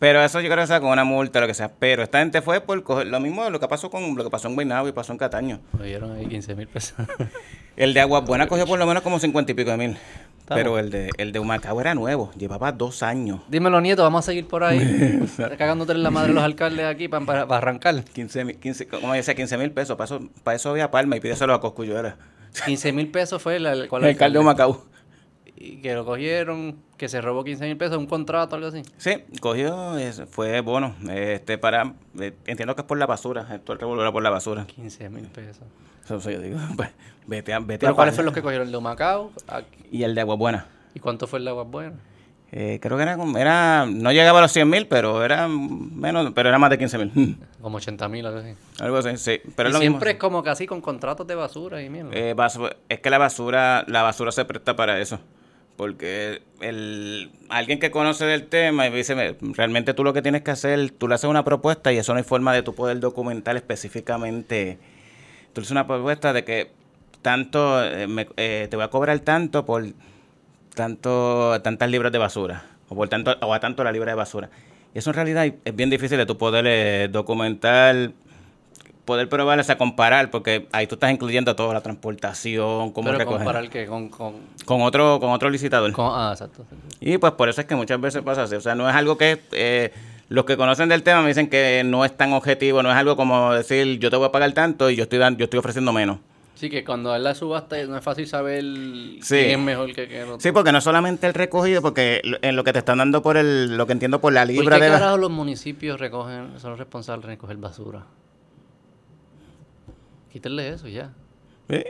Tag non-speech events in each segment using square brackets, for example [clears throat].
Pero eso yo creo que sea con una multa, lo que sea. Pero esta gente fue por coger lo mismo de lo que pasó con lo que pasó en Guaynabo y pasó en Cataño. Cogieron ahí 15 mil pesos. [laughs] El de Agua Buena cogió por lo menos como 50 y pico de mil. Pero el de, el de Humacao era nuevo, llevaba dos años. Dímelo, nieto, vamos a seguir por ahí. [laughs] cagándote en la madre los alcaldes aquí para arrancar. 15, mil- 15 como decía, 15 mil pesos. Para eso, para eso había Palma y pídeselo a Cosculluela. 15 mil pesos fue el, el, ¿cuál El alcalde de Humacao. Y que lo cogieron, que se robó 15 mil pesos, un contrato, algo así. Sí, cogió, es- fue bono. Este, para, eh, entiendo que es por la basura. Esto el revolver por la basura. 15 mil pesos. Eso, yo digo, [laughs] pues, vete a, vete ¿Pero a cuáles fueron los que cogieron? ¿El de Macao? Y el de Agua Buena. ¿Y cuánto fue el de Aguas Buenas? Eh, creo que era, era, no llegaba a los 100 mil, pero era menos, pero era más de 15 mil. [laughs] Como 80 mil, algo así. Algo así, sí. Pero y es lo siempre mismo. es como casi con contratos de basura y mierda. Eh, basu- es que la basura, la basura se presta para eso. Porque el, alguien que conoce del tema y dice, "Me- realmente tú lo que tienes que hacer, tú le haces una propuesta y eso no hay forma de tú poder documentar específicamente. Tú le haces una propuesta de que tanto, eh, me- eh, te voy a cobrar tanto por tanto, tantas libras de basura, o por tanto, o a tanto la libra de basura. Y eso en realidad es bien difícil de tú poder eh, documentar, poder probar, o sea, comparar, porque ahí tú estás incluyendo toda la transportación, cómo Pero recoger. comparar que con, con, Con otro, con otro licitador. con- Ah, exacto. Y pues por eso es que muchas veces pasa así. O sea, no es algo que eh, los que conocen del tema me dicen que no es tan objetivo, no es algo como decir yo te voy a pagar tanto y yo estoy yo estoy ofreciendo menos. Sí, que cuando es la subasta no es fácil saber Sí. quién es mejor que quién. Sí, porque no es solamente el recogido, porque en lo que te están dando por el, lo que entiendo por la ¿Por libra qué de... carajo los municipios recogen, son los responsables de recoger basura? Quítenle eso y ya. Sí.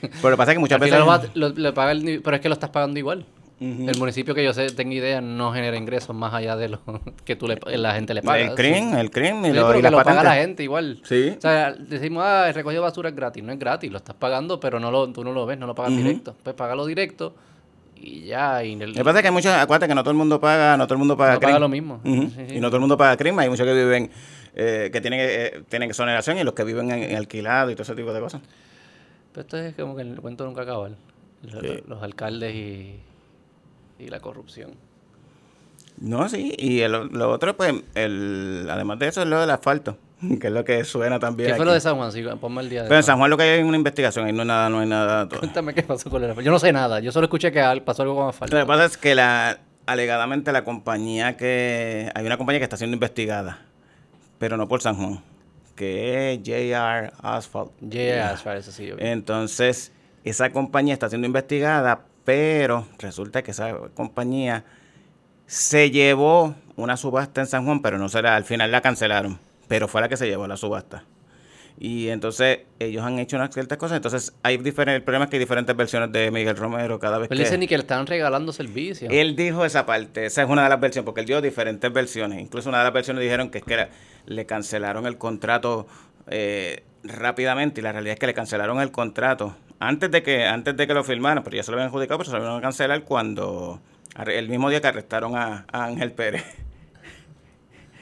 Pero lo que pasa es que muchas veces... lo va- lo- le paga el pero es que lo estás pagando igual. El municipio que yo sé, tengo idea, no genera ingresos más allá de lo [laughs] que tú le, la gente le paga. El CRIM, el CRIM y, Sí, lo- y las lo paga la gente igual. Sí. O sea, decimos, ah, el recogido de basura es gratis. No es gratis, lo estás pagando, pero no lo, tú no lo ves, no lo pagas directo. Pues págalo directo y ya. Y el, Lo que pasa es que hay muchos, acuérdate que no todo el mundo paga, no todo el mundo paga No paga lo mismo. Ujú. Sí, sí. Y no todo el mundo paga CRIM, hay muchos que viven, eh, que tienen, eh, tienen exoneración y los que viven en, en alquilado y todo ese tipo de cosas. Pero esto es como que el cuento nunca acaba. Los, Sí. los alcaldes y, y la corrupción. No, sí, y el- lo otro, pues, el, además de eso, es lo del asfalto, [laughs] que es lo que suena también. ¿Qué fue aquí. lo de San Juan? Sí, ponme el día de Pero en San Juan lo que hay es una investigación, ahí no hay nada, no hay nada. todo. Cuéntame qué pasó con el asfalto. Yo no sé nada. Yo solo escuché que pasó algo con asfalto. Lo que pasa es que la, alegadamente la compañía que, hay una compañía que está siendo investigada, pero no por San Juan, que es JR Asphalt. Yeah, asfalto, eso sí. yo vi. Entonces, esa compañía está siendo investigada, pero resulta que esa compañía se llevó una subasta en San Juan, pero no será, al final la cancelaron, pero fue la que se llevó la subasta. Y entonces ellos han hecho unas ciertas cosas, entonces hay diferentes, el problema es que hay diferentes versiones de Miguel Romero cada vez Pero que... él dice ni que le estaban regalando servicios. Él dijo esa parte, esa es una de las versiones, porque él dio diferentes versiones. Incluso una de las versiones dijeron que es que era- le cancelaron el contrato eh, rápidamente y la realidad es que le cancelaron el contrato antes de que antes de que lo firmaran, pero ya se lo habían adjudicado, pero se lo a cancelar cuando el mismo día que arrestaron a, a Ángel Pérez.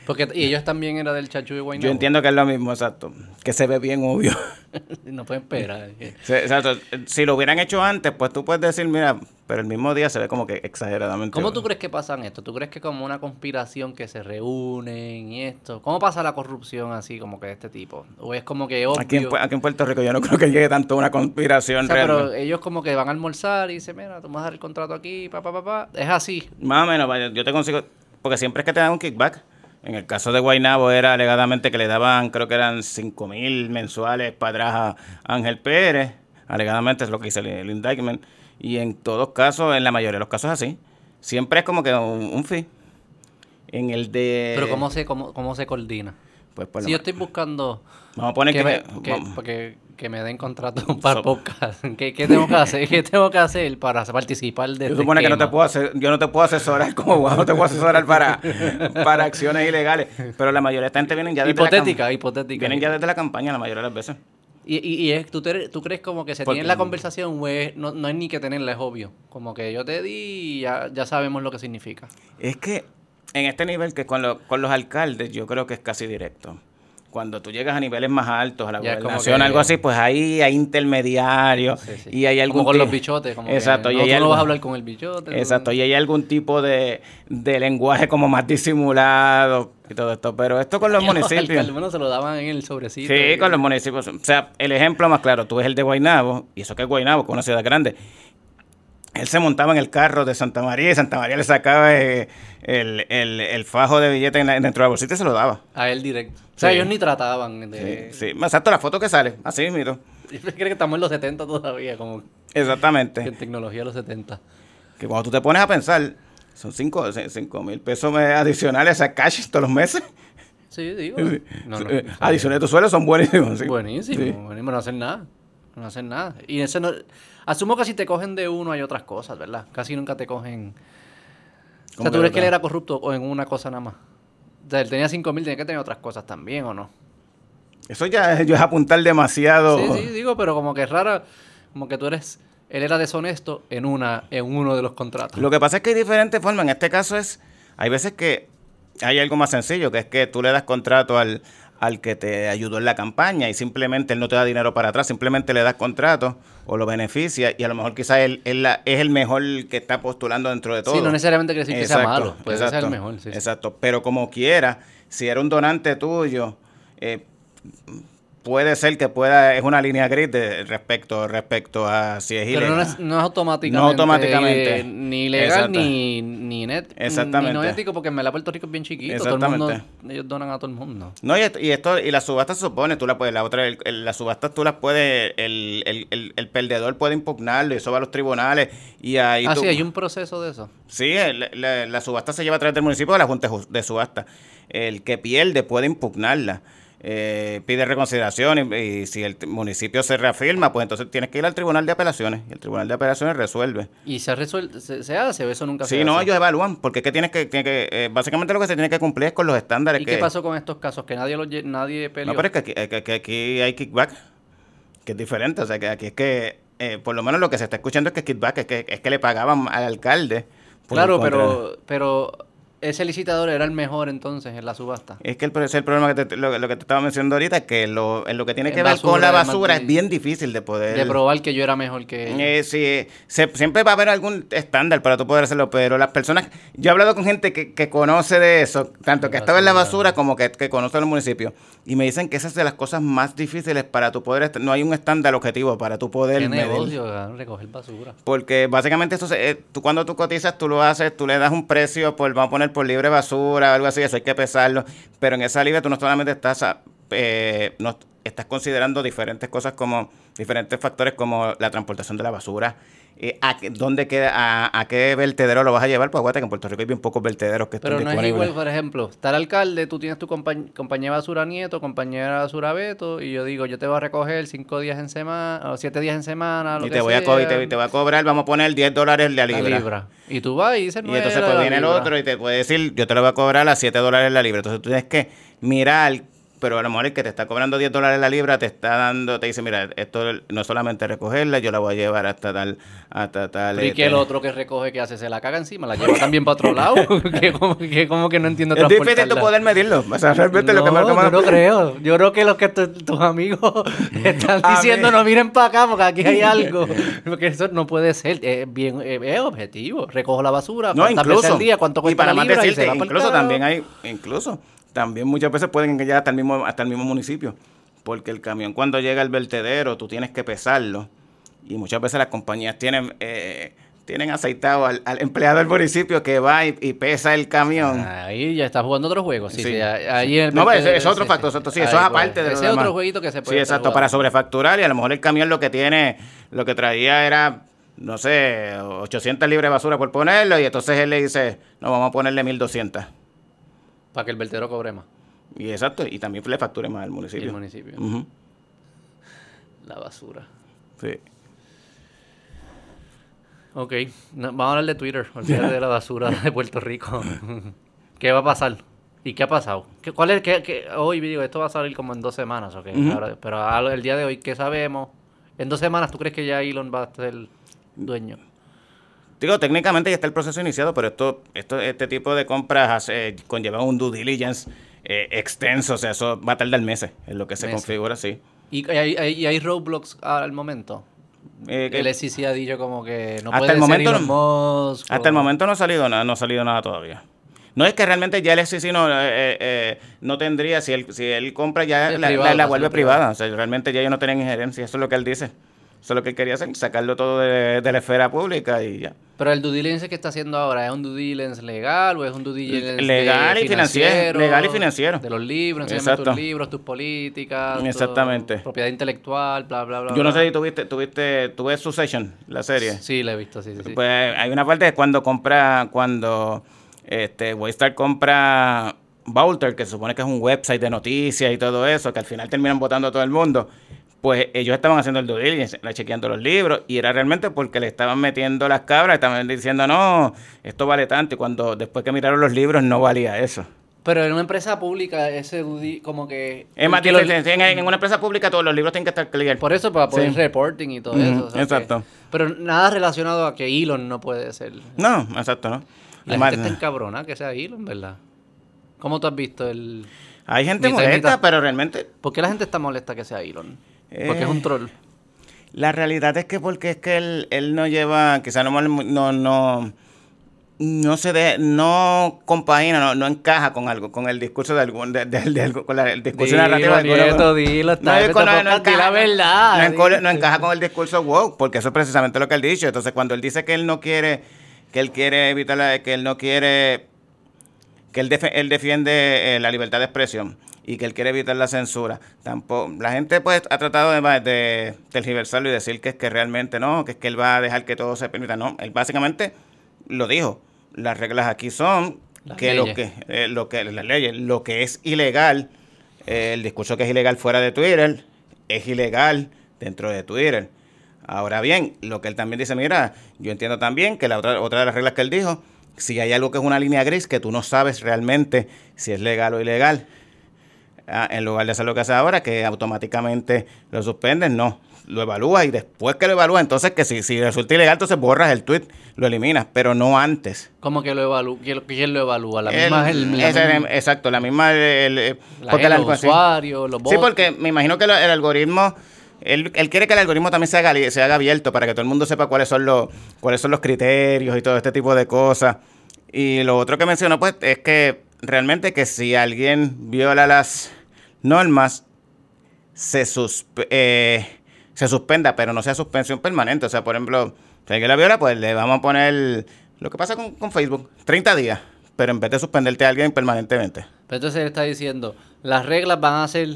Porque, y ellos también eran del Chachu y Guaynabo. Yo entiendo que es lo mismo, exacto, que se ve bien obvio. [laughs] no pueden esperar. [laughs] Sí, exacto. Si lo hubieran hecho antes, pues tú puedes decir, mira, pero el mismo día se ve como que exageradamente. ¿Cómo tú crees que pasan esto? ¿Tú crees que como una conspiración que se reúnen y esto? ¿Cómo pasa la corrupción así como que de este tipo? ¿O es como que obvio? Aquí en, Pu- aquí en Puerto Rico yo no [laughs] creo que llegue tanto una O conspiración sea, realmente. pero ellos como que van a almorzar y dicen, mira, tú me vas a dar el contrato aquí, pa, pa, pa, pa. Es así. Más o menos, yo te consigo, porque siempre es que te dan un kickback. En el caso de Guaynabo era alegadamente que le daban, creo que eran 5 mil mensuales para atrás a Ángel Pérez. Alegadamente es lo que dice el, el indictment. Y en todos casos, en la mayoría de los casos así. Siempre es como que un, un fee. En el de... Pero ¿cómo se, cómo, cómo se coordina? Pues por lo Si yo menos- estoy buscando Vamos a poner que, que... me, que, vamos- que- que me den contrato [laughs] para So- podcast, ¿Qué, qué tengo que hacer? ¿Qué tengo que hacer para participar de Yo este supone que no te esquema? puedo hacer, yo no te puedo asesorar como abogado, no te puedo asesorar para, para acciones ilegales. Pero la mayoría de esta gente vienen ya desde la cam- Hipotética, hipotética. Vienen ya desde la campaña la mayoría de las veces. Y, y, y es, ¿tú, te- ¿tú crees como que se Porque- tiene la conversación es- no, no hay ni que tenerla, es obvio? Como que yo te di y ya, ya sabemos lo que significa. Es que en este nivel que con, lo- con los alcaldes yo creo que es casi directo. Cuando tú llegas a niveles más altos, a la Ya gobernación, que- algo así, pues ahí hay intermediarios Sí, sí. y hay algún Como con los bichotes. Como Exacto, y no, tú no vas a hablar con el bichote. tú- Exacto, y hay algún tipo de, de lenguaje como más disimulado y todo esto, pero esto con los [laughs] Al municipios. Calvino se lo daban en el sobrecito. Sí, y- con los municipios. O sea, el ejemplo más claro, tú ves el de Guaynabo, y eso que es Guaynabo, que es una ciudad grande. Él se montaba en el carro de Santa María y Santa María le sacaba eh, el, el- el fajo de billetes en la- dentro de la bolsita y se lo daba. A él directo. O sea, Sí. ellos ni trataban de... Sí, sí. Exacto, la foto que sale, así miro. [laughs] Creo que estamos en los 70 todavía, como Exactamente. en tecnología de los 70. Que cuando tú te pones a pensar, son 5 mil pesos adicionales a cash todos los meses. Sí, digo. [laughs] Sí. No, no, Eh, adicionales a tu sueldo son buenísimos. sí. Buenísimo, buenísimo, no hacen nada. No hacen nada. Y ese no, asumo que si te cogen de uno hay otras cosas, ¿verdad? Casi nunca te cogen. O ¿Cómo sea, ¿tú crees que él era corrupto o en una cosa nada más? O sea, él tenía 5 mil, tenía que tener otras cosas también, ¿o no? Eso ya, ya es apuntar demasiado. Sí, sí, digo, pero como que es raro, como que tú eres, él era deshonesto en una, en uno de los contratos. Lo que pasa es que hay diferentes formas. En este caso es, hay veces que hay algo más sencillo, que es que tú le das contrato al, al que te ayudó en la campaña y simplemente él no te da dinero para atrás, simplemente le das contrato o lo beneficia y a lo mejor quizás él, él la- es el mejor que está postulando dentro de todo. Sí, no necesariamente quiere decir que sea malo, puede ser el mejor. sí. Exacto, pero como quiera, si era un donante tuyo, eh, puede ser que pueda, es una línea gris de respecto, respecto a si es Pero ilegal. no es, no es automáticamente, No automáticamente. eh, ni legal ni, ni net Exactamente. ni no ético porque en verdad Puerto Rico es bien chiquito todo el mundo, Exactamente. ellos donan a todo el mundo No, y, esto, y esto y las subastas se supone, tú la puedes, la otra, el- el- las subastas tú las puedes, el, el, el, el perdedor puede impugnarlo y eso va a los tribunales y ahí ah tú- sí hay un proceso de eso Sí, la, la subasta se lleva a través del municipio de la Junta de Ju- de Subasta. El que pierde puede impugnarla. Eh, pide reconsideración y, y si el municipio se reafirma, pues entonces tienes que ir al Tribunal de Apelaciones y el Tribunal de Apelaciones resuelve. y se resuelve se, se hace o eso nunca se Sí, no, hace? ellos evalúan, porque es que tienes que, tiene que eh, básicamente lo que se tiene que cumplir es con los estándares ¿Y que... qué pasó con estos casos? Que nadie los nadie peleó. No, pero es que aquí, que- que aquí hay kickback, que es diferente. O sea, que aquí es que, eh, por lo menos lo que se está escuchando es que kickback, es que, es que le pagaban al alcalde. por claro, pero, pero ese licitador era el mejor entonces en la subasta. Es que el, es el problema que te, lo, lo que te estaba mencionando ahorita, que lo, en lo que tiene En que ver con la basura es bien difícil de poder... De probar que yo era mejor que. Eh, sí, se- siempre va a haber algún estándar para tú poder hacerlo, pero las personas, yo he hablado con gente que, que conoce de eso, tanto que estaba en la basura. como que, que conoce el municipio, y me dicen que esa es de las cosas más difíciles para tu poder, no hay un estándar objetivo para tu poder Qué medir. negocio, recoger basura. Porque básicamente esto se- eh, tú cuando tú cotizas, tú lo haces, tú le das un precio por, vamos a poner por libre basura, algo así, eso hay que pesarlo. Pero en esa libre tú no solamente estás, a- eh, no, estás considerando diferentes cosas como, diferentes factores como la transportación de la basura, eh, a, dónde queda, a, a qué vertedero lo vas a llevar, pues aguanta que en Puerto Rico hay bien pocos vertederos que están Pero no es igual, por ejemplo, está el alcalde, tú tienes tu compañ- compañera basura Nieto, compañera basura Beto, y yo digo, yo te voy a recoger cinco días en semana, o siete días en semana, lo y que te voy, a co- y sea, te, y te voy a cobrar, vamos a poner 10 dólares la la libra. libra. Y tú vas y dices, Y "No entonces era pues viene el libra". otro y te puede decir, yo te lo voy a cobrar a 7 dólares la libra. Entonces tú tienes que mirar, pero a lo mejor el que te está cobrando 10 dólares la libra te está dando, te dice, mira, esto no es solamente recogerla, yo la voy a llevar hasta tal, hasta tal. Pero ¿Y que el este". otro que recoge, que hace? ¿Se la caga encima? ¿La lleva también para otro [laughs] lado? [laughs] que, como, que como que no entiendo Es difícil tú poder medirlo. O sea, realmente lo que no, me- lo que me- yo no creo. Yo creo que los que tu- tus amigos [laughs] están diciendo no miren para acá porque aquí hay algo. Porque eso no puede ser. Es bien es objetivo. Recojo la basura. No, cuántas veces incluso. al día, cuánto y cuesta para la más libra y decirte, incluso también hay, incluso, también muchas veces pueden llegar hasta el mismo, hasta el mismo municipio. Porque el camión cuando llega al vertedero, tú tienes que pesarlo. Y muchas veces las compañías tienen, eh, tienen aceitado al, al empleado del municipio que va y, y pesa el camión. Ahí ya está jugando otro juego. Sí, Sí. sí, ahí en el No, vertedero, es otro sí, factor, sí. exacto, sí, eso es aparte de Ese es otro demás. jueguito que se Sí, puede estar exacto, para sobrefacturar y a lo mejor el camión lo que tiene, lo que traía era, no sé, 800 libras de basura por ponerlo y entonces él le dice, no, vamos a ponerle 1200. Para que el vertedero cobre más. Y exacto, y también le facture más al municipio. el municipio. La basura. Sí. Ok, no, vamos a hablar de Twitter, olvídate de la basura de Puerto Rico. ¿Qué va a pasar? ¿Y qué ha pasado? ¿Qué, ¿Cuál es qué, qué- hoy digo, esto va a salir como en dos semanas, ok? Ujú. Ahora- pero al- el día de hoy, ¿qué sabemos? En dos semanas, ¿tú crees que ya Elon va a ser dueño? Digo, técnicamente ya está el proceso iniciado, pero esto, esto este tipo de compras hace- conlleva un due diligence eh, extenso, o sea, eso va a tardar meses en lo que se Meses. configura, sí. ¿Y hay, hay, y hay roadblocks al momento? Eh, el SEC ha dicho como que no Hasta puede el ser momento Elon Musk Hasta el momento no ha salido nada, no ha salido nada todavía. No es que realmente ya el SEC no, eh, eh, no tendría, si él, si él compra ya la, privado, la- la vuelve ser privada. privado. O sea, realmente ya ellos no tienen injerencia, eso es lo que él dice. Eso es lo que él quería hacer, sacarlo todo de, de la esfera pública y ya. Pero el due diligence que está haciendo ahora, ¿es un due diligence legal o es un due diligence Legal de y financiero, legal y financiero. De los libros, Exacto. tus libros, tus políticas, tu Exactamente. propiedad intelectual, bla, bla, bla. Yo no sé si tuviste, tuviste, tú ves Succession, la serie. Sí, la he visto, sí, sí. Pues hay una parte de cuando compra, cuando este Waystar compra Boulter, que se supone que es un website de noticias y todo eso, que al final terminan votando a todo el mundo. Pues ellos estaban haciendo el due diligence, chequeando los libros, y era realmente porque le estaban metiendo las cabras, estaban diciendo, no, esto vale tanto, y cuando después que miraron los libros no valía eso. Pero en una empresa pública, ese como que... Es más que los- en, en una empresa pública todos los libros tienen que estar clear. Por eso, para poner Sí. reporting y todo eso. o sea que- exacto. pero nada relacionado a que Elon no puede ser. No, exacto, ¿no? La Además, gente está encabrona que sea Elon, ¿verdad? ¿Cómo tú has visto el...? hay gente molesta, pero realmente ¿Por qué la gente está molesta que sea Elon? Porque Eh, es un troll. La realidad es que porque es que él, él no lleva, quizá no, no, no, no se de, no compagina, no, no encaja con algo, con el discurso de algún, de, de- de con la, el discurso narrativo de alguno- dilo, está- No, con- no, encaja, la verdad. no encaja con el discurso woke, porque eso es precisamente lo que él dicho. Entonces, cuando él dice que él no quiere, que él quiere evitar, la- que él no quiere, que él, defe- él defiende eh, la libertad de expresión y que él quiere evitar la censura. Tampoco, la gente pues ha tratado de, de tergiversarlo y decir que es que realmente no, que es que él va a dejar que todo se permita. No, él básicamente lo dijo. Las reglas aquí son Las que lo que eh, lo que las leyes, lo que es ilegal, eh, el discurso que es ilegal fuera de Twitter es ilegal dentro de Twitter. Ahora bien, lo que él también dice, mira, yo entiendo también que la otra, otra de las reglas que él dijo, si hay algo que es una línea gris que tú no sabes realmente si es legal o ilegal, en lugar de hacer lo que hace ahora, que automáticamente lo suspenden, no, lo evalúa y después que lo evalúa, entonces que si, si resulta ilegal, entonces borras el tweet, lo eliminas, pero no antes. ¿Cómo que lo evalúa? ¿Quién, lo evalúa? La El- misma... el- la ese- misma- exacto, la misma... el- el- la porque gente, el los usuarios, los Sí, bots. porque me imagino que el algoritmo, él, él quiere que el algoritmo también se haga, se haga abierto para que todo el mundo sepa cuáles son los, cuáles son los criterios y todo este tipo de cosas. Y lo otro que mencionó, pues, es que realmente que si alguien viola las normas, se, suspe- eh, se suspenda, pero no sea suspensión permanente. O sea, por ejemplo, si alguien la viola, pues le vamos a poner lo que pasa con, con Facebook, 30 días, pero en vez de suspenderte a alguien permanentemente. Pero entonces él está diciendo, las reglas van a ser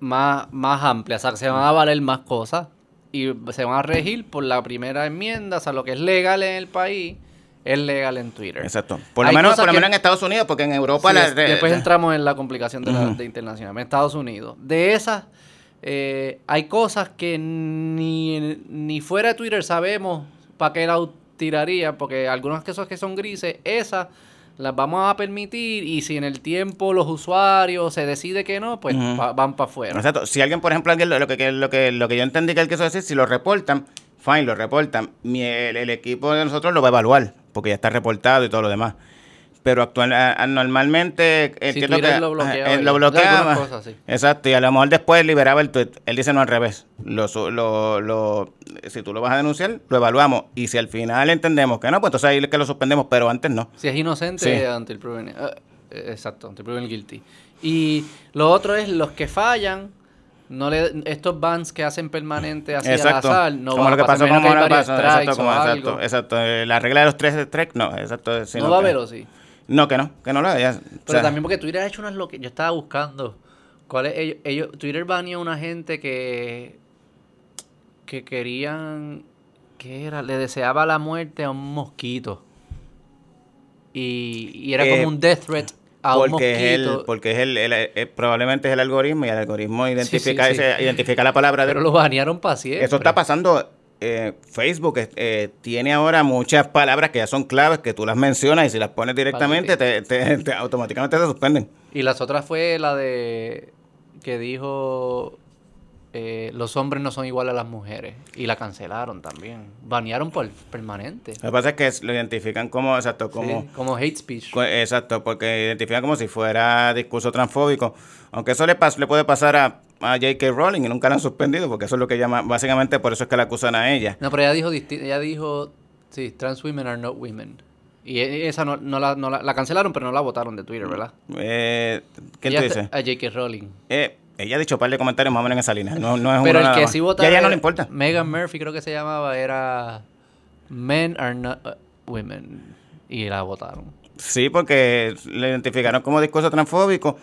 más, más amplias, o sea, se van a valer más cosas y se van a regir por la primera enmienda, o sea, lo que es legal en el país es legal en Twitter. Exacto. Por lo Hay menos, por lo que- menos en Estados Unidos, porque en Europa Sí, la- es- después entramos en la complicación de la Ujú. de internacional. En Estados Unidos, de esas, eh, hay cosas que ni, ni fuera de Twitter sabemos para qué la tiraría, porque algunas cosas que son grises, esas las vamos a permitir y si en el tiempo los usuarios se decide que no, pues Ujú. pa- van para afuera. Exacto. Si alguien, por ejemplo, alguien lo, lo que, lo, que, lo que yo entendí que él quiso decir, si lo reportan, fine, lo reportan. Mi- el, el equipo de nosotros lo va a evaluar, porque ya está reportado y todo lo demás. Pero actual, normalmente entiendo Twitter que lo bloquea, eh, lo bloquea. algunas cosas, sí. Exacto, y a lo mejor después liberaba el tweet. Él dice no al revés. Lo, lo, lo, si tú lo vas a denunciar, lo evaluamos. Y si al final entendemos que no, pues entonces ahí es que lo suspendemos, pero antes no. Si es inocente, Sí. until proven, eh, eh, exacto, until proven guilty. Y lo otro es los que fallan, no le, estos bans que hacen permanente así Exacto. al azar, no como lo que pasó que lo varios pasó, exacto, como, exacto, exacto. Eh, La regla de los tres strikes, no, exacto. No va a que- haber o sí. No, que no, que no lo haya. Pero también porque Twitter ha hecho unas lo que yo estaba buscando. ¿Cuál es ellos, ellos Twitter baneó a una gente que que querían ¿qué era? Le deseaba la muerte a un mosquito. Y, y era Eh, como un death threat a un porque es el, mosquito. porque es el, el- eh, probablemente es el algoritmo y el algoritmo identifica, sí, sí. ese- identifica la palabra de Pero lo banearon para siempre. Eso está pasando. eh, Facebook eh, tiene ahora muchas palabras que ya son claves que tú las mencionas y si las pones directamente te, te- te- automáticamente te suspenden. Y las otras fue la de que dijo eh, los hombres no son iguales a las mujeres. Y la cancelaron también. Banearon por permanente. Lo que pasa es que lo identifican como, exacto, como... Sí, como hate speech. Exacto, porque identifican como si fuera discurso transfóbico. Aunque eso le, pas- le puede pasar a, a J.K. Rowling y nunca la han suspendido, porque eso es lo que llama, básicamente por eso es que la acusan a ella. No, pero ella dijo, ella dijo, sí, trans women are not women. Y e- esa no, no la, no la, la cancelaron, pero no la votaron de Twitter, ¿verdad? Eh, ¿Quién Ella tú dices? A J.K. Rowling. Eh, ella ha dicho un par de comentarios más o menos en esa línea. No, no es Pero el que sí votaba... ella no le importa. Megan Murphy creo que se llamaba, era Men are not uh, women. Y la votaron. Sí, porque le identificaron como discurso transfóbico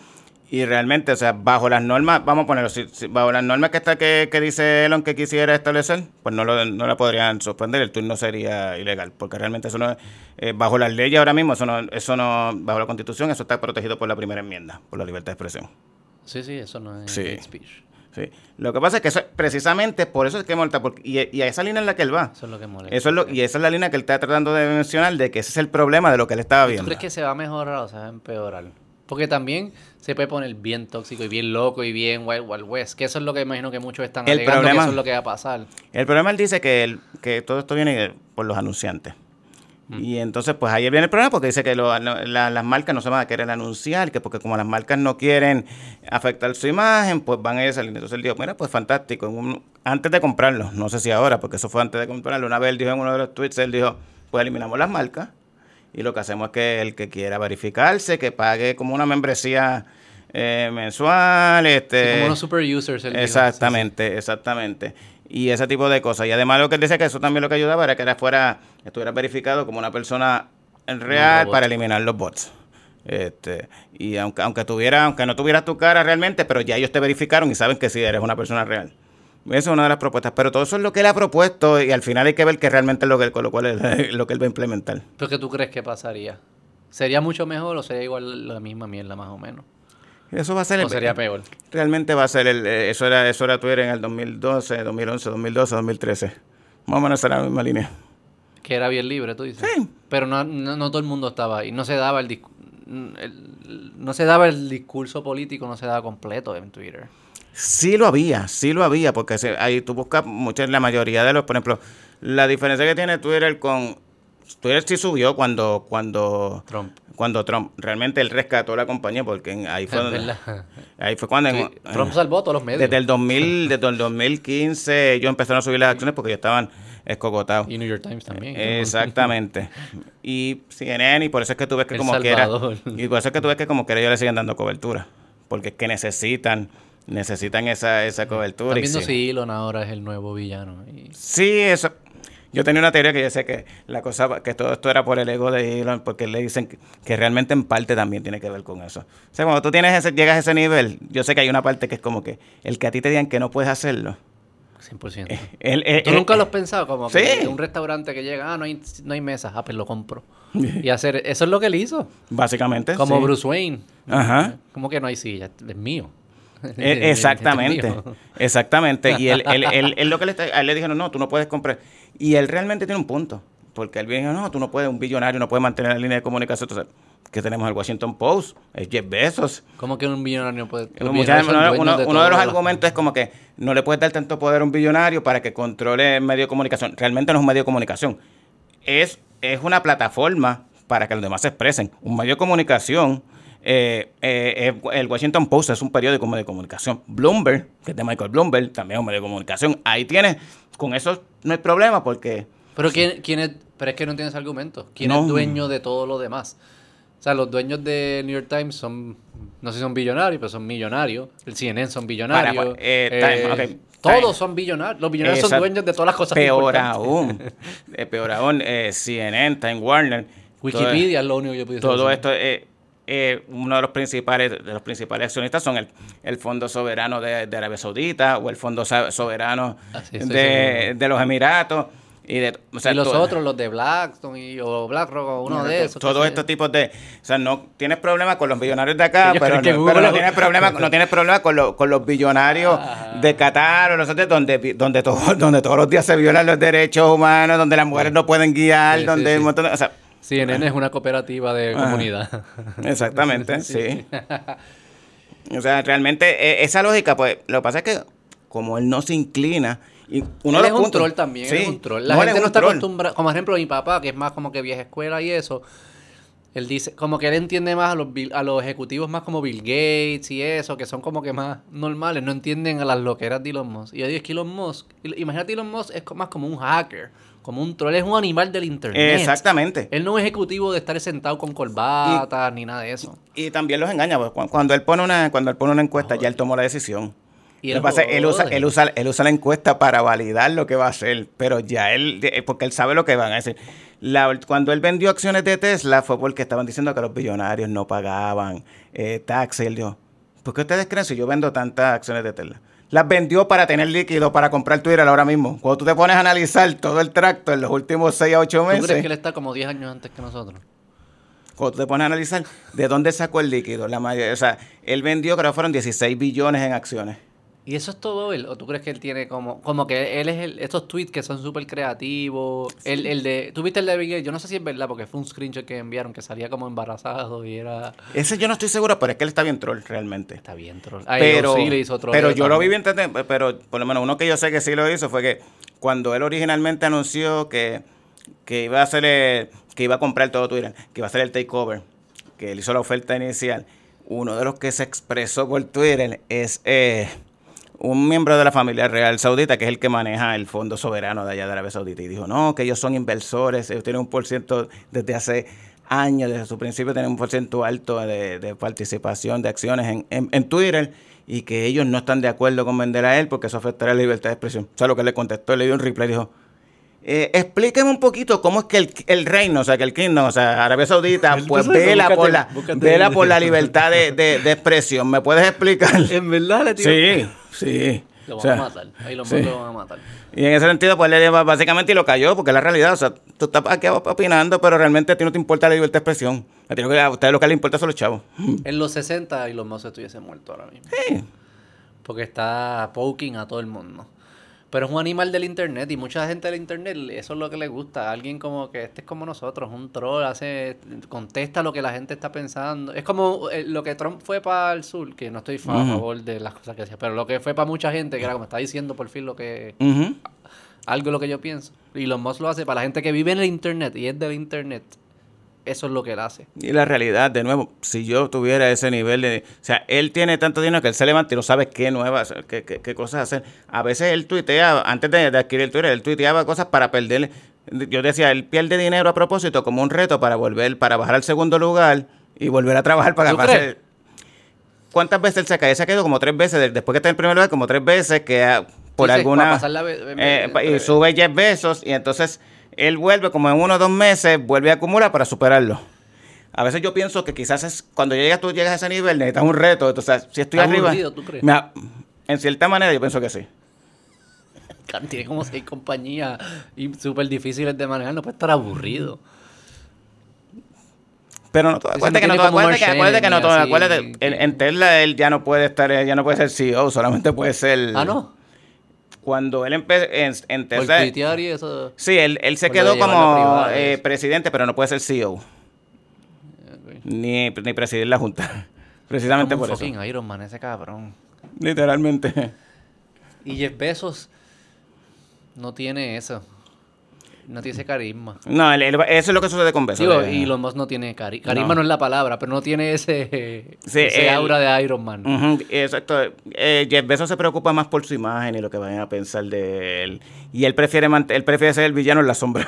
y realmente, o sea, bajo las normas, vamos a ponerlo, si- si- bajo las normas que está que, que dice Elon que quisiera establecer, pues no, lo, no la podrían suspender, el turno sería ilegal, porque realmente eso no es, eh, bajo las leyes ahora mismo, eso no, eso no, bajo la constitución, eso está protegido por la primera enmienda, por la libertad de expresión. Sí, sí, eso no es Sí. hate speech. Sí. Lo que pasa es que eso, precisamente por eso es que molesta, porque, y, y a esa línea en la que él va. Eso es lo que molesta. Eso es lo, y esa es la línea que él está tratando de mencionar, de que ese es el problema de lo que él estaba ¿Tú viendo. crees que se va a mejorar o se va a empeorar? Porque también se puede poner bien tóxico y bien loco y bien Wild Wild West. Que eso es lo que imagino que muchos están El alegando problema- que eso es lo que va a pasar. El problema él dice que, el- que todo esto viene por los anunciantes. Y entonces, pues ahí viene el problema porque dice que lo- no- la- las marcas no se van a querer anunciar, que porque como las marcas no quieren afectar su imagen, pues van a ir a salir. Entonces él dijo, mira, pues fantástico. Un- antes de comprarlo, no sé si ahora, porque eso fue antes de comprarlo, una vez él dijo en uno de los tweets, él dijo, pues eliminamos las marcas y lo que hacemos es que el que quiera verificarse, que pague como una membresía eh, mensual, este... Sí, como unos super users. Exactamente, exactamente. Y ese tipo de cosas. Y además lo que él decía que eso también lo que ayudaba era que era fuera, estuviera verificado como una persona real para eliminar los bots. Este, y aunque, aunque tuviera, aunque no tuvieras tu cara realmente, pero ya ellos te verificaron y saben que sí eres una persona real. Esa es una de las propuestas. Pero todo eso es lo que él ha propuesto y al final hay que ver que realmente es lo que, él- con lo cual él- [laughs] lo que él va a implementar. ¿Pero qué tú crees que pasaría? ¿Sería mucho mejor o sería igual la misma mierda más o menos? Eso va a ser el- ¿O sería peor? Realmente va a ser el, eh, eso era eso era Twitter en el 2012, 2011, 2012, 2013. Más o menos será la misma línea. Que era bien libre, tú dices. Sí. Pero no, no, no todo el mundo estaba ahí. No se daba el, no se daba el discurso político, no se daba completo en Twitter. Sí lo había, sí lo había, porque ahí tú buscas muchas, la mayoría de los, por ejemplo, la diferencia que tiene Twitter con Twitter sí subió cuando cuando Trump. cuando Trump realmente él rescató la compañía porque ahí fue donde- ahí fue cuando en- Trump salvó todos los medios. desde el 2000 [laughs] desde el 2015 ellos empezaron a subir las acciones porque ya estaban escogotados. Y New York Times también. Exactamente. [laughs] Y CNN, y por eso es que tú ves que El como quiera, y por eso es que tú ves que como quiera ellos le siguen dando cobertura, porque es que necesitan, necesitan esa, esa cobertura. Están viendo si Elon ahora es el nuevo villano. Y- Sí, eso. Yo tenía una teoría que yo sé que la cosa, que todo esto era por el ego de Elon, porque le dicen que, que realmente en parte también tiene que ver con eso. O sea, cuando tú tienes ese, llegas a ese nivel, yo sé que hay una parte que es como que el que a ti te digan que no puedes hacerlo. 100%. Él, eh, ¿Tú eh, nunca lo has pensado? Como que un restaurante que llega, ah, no hay, no hay mesa, ah, pues lo compro. [laughs] Y hacer, eso es lo que él hizo. Básicamente. Como sí. Bruce Wayne. Ajá. Como que no hay silla, es mío. Eh, Exactamente, [laughs] exactamente. Y él, él, [laughs] él, él lo que le está, a él le dijeron, no, tú no puedes comprar. Y él realmente tiene un punto. Porque él viene, no, tú no puedes, un billonario no puede mantener la línea de comunicación. Entonces, que tenemos el Washington Post, el Jeff Bezos. ¿Cómo que un millonario puede...? Muchas- millonarios son uno, de uno de los argumentos es como que no le puedes dar tanto poder a un billonario para que controle el medio de comunicación. Realmente no es un medio de comunicación. Es, es una plataforma para que los demás se expresen. Un medio de comunicación, eh, eh, eh, el Washington Post es un periódico de comunicación. Bloomberg, que es de Michael Bloomberg, también es un medio de comunicación. Ahí tienes, con eso no hay problema porque... Pero, ¿quién, quién es, pero es que no tienes argumento. ¿Quién No. es dueño de todo lo demás? O sea, los dueños de New York Times son, no sé si son billonarios, pero son millonarios. El CNN son billonarios. Para, eh, Time, ok, todos son billonarios. Los billonarios son dueños de todas las cosas Peor aún, [laughs] peor aún, eh, CNN, Time Warner. todo- Wikipedia es lo único que yo puedo Todo esto, eh, eh, uno de los principales de los principales accionistas son el, el Fondo Soberano de, de Arabia Saudita o el Fondo Soberano Ah, de, de los Emiratos. Y, de, o sea, y los otros, los de Blackstone y, o BlackRock o uno de esos. Todos estos tipos de... O sea, no tienes problema con los billonarios de acá, pero, no, pero tienes problema, no tienes problema con, los- con los billonarios Ah. de Qatar o los otros, donde, donde, todo- [laughs] donde todos los días se violan los derechos humanos, donde las mujeres no pueden guiar, sí, donde sí. un montón de... O sea, CNN es una cooperativa de comunidad. [laughs] Exactamente, sí. [laughs] O sea, realmente eh, esa lógica, pues, lo que pasa es que como él no se inclina. Y uno él es un troll también, Sí, es un troll. La no, gente no está acostumbrada, como por ejemplo mi papá, que es más como que vieja escuela y eso, él dice, como que él entiende más a los, a los ejecutivos más como Bill Gates y eso, que son como que más normales, no entienden a las loqueras de Elon Musk. Y yo digo, es que Elon Musk, imagínate Elon Musk es más como un hacker, como un troll, es un animal del internet. Exactamente. Él no es ejecutivo de estar sentado con corbata ni nada de eso. Y también los engaña, cu- cuando él pone una, cuando él pone una encuesta, ya él tomó la decisión. Y Lo él pasa él usa, él, usa, él usa la encuesta para validar lo que va a hacer, pero ya él, porque él sabe lo que van a decir. La- cuando él vendió acciones de Tesla fue porque estaban diciendo que los billonarios no pagaban eh, taxes. Él dijo, ¿por qué ustedes creen si yo vendo tantas acciones de Tesla? Las vendió para tener líquido para comprar Twitter ahora mismo. Cuando tú te pones a analizar todo el tracto en los últimos 6 a 8 ¿Tú meses, crees que él está como 10 años antes que nosotros? cuando tú te pones a analizar de dónde sacó el líquido, la mayoría, o sea, él vendió creo que fueron 16 billones en acciones. ¿Y eso es todo él? ¿O tú crees que él tiene como... Como que él es el... Estos tweets que son súper creativos. El, el de... ¿Tú viste el de Gates? Yo no sé si es verdad porque fue un screenshot que enviaron que salía como embarazado y era... Ese yo no estoy seguro, pero es que él está bien troll realmente. Está bien, troll. Ay, pero sí le hizo otro pero yo lo vi bien, pero por lo menos uno que yo sé que sí lo hizo fue que cuando él originalmente anunció que, que iba a hacer el- que iba a comprar todo Twitter, que iba a hacer el takeover, que él hizo la oferta inicial, uno de los que se expresó por Twitter es eh, un miembro de la familia real saudita, que es el que maneja el fondo soberano de allá de Arabia Saudita, y dijo, no, que ellos son inversores, ellos tienen un por ciento desde hace años, desde su principio tienen un por ciento alto de, participación de acciones en, en- en Twitter, y que ellos no están de acuerdo con vender a él porque eso afectará la libertad de expresión. O sea, lo que le contestó, le dio un replay, dijo, eh, explíqueme un poquito cómo es que el, el reino, o sea, que el kingdom, o sea, Arabia Saudita, pues vela búscate- por la, vela el- por la libertad de, de- de expresión. ¿Me puedes explicar? [laughs] En verdad le. Sí, sí. Lo O van sea, a matar. Ahí lo, sí. lo van a matar. Y en ese sentido, pues le básicamente y lo cayó, porque es la realidad. O sea, tú estás aquí opinando, pero realmente a ti no te importa la libertad de expresión. A ti lo que- a ustedes lo que les importa son los chavos. [laughs] En los 60 y los Musk estuviese muerto ahora mismo. Sí. Porque está poking a todo el mundo. Pero es un animal del internet y mucha gente del internet eso es lo que le gusta. Alguien como que este es como nosotros, un troll, hace, contesta lo que la gente está pensando. Es como eh, lo que Trump fue para el sur, que no estoy a favor de las cosas que decía, pero lo que fue para mucha gente, que era como está diciendo por fin lo que Ujú. algo de lo que yo pienso. Y los Musk lo hace para la gente que vive en el internet y es del internet. Eso es lo que él hace. Y la realidad, de nuevo, si yo tuviera ese nivel de... O sea, él tiene tanto dinero que él se levanta y no sabe qué nuevas, qué, qué- qué cosas hacer. A veces él tuitea, antes de, de adquirir el Twitter, él tuiteaba cosas para perder... Yo decía, él pierde dinero a propósito como un reto para volver, para bajar al segundo lugar y volver a trabajar para hacer- ¿Cuántas veces él se cae? Se ha quedado como tres veces, de- después que está en primer lugar, como tres veces que por alguna... la eh, y sube 10 besos y entonces él vuelve como en uno o dos meses, vuelve a acumular para superarlo. A veces yo pienso que quizás es cuando llegas, tú llegas a ese nivel, necesitas un reto. Entonces, si estoy arriba... aburrido, ¿tú crees? me en cierta manera yo pienso que sí. [laughs] Tiene como seis compañías y súper difíciles de manejar, no puede estar aburrido. Pero no, acuérdate que no todo- acuérdate que, acuérdate que no, todo- acuérdate, en, que- en Tesla él ya no puede estar, ya no puede ser CEO, solamente puede ser... Ah, no. Cuando él empezó en, en Tesla... y eso. Sí, él, él se quedó como privada, eh, presidente, pero no puede ser CEO, ni, ni presidir la Junta. [laughs] Precisamente Como por un eso. Iron Man, ese cabrón. Literalmente. Y Jeff Bezos no tiene eso. No tiene ese carisma. No, él- él- eso es lo que sucede con Bezos. Digo, y Elon Musk no tiene carisma. Carisma No. no. es la palabra, pero no tiene ese, Sí, ese él- aura de Iron Man. Exacto. Eh, Jeff Bezos se preocupa más por su imagen y lo que vayan a pensar de él. Y él prefiere él prefiere ser el villano en la sombra.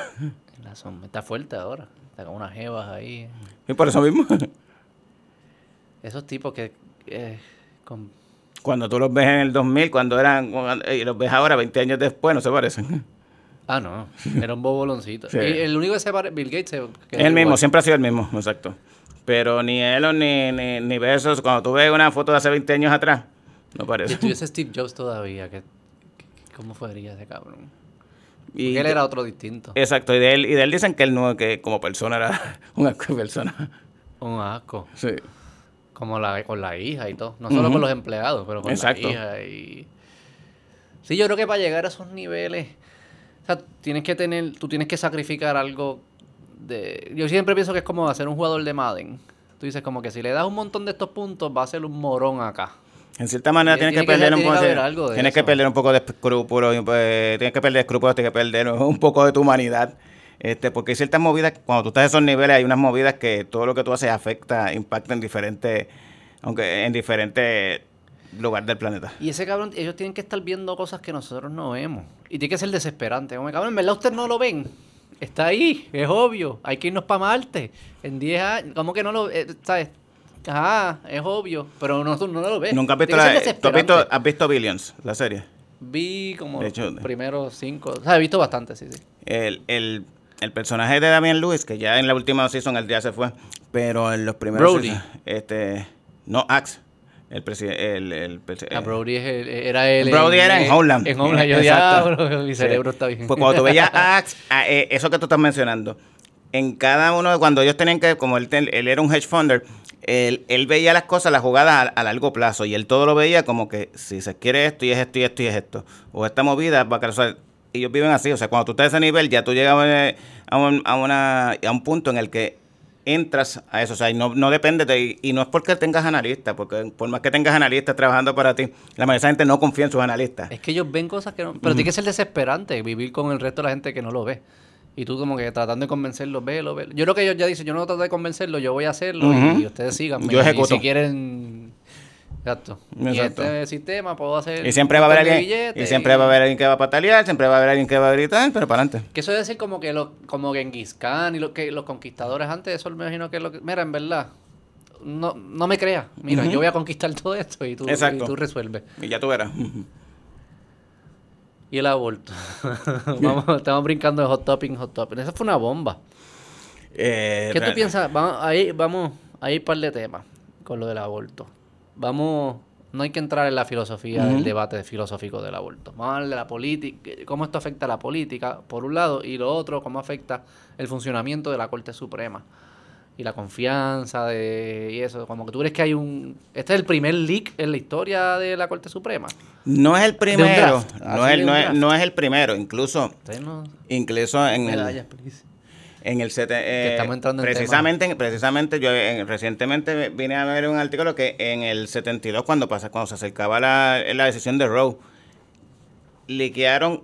La sombra está fuerte ahora. Está con unas jevas ahí. y por eso mismo, Esos tipos que... eh, con- cuando tú los ves en el 2000, cuando eran, y los ves ahora, 20 años después, no se parecen. Ah, no. Era un boboloncito. Sí. Y el único que se parece... Bill Gates se el mismo, igual. siempre ha sido el mismo, exacto. Pero ni Elon ni, ni, ni Bezos, cuando tú ves una foto de hace 20 años atrás, no Si parece. estuviese Steve Jobs todavía, ¿qué, qué- ¿cómo fuería ese cabrón? Y Porque él de- era otro distinto. Exacto, y de él, y de él dicen que él no, que como persona era [laughs] una persona. Un asco. Sí. Como la, con la hija y todo. No solo con los empleados, pero con Exacto. la hija y... Sí, yo creo que para llegar a esos niveles... Tienes que tener... Tú tienes que sacrificar algo de... Yo siempre pienso que es como hacer un jugador de Madden. Tú dices como que si le das un montón de estos puntos va a ser un morón acá. En cierta manera tienes que, perder un poco. Tienes que perder un poco de escrúpulos, pues, tienes que perder escrúpulos, tienes que perder [laughs] un poco de tu humanidad. Este, porque hay ciertas movidas, cuando tú estás en esos niveles, hay unas movidas que todo lo que tú haces afecta, impacta en diferentes, aunque en diferentes lugares del planeta. Y ese cabrón, ellos tienen que estar viendo cosas que nosotros no vemos. Y tiene que ser desesperante. Como cabrón, en verdad ustedes no lo ven. Está ahí, es obvio. Hay que irnos para Marte. En 10 años, ¿cómo que no lo eh, ¿Sabes? Ajá, es obvio, pero no, no lo ves. ¿Nunca has visto, la, ¿tú has visto, has visto Billions, la serie? Vi como los primeros cinco. O sea, he visto bastante, sí, sí. El, el, el personaje de Damian Lewis, que ya en la última season el día se fue, pero en los primeros. Brody. este, no, Axe. El presidente. El, el, ah, Brody es era él. Brody era en Homeland. En Homeland. Yo diablo, mi cerebro está bien. Pues cuando tú veías a [laughs] Axe, eh, eso que tú estás mencionando, en cada uno, de cuando ellos tenían que, como él, él era un hedge funder, él, él, veía las cosas, las jugadas a, largo plazo y él todo lo veía como que si se quiere esto y es esto y esto y es esto. O esta movida va a causar. Ellos viven así, o sea, cuando tú estás a ese nivel ya tú llegas a, un, a, una, a un punto en el que entras a eso, o sea, no, no depende de, y no es porque tengas analistas, porque por más que tengas analistas trabajando para ti, la mayoría de la gente no confía en sus analistas. Es que ellos ven cosas que no, pero tiene que ser desesperante vivir con el resto de la gente que no lo ve. Y tú como que tratando de convencerlo, velo, velo. Yo creo que ellos ya dicen, yo no trato de convencerlo, yo voy a hacerlo y ustedes sigan. Yo ejecuto. Y si quieren... Exacto. Y este sistema puedo hacer... Y siempre va a haber alguien, y siempre va a haber alguien que va a patalear, siempre va a haber alguien que va a gritar, pero para adelante. Que eso es decir como que los, como Genghis Khan y lo, que los conquistadores antes, eso me imagino que es lo que... Mira, en verdad, no, no me creas. Mira, yo voy a conquistar todo esto y tú, y tú resuelves. Y ya tú verás y el aborto. [laughs] vamos, estamos brincando de hot topping, hot topping. Esa fue una bomba. Eh, ¿Qué tú piensas? Vamos, ahí vamos, ahí par de temas con lo del aborto. Vamos, no hay que entrar en la filosofía del debate filosófico del aborto. Vamos a hablar de la política, cómo esto afecta a la política, por un lado, y lo otro, cómo afecta el funcionamiento de la Corte Suprema y la confianza de y eso. Como que tú crees que hay un este es el primer leak en la historia de la Corte Suprema. No es el primero no es, no, es, no es el primero. Incluso incluso en el en el eh, precisamente precisamente yo recientemente vine a ver un artículo que en el 72 cuando pasa cuando se acercaba la, la decisión de Roe liquearon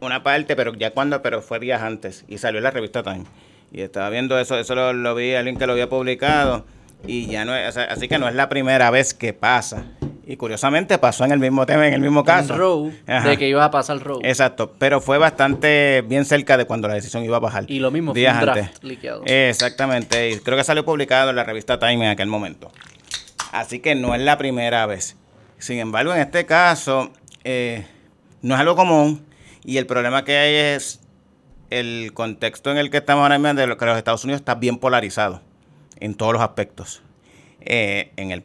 una parte pero ya cuando pero fue días antes y salió en la revista Time y estaba viendo eso, eso lo, vi, alguien que lo había publicado. Y ya no es, así que no es la primera vez que pasa. Y curiosamente pasó en el mismo tema, en el mismo caso. de que iba a pasar Roe. Exacto, pero fue bastante bien cerca de cuando la decisión iba a bajar. Y lo mismo días fue un draft Liqueado. Exactamente, y creo que salió publicado en la revista Time en aquel momento. Así que no es la primera vez. Sin embargo, en este caso, eh, no es algo común. Y el problema que hay es el contexto en el que estamos ahora mismo de que los Estados Unidos está bien polarizado en todos los aspectos. Eh, en, el,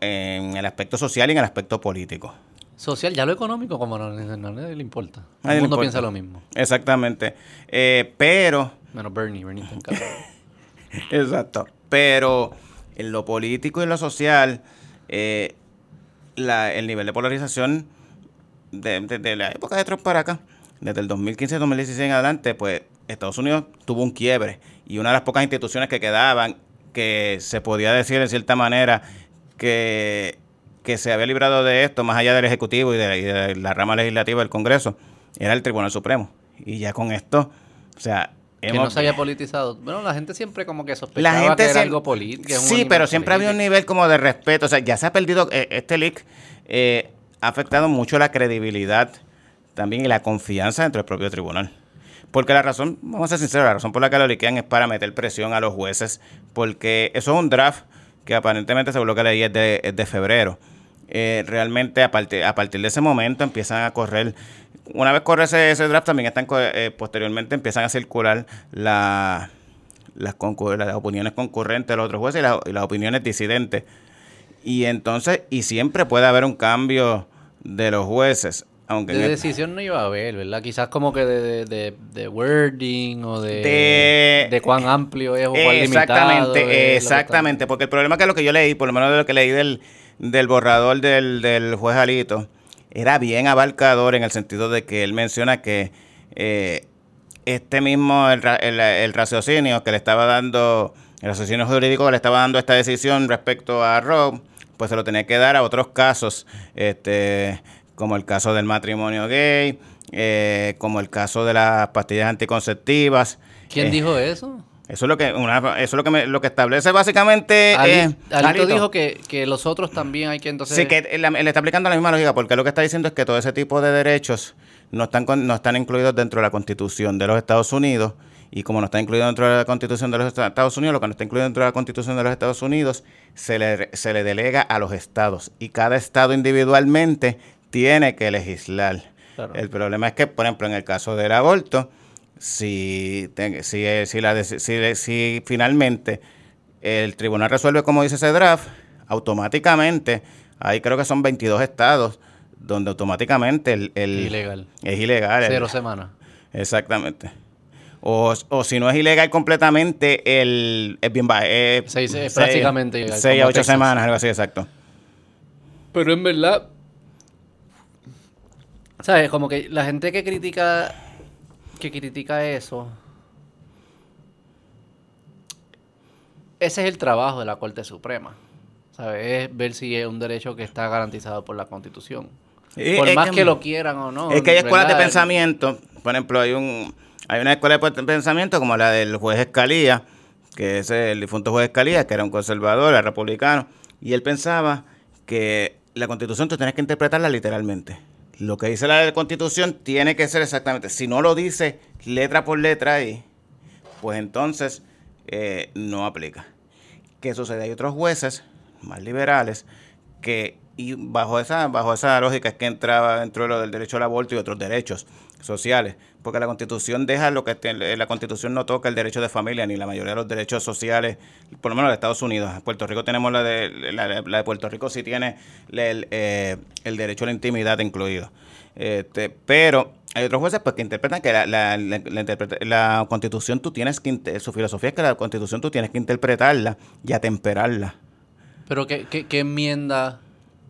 en el aspecto social y en el aspecto político. Social, ya lo económico, como no, le importa. Todo el mundo piensa lo mismo. Exactamente. Eh, pero. Menos Bernie, Bernie está [laughs] Exacto. Pero en lo político y en lo social, eh, el nivel de polarización desde de la época de Trump para acá desde el 2015-2016 en adelante, pues Estados Unidos tuvo un quiebre y una de las pocas instituciones que quedaban que se podía decir de cierta manera que, se había librado de esto, más allá del Ejecutivo y de, la rama legislativa del Congreso, era el Tribunal Supremo. Y ya con esto, o sea... Que no se haya politizado. Bueno, la gente siempre como que sospechaba que era algo político. Sí, pero siempre había un nivel como de respeto. O sea, ya se ha perdido, eh, este leak eh, ha afectado mucho la credibilidad también y la confianza dentro del propio tribunal. Porque la razón, vamos a ser sinceros, la razón por la que lo liquean es para meter presión a los jueces, porque eso es un draft que aparentemente, según lo que leí, es de, febrero. Eh, realmente a partir, a partir de ese momento empiezan a correr, una vez corre ese, draft también están eh, posteriormente empiezan a circular la, las, las opiniones concurrentes de los otros jueces y las opiniones disidentes. Y entonces, y siempre puede haber un cambio de los jueces de decisión no iba a haber, ¿verdad? Quizás como que de, de, wording o de, de, cuán amplio es o cuán Exactamente, exactamente. Porque el problema que lo que yo leí, por lo menos de lo que leí del, del borrador del, del juez Alito, era bien abarcador en el sentido de que él menciona que eh, este mismo, el, el, raciocinio que le estaba dando, el raciocinio jurídico que le estaba dando esta decisión respecto a Rob, pues se lo tenía que dar a otros casos, este, como el caso del matrimonio gay, eh, como el caso de las pastillas anticonceptivas. ¿Quién Eh, dijo eso? Eso es lo que, una- eso es lo que, me- lo que establece básicamente. Ali- eh, Alito Alito. dijo que, que los otros también hay que entonces... Sí, que él está aplicando la misma lógica, porque lo que está diciendo es que todo ese tipo de derechos no están, con- no están incluidos dentro de la Constitución de los Estados Unidos. Y como no está incluido dentro de la Constitución de los Estados Unidos, lo que no está incluido dentro de la Constitución de los Estados Unidos, se le, se le delega a los estados. Y cada estado individualmente tiene que legislar. Claro. El problema es que, por ejemplo, en el caso del aborto, si, si, eh, si, la, si, si finalmente el tribunal resuelve como dice ese draft, automáticamente, ahí creo que son 22 estados donde automáticamente el, el- Ilegal. es ilegal. el- Cero semanas. Exactamente. O, o si no es ilegal completamente, el, es bien bajo. Es, Seis- es prácticamente ilegal, 6 a como 8 Texas. semanas, algo así, exacto. Pero en verdad... ¿Sabes? Como que la gente que critica... Que critica eso... Ese es el trabajo de la Corte Suprema. ¿Sabes? Es ver si es un derecho que está garantizado por la Constitución. Y por más que- que, lo quieran o no. Es que hay escuelas de pensamiento, por ejemplo, hay un hay una escuela de pensamiento como la del juez Escalía, que es el difunto juez Escalía, que era un conservador, era republicano, y él pensaba que la constitución tú tienes que interpretarla literalmente. Lo que dice la constitución tiene que ser exactamente, si no lo dice letra por letra ahí, pues entonces eh, no aplica. ¿Qué sucede? Hay otros jueces más liberales que, y bajo esa, bajo esa lógica es que entraba dentro de lo del derecho al aborto y otros derechos sociales, porque la constitución deja lo que la constitución no toca el derecho de familia ni la mayoría de los derechos sociales, por lo menos de Estados Unidos. En Puerto Rico tenemos la de, la, de Puerto Rico sí tiene el, eh, el derecho a la intimidad incluido. Este, pero hay otros jueces pues que interpretan que la, la, la- constitución tú tienes que, su filosofía es que la constitución tú tienes que interpretarla y atemperarla. Pero ¿qué, qué, qué enmienda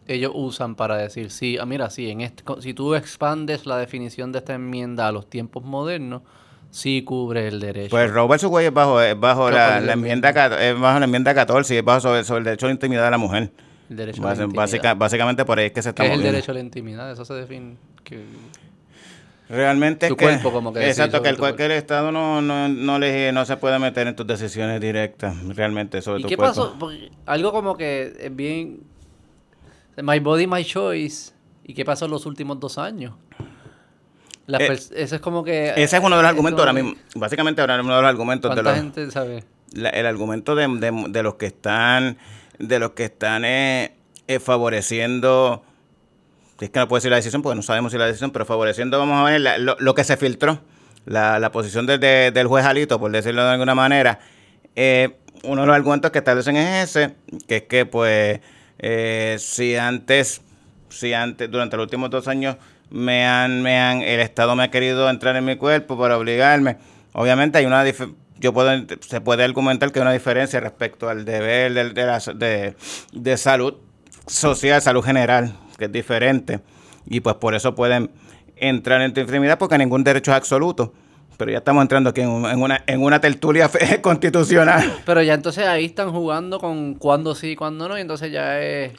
ellos usan para decir, sí, ah, mira, sí, en este, si tú expandes la definición de esta enmienda a los tiempos modernos, sí cubre el derecho. Pues vs. Wade es bajo, es bajo la, enmienda, es bajo la enmienda 14 y es bajo sobre, sobre el derecho a la intimidad de la mujer. el derecho a la intimidad. básica- básicamente por ahí es que se está ¿Qué es el derecho a la intimidad? Eso se define. que- Realmente es Tu que, cuerpo, como que exacto, que el cualquier estado no, no, no, le, no se puede meter en tus decisiones directas, realmente, sobre ¿Y tu qué cuerpo. pasó? Porque algo como que es bien... My Body, My Choice. ¿Y qué pasó en los últimos dos años? Eh, ese es como que... Ese es uno de los argumentos eso- ahora mismo. Básicamente ahora uno de los argumentos de ¿Cuánta los, gente sabe? la- el argumento de, de- de los que están de los que están eh, eh, favoreciendo es que no puedo decir la decisión porque no sabemos si la decisión pero favoreciendo vamos a ver la- lo, lo que se filtró la, la posición de- de- del juez Alito por decirlo de alguna manera eh, uno de los argumentos que establecen es ese que es que pues eh, si antes si antes durante los últimos dos años me han me han el Estado me ha querido entrar en mi cuerpo para obligarme. Obviamente hay una yo puedo se puede argumentar que hay una diferencia respecto al deber de, de, la- de- de salud social salud general que es diferente. Y pues por eso pueden entrar en tu enfermedad porque ningún derecho es absoluto pero ya estamos entrando aquí en, un- en una en una tertulia [laughs] constitucional Pero ya entonces ahí están jugando con cuándo sí y cuándo no, y entonces ya es...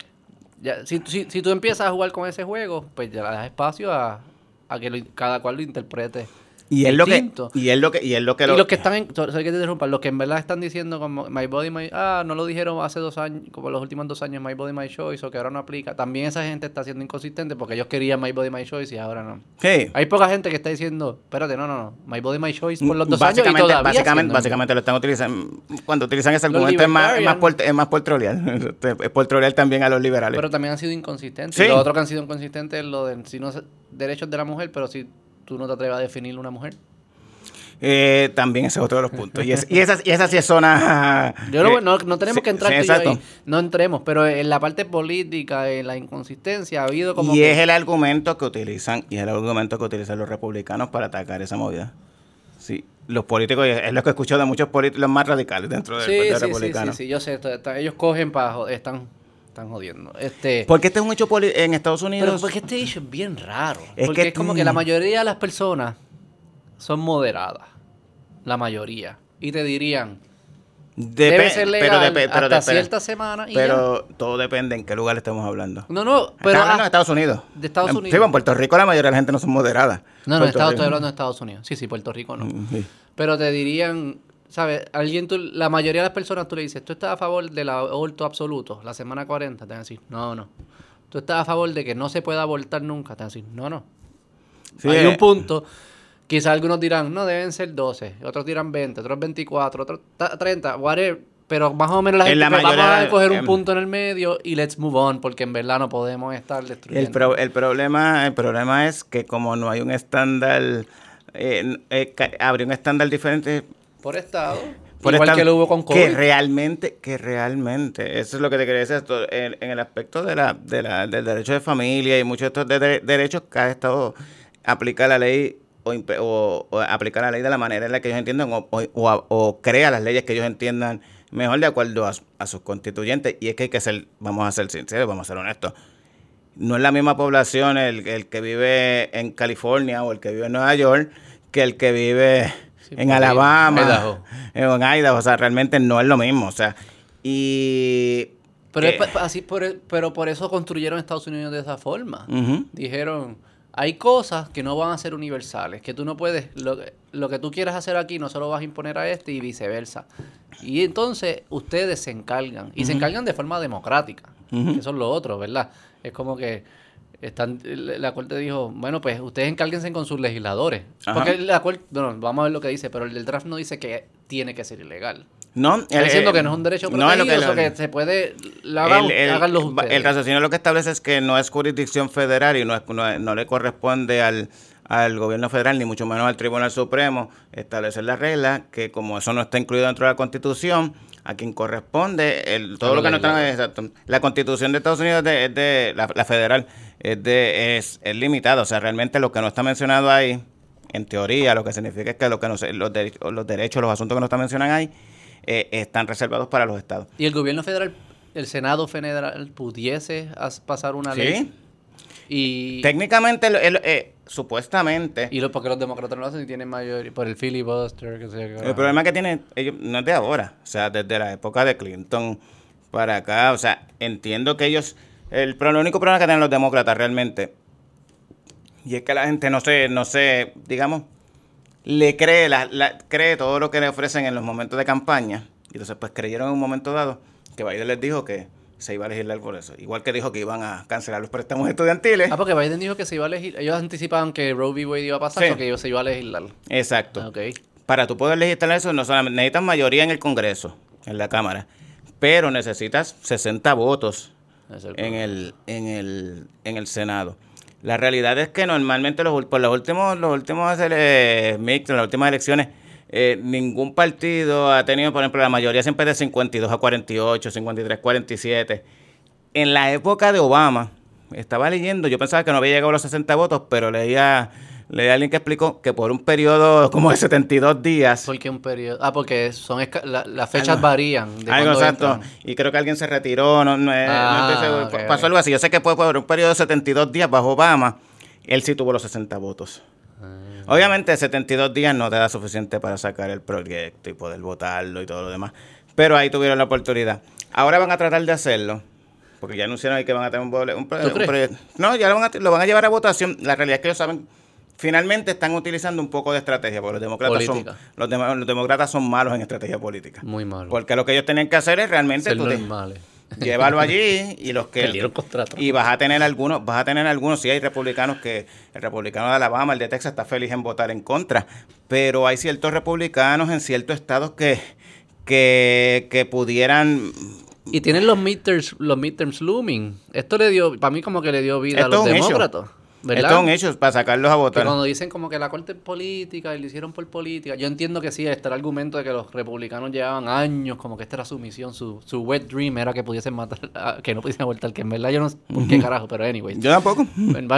Ya, si, si, si tú empiezas a jugar con ese juego, pues ya le das espacio a, a que cada cual lo interprete. Y es lo que y es lo que y es lo que y lo- los que están en, sorry que te interrumpa, los que en verdad están diciendo como My Body, My... Ah, no lo dijeron hace dos años, como los últimos dos años, My Body, My Choice, o que ahora no aplica. También esa gente está siendo inconsistente porque ellos querían My Body, My Choice y ahora no. sí Hay poca gente que está diciendo, espérate, no, no, no, My Body, My Choice por los dos años y básicamente, todavía básicamente, básicamente lo están utilizando. Cuando utilizan ese argumento es más, es más, por, es más por trolear. [laughs] Es por trolear también a los liberales. Pero también han sido inconsistentes. Sí. Y lo otro que han sido inconsistentes es lo de si no derechos de la mujer, pero si tú no te atreves a definir una mujer. Eh, también ese es otro de los puntos. Y, es- y esa, y esa sí es zona. [laughs] Yo no, eh, no, no tenemos sí, que entrar sí, ahí. No entremos, pero en la parte política, en la inconsistencia, ha habido como Y que- es el argumento que utilizan, y es el argumento que utilizan los republicanos para atacar esa movida. Sí, los políticos, es lo que escucho de muchos políticos, los más radicales dentro del Sí, Partido sí, sí, Republicano. sí, sí, yo sé. ellos cogen para están, están jodiendo. Este, Porque este es un hecho en Estados pero Unidos. porque este issue es bien raro. Es porque que- es como que la mayoría de las personas son moderadas. La mayoría. Y te dirían, debe ser legal hasta cierta semana. pero todo depende en qué lugar estamos hablando. No, no, pero. Estamos hablando de Estados Unidos. De Estados Unidos. Sí, en Puerto Rico la mayoría de la gente no son moderadas. No, no, estoy hablando de Estados Unidos. Sí, sí, Puerto Rico no. Mm, pero te dirían, ¿sabes? Alguien, tú, la mayoría de las personas tú le dices, ¿tú estás a favor del aborto absoluto, la semana 40? Te van a decir, no, no. ¿Tú estás a favor de que no se pueda abortar nunca? Te van a decir, no, no. Hay un punto Quizás algunos dirán, no, deben ser 12, otros dirán 20, otros 24, otros 30, whatever. Pero más o menos la gente va vamos a coger un em, punto en el medio y let's move on, porque en verdad no podemos estar destruyendo. El, el, problema, el problema es que como no hay un estándar, eh, eh, habría un estándar diferente. Por estado. igual que lo hubo con COVID. Que realmente, que realmente, eso es lo que te quería decir, en, en el aspecto de la, de la, del derecho de familia y muchos de estos derechos, cada estado aplica la ley o, aplicar la ley de la manera en la que ellos entiendan o, crea las leyes que ellos entiendan mejor de acuerdo a, sus constituyentes. Y es que hay que ser, vamos a ser sinceros, vamos a ser honestos. No es la misma población el, el que vive en California o el que vive en Nueva York que el que vive en Alabama o en Idaho. O sea, realmente no es lo mismo. O sea, y pero, así, por, pero por eso construyeron Estados Unidos de esa forma. Dijeron, hay cosas que no van a ser universales, que tú no puedes, lo, lo, que tú quieras hacer aquí no se lo vas a imponer a este y viceversa. Y entonces ustedes se encargan, y se encargan de forma democrática, que eso es lo otro, ¿verdad? Es como que están, la Corte dijo, bueno, pues ustedes encárguense con sus legisladores. Porque la Corte, no, vamos a ver lo que dice, pero el del draft no dice que tiene que ser ilegal. No, Está diciendo que no es un derecho protegido, no que, que, se puede el, el, ustedes. El raciocinio lo que establece es que no es jurisdicción federal y no, es, no, le corresponde al, al gobierno federal, ni mucho menos al Tribunal Supremo, establecer la regla que como eso no está incluido dentro de la Constitución, a quien corresponde el, todo lo que no está exacto. La Constitución de Estados Unidos es de, la, federal es de es, es limitada, o sea, realmente lo que no está mencionado ahí en teoría lo que significa es que lo que no, los, los derechos, los asuntos que no están mencionados ahí eh, están reservados para los estados. ¿Y el gobierno federal, el Senado federal, pudiese pasar una ley? Y... Técnicamente, eh, supuestamente... ¿Y lo, porque los demócratas no lo hacen y tienen mayoría? Por el filibuster, que sea, El problema que tienen ellos no es de ahora, o sea, desde la época de Clinton para acá, o sea, entiendo que ellos... El, pero el único problema que tienen los demócratas realmente, y es que la gente no se, no sé, digamos, le cree, la, cree todo lo que le ofrecen en los momentos de campaña. Y entonces, pues creyeron en un momento dado que Biden les dijo que se iba a legislar por eso. Igual que dijo que iban a cancelar los préstamos estudiantiles. Ah, porque Biden dijo que se iba a legislar. Ellos anticipaban que Roe v. Wade iba a pasar porque ellos se iba a legislar. Exacto. Okay. Para tú poder legislar eso, no solamente necesitas mayoría en el Congreso, en la Cámara, pero necesitas 60 votos en el, en, el, en el Senado. La realidad es que normalmente los, por los últimos, los últimos eh, las últimas elecciones, eh, ningún partido ha tenido, por ejemplo, la mayoría siempre de 52 a 48, 53, 47. En la época de Obama, estaba leyendo, yo pensaba que no había llegado a los 60 votos, pero leía Leí a alguien que explicó que por un periodo como de 72 días. ¿Por qué un periodo? Ah, porque son las fechas varían. De algo exacto. Y creo que alguien se retiró, no, no, ah, pasó algo así. Yo sé que por un periodo de 72 días bajo Obama, él sí tuvo los 60 votos. Obviamente 72 días no te da suficiente para sacar el proyecto y poder votarlo y todo lo demás. Pero ahí tuvieron la oportunidad. Ahora van a tratar de hacerlo. Porque ya anunciaron que van a tener un, proyecto. No, ya lo van, a, lo van a llevar a votación. La realidad es que ellos saben finalmente están utilizando un poco de estrategia, porque los demócratas, son, los, demócratas son malos en estrategia política. Muy malos. Porque lo que ellos tenían que hacer es realmente llévalo allí y los que [laughs] y vas a tener algunos, vas a tener algunos, sí hay republicanos que el republicano de Alabama, el de Texas está feliz en votar en contra, pero hay ciertos republicanos en ciertos estados que que, que pudieran y tienen los midterms, los midterms looming. Esto le dio, para mí como que le dio vida a los demócratas. ¿Verdad? son hechos para sacarlos a votar. cuando dicen como que la corte es política y lo hicieron por política, yo entiendo que sí, está el argumento de que los republicanos llevaban años, como que esta era su misión, su, su wet dream era que pudiesen matar, que no pudiesen abortar, que en verdad yo no sé por qué carajo, pero anyway. Yo tampoco.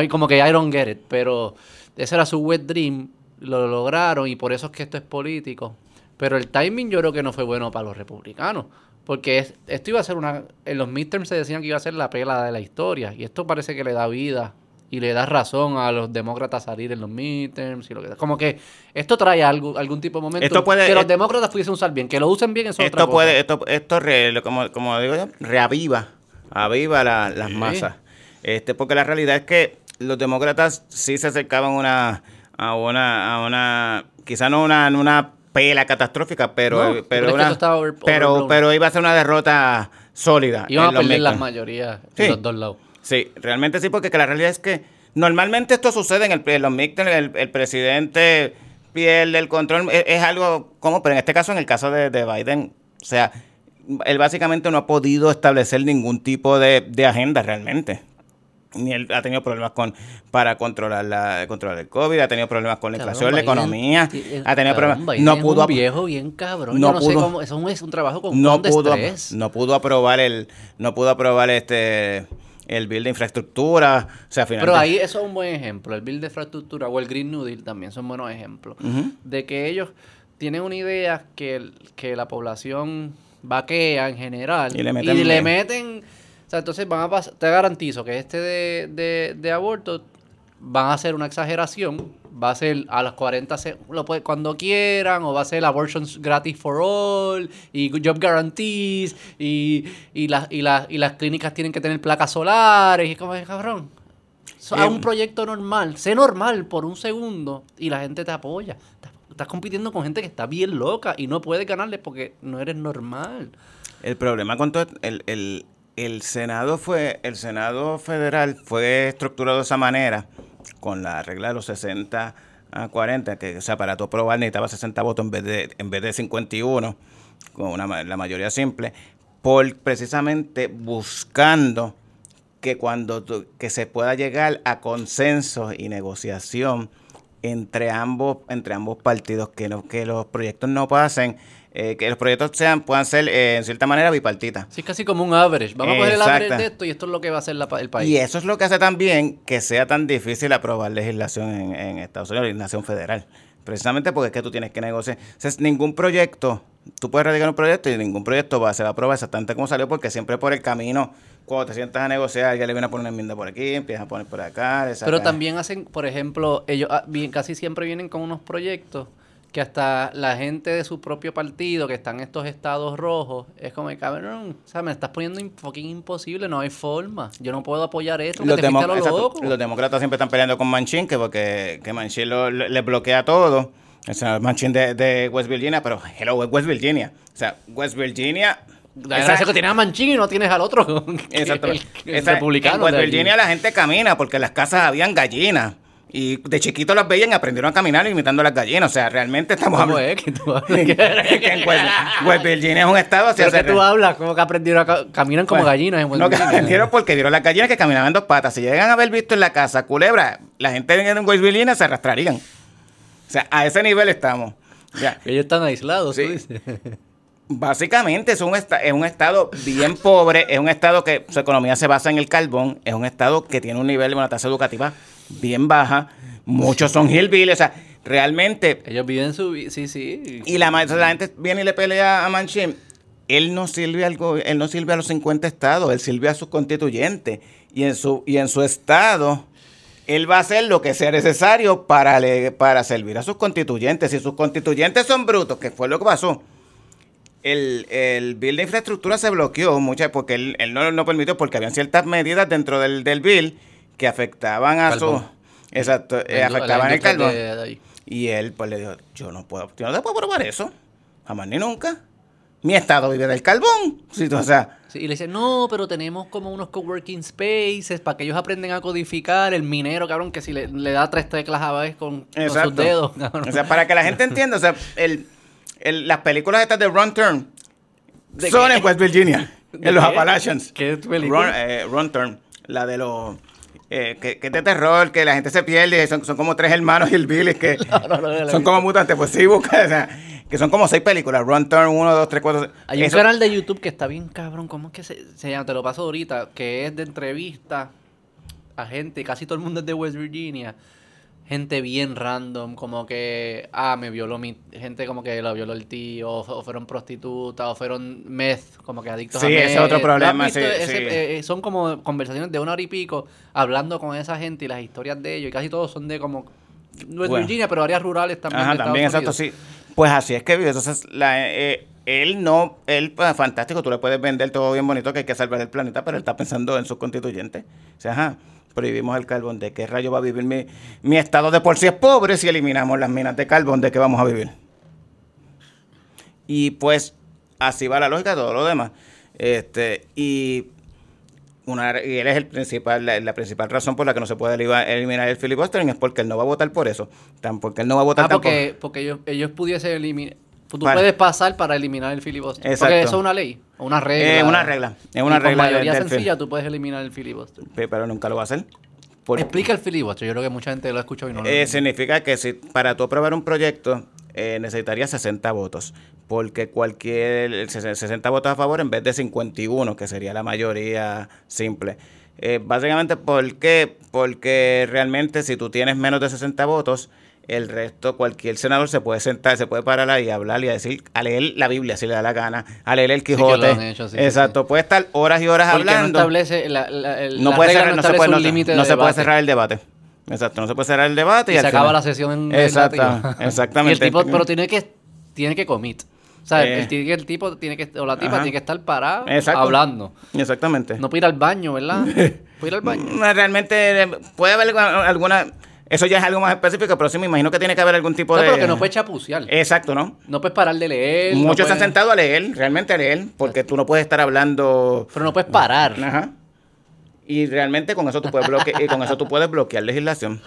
Como que I don't get it, pero ese era su wet dream, lo lograron y por eso es que esto es político. Pero el timing yo creo que no fue bueno para los republicanos. Porque esto iba a ser una. En los midterms se decían que iba a ser la pela de la historia. Y esto parece que le da vida y le das razón a los demócratas salir en los midterms y lo que Como que esto trae algo, algún tipo de momento Esto puede- que los eh, demócratas pudiesen usar bien, que lo usen bien eso es otra Esto cosa. puede, esto, esto re- como, como digo yo, reaviva, aviva la- las Sí. masas. Este, porque la realidad es que los demócratas sí se acercaban una, a una, a una, quizá no una, una pela catastrófica, pero, No, ¿tú pero, una- over- pero, pero iba a ser una derrota sólida. Iban a perder las mayorías Sí. en los dos lados. Sí, realmente sí, porque que la realidad es que normalmente esto sucede en, el, en los midterms, el, el presidente pierde el control, es, es algo como, pero en este caso, en el caso de, de Biden, o sea, él básicamente no ha podido establecer ningún tipo de, de agenda realmente. Ni él ha tenido problemas con para controlar la controlar el COVID, ha tenido problemas con la inflación, la economía, Biden- ha tenido cabrón, problemas. Biden No es pudo, un ap- viejo bien cabrón. no Yo no sé pudo- cómo, eso es un, es un trabajo con no un de pudo, no pudo aprobar el, no pudo aprobar este el bill de infraestructura. O sea, Pero finalmente. ahí eso es un buen ejemplo. El Bill de Infraestructura o el Green New Deal también son buenos ejemplos. De que ellos tienen una idea que, que la población vaquea en general. Y le meten y le miedo. meten... O sea, entonces van a pasar... Te garantizo que este de, de, de aborto van a hacer una exageración. Va a ser a los 40... se- Lo puede, cuando quieran. O va a ser abortions gratis for all. Y job guarantees. Y, y, las y, las y las clínicas tienen que tener placas solares. Y es como, cabrón... So, Eh, a un proyecto normal, sé normal por un segundo y la gente te apoya. Estás, estás compitiendo con gente que está bien loca y no puedes ganarle porque no eres normal. El problema con todo el, el, el Senado fue, el Senado federal fue estructurado de esa manera, con la regla de los 60 a 40, que o sea, para tu aprobar necesitaba 60 votos en vez de, en vez de 51, con una, la mayoría simple, por precisamente buscando que cuando que se pueda llegar a consenso y negociación entre ambos entre ambos partidos que no, que los proyectos no pasen eh, que los proyectos sean puedan ser eh, en cierta manera bipartitas Sí, es casi como un average. Vamos a coger el average de esto y esto es lo que va a hacer la el país. y eso es lo que hace también que sea tan difícil aprobar legislación en, en Estados Unidos, legislación federal. Precisamente porque es que tú tienes que negociar. O sea, ningún proyecto, tú puedes radicar un proyecto y ningún proyecto va, a aprobar exactamente como salió, porque siempre por el camino, cuando te sientas a negociar, ya le viene a poner una enmienda por aquí, empiezas a poner por acá. Pero también hacen, por ejemplo, ellos ah, casi siempre vienen con unos proyectos que hasta la gente de su propio partido que están en estos estados rojos es como, cabrón, o sea, me estás poniendo in- fucking imposible, no hay forma. Yo no puedo apoyar esto, Los, te demo- lo loco. los demócratas siempre están peleando con Manchin, que porque que Manchin lo- le le bloquea todo. El senador Manchin de, de West Virginia, pero hello, es West Virginia. O sea, West Virginia. La gracia que tienes a Manchin y no tienes al otro. [laughs] Exactamente. el- el Esa- republicano. En West. Virginia la gente camina porque en las casas habían gallinas. Y de chiquitos las veían y aprendieron a caminar imitando las gallinas. O sea, realmente estamos ¿Cómo hablando. es que tú [laughs] hablas? que en West, West Virginia es un estado o sea, que tú hablas, como que aprendieron a ca- caminan como Bueno, gallinas en West No, que Virginia. aprendieron porque vieron las gallinas que caminaban en dos patas. Si llegan a haber visto en la casa culebra, la gente en West Virginia se arrastrarían. O sea, a ese nivel estamos. Ya. Ellos están aislados, tú Sí. dices. Básicamente es un, es un estado bien pobre, es un estado que su economía se basa en el carbón, es un estado que tiene un nivel de una tasa educativa bien baja, muchos son hillbillies, o sea, realmente, Ellos viven su vida, sí, sí. y la, gente viene y le pelea a Manchin, él no sirve al go- él no sirve a los 50 estados, él sirve a sus constituyentes, y en su, y en su estado, él va a hacer lo que sea necesario para, le- para servir a sus constituyentes, si sus constituyentes son brutos, que fue lo que pasó, el, el bill de infraestructura se bloqueó muchas porque él, él no, no permitió porque habían ciertas medidas dentro del, del bill que afectaban a Carbón. su exacto eh, afectaban el carbón de- de ahí. y él pues le dijo yo no puedo yo no te puedo probar eso jamás ni nunca mi estado vive del carbón Sí, o sea Sí, y le dicen, no, pero tenemos como unos coworking spaces para que ellos aprendan a codificar. El minero, cabrón, que si le, le da tres teclas a vez con, con sus dedos. [laughs] cabrón. o sea para que la gente entienda o sea el, el- las películas estas de Run Turn ¿De son qué? en West Virginia [laughs] ¿De en los? Appalachians ¿Qué película? Run, eh, Run Turn, la de los. Eh, que, que es de terror, que la gente se pierde, son, son como tres hermanos y el Billy que [laughs] No, no, no, no la son como mutantes. Pues sí, busca, o sea, que son como seis películas: Run Turn 1, 2, 3, 4. Hay un canal de YouTube que está bien cabrón. ¿Cómo es que se, se llama? Te lo paso ahorita. Que es de entrevista a gente. Casi todo el mundo es de West Virginia. Gente bien random, como que, ah, me violó mi, gente como que la violó el tío, o, o fueron prostitutas, o fueron meth, como que adictos a Sí, meth. ese es otro ¿Tú has problema, sí, ese- sí. eh, eh, son como conversaciones de una hora y pico, hablando con esa gente y las historias de ellos, y casi todos son de como, no es Bueno. Virginia, pero áreas rurales también Ajá, de también, exacto, sí. Pues así es que vive. Entonces, la, eh, él no, él, pues, fantástico, tú le puedes vender todo bien bonito que hay que salvar el planeta, pero él está pensando en sus constituyentes. O sea, ajá, prohibimos el carbón. ¿De qué rayo va a vivir mi, mi estado de por sí es pobre si eliminamos las minas de carbón? ¿De qué vamos a vivir? Y pues así va la lógica de todo lo demás. Este, y una, y él es el principal, la, la principal razón por la que no se puede eliminar el filibustering es porque él no va a votar por eso. Porque él no va a votar Ah, tampoco. porque, porque ellos, ellos pudiesen eliminar. Tú Vale. puedes pasar para eliminar el filibuster. Porque eso es una ley, una regla. Es una regla, es una Y regla Con mayoría del sencilla tú puedes eliminar el filibuster. Pe- pero nunca lo va a hacer. Por- Explica el filibuster. Yo creo que mucha gente lo ha escuchado y no lo eh, significa que si para tú aprobar un proyecto eh, necesitarías 60 votos, porque cualquier el ses- 60 votos a favor en vez de 51, que sería la mayoría simple. Eh, básicamente, ¿por qué? Porque realmente si tú tienes menos de 60 votos, el resto, cualquier senador se puede sentar, se puede parar ahí y hablar y a decir, a leer la Biblia si le da la gana, a leer el Quijote. han hecho, sí, sí, Exacto, puede estar horas y horas Porque no hablando. establece. La, la- el- no puede cerrar, no, se establece puede, no- no se puede cerrar el debate. Exacto, no se puede cerrar el debate y, se acaba final- la sesión Exacto, legislativa. exactamente. [laughs] Y el tipo, pero tiene que, tiene que commit. O sea, Eh. el, el tipo tiene que, o la tipa Ajá. tiene que estar parada Exacto. hablando. Exactamente. No puede ir al baño, ¿verdad? [laughs] puede ir al baño. Realmente eh, puede haber alguna... Eso ya es algo más específico, pero sí me imagino que tiene que haber algún tipo No, de... pero que no puedes chapucear. Exacto, ¿no? No puedes parar de leer. no Muchos se han puedes- sentado a leer, realmente a leer, porque tú no puedes estar hablando... Pero no puedes parar. Ajá. Y realmente con eso tú puedes bloquear, y con eso tú puedes bloquear legislación.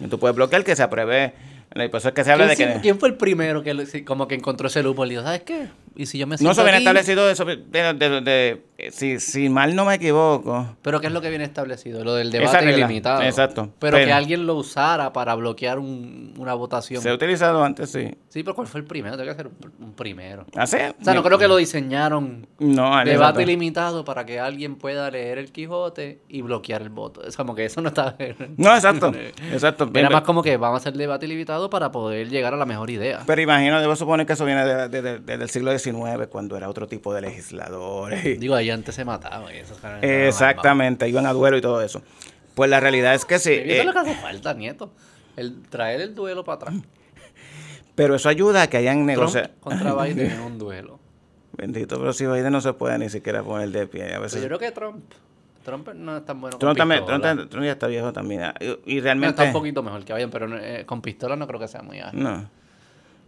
Y tú puedes bloquear que se apruebe... Eso es que se habla ¿Quién, de que... quién fue el primero que como que encontró ese dijo, ¿sabes qué? Y si yo me No, siento eso viene aquí- establecido de, de- de- de- eh, si, si mal no me equivoco. Pero ¿qué es lo que viene establecido? Lo del debate regla, ilimitado. exacto. Pero, que alguien lo usara para bloquear un- una votación. Se ha utilizado antes, sí. Sí, pero ¿cuál fue el primero? Tiene que ser un, primero. ¿Hace? O sea, no creo que lo diseñaron No, debate exacto. ilimitado para que alguien pueda leer el Quijote y bloquear el voto. Es como que eso no está... [laughs] No, exacto. exacto. Era más como que vamos a hacer debate ilimitado para poder llegar a la mejor idea. Pero imagino, debo suponer que eso viene de- de- de- de- del siglo XIX, cuando era otro tipo de legisladores. [laughs] Digo, ahí antes se mataban. Exactamente, iban a duelo y todo eso. Pues la realidad es que sí. Eso es eh, lo que hace falta, nieto. El traer el duelo para atrás. [laughs] pero eso ayuda a que hayan negociaciones. contra [laughs] Biden en un duelo. Bendito, pero si Biden no se puede ni siquiera poner de pie. A Pero veces. yo creo que Trump... Trump no es tan bueno Trump, con también, pistola. Trump, Trump ya está viejo también. Y, No, está realmente. un poquito mejor que Biden, pero eh, con pistola no creo que sea muy ágil. No.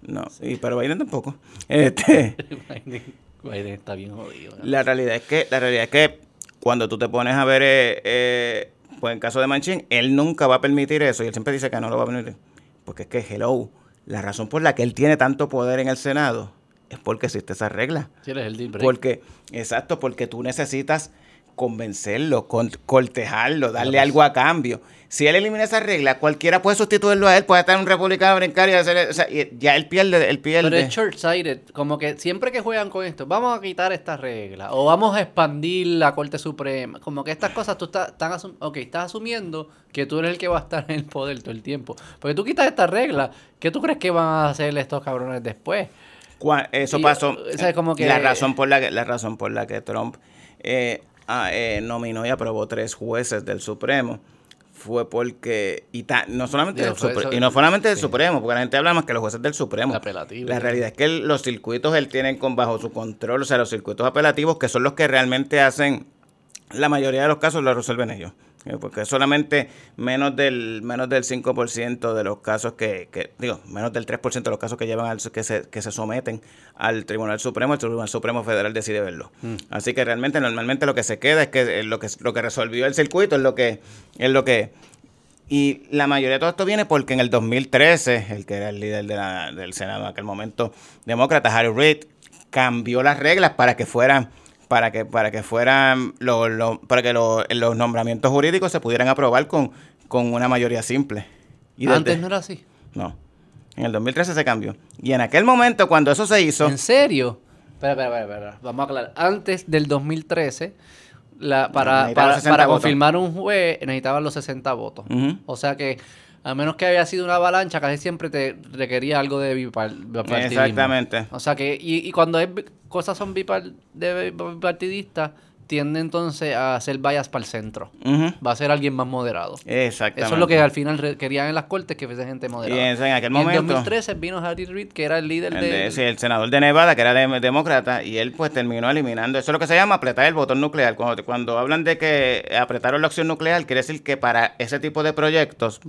No. Y, pero Biden tampoco. [laughs] Este. Biden, Biden está bien jodido. ¿no? La realidad es que, la realidad es que cuando tú te pones a ver, eh, eh, pues en caso de Manchin, él nunca va a permitir eso y él siempre dice que no lo va a permitir. Porque es que, hello, la razón por la que él tiene tanto poder en el Senado es porque existe esa regla. Sí, él es el deal breaker. Porque, exacto, porque tú necesitas convencerlo, con- cortejarlo, darle Claro. algo a cambio. Si él elimina esa regla, cualquiera puede sustituirlo a él, puede estar un republicano brincar y hacer, o sea, ya él pierde, él pierde. Pero es short-sighted, como que siempre que juegan con esto, vamos a quitar esta regla, o vamos a expandir la Corte Suprema, como que estas cosas tú estás, están asum- ok, estás asumiendo que tú eres el que va a estar en el poder todo el tiempo. Porque tú quitas esta regla, ¿qué tú crees que van a hacer estos cabrones después? Eso Y, pasó. o sea, como que- La razón por la que, la razón por la que Trump eh, ah, eh, nominó y aprobó tres jueces del Supremo fue porque y ta- no solamente del fue Supre- eso- y no solamente del sí. Supremo porque la gente habla más que los jueces del Supremo apelativo. la realidad es que el- los circuitos él tienen con bajo su control o sea los circuitos apelativos que son los que realmente hacen la mayoría de los casos los resuelven ellos porque solamente menos del menos del 5% de los casos que, que- digo menos del 3% de los casos que llevan al que se, que se someten al Tribunal Supremo. El Tribunal Supremo Federal decide verlo. Así que realmente normalmente lo que se queda es que eh, lo que lo que resolvió el circuito es lo que es lo que y la mayoría de todo esto viene porque en el 2013, el que era el líder de la- del Senado en aquel momento, demócrata, Harry Reid, cambió las reglas para que fueran para que para que fueran los los- para que los, los nombramientos jurídicos se pudieran aprobar con, con una mayoría simple. Y desde- Antes no era así. no. En el 2013 se cambió. Y en aquel momento cuando eso se hizo, ¿En serio? Espera, espera, espera, espera. Vamos a aclarar. Antes del 2013, la, para, para, 60 para confirmar un juez necesitaban los 60 votos. O sea que A menos que haya sido una avalancha, casi siempre te requería algo de bipar- bipartidismo. Exactamente. O sea que, y, y cuando es cosas son de bipartidistas, tiende entonces a ser bias para el centro. Va a ser alguien más moderado. Exactamente. Eso es lo que al final querían en las cortes, que fuese gente moderada. en, en aquel Y en momento, 2013 vino Harry Reid, que era el líder el, de... sí, el senador de Nevada, que era de- demócrata, y él pues terminó eliminando. Eso es lo que se llama apretar el botón nuclear. Cuando, cuando hablan de que apretaron la opción nuclear, quiere decir que para ese tipo de proyectos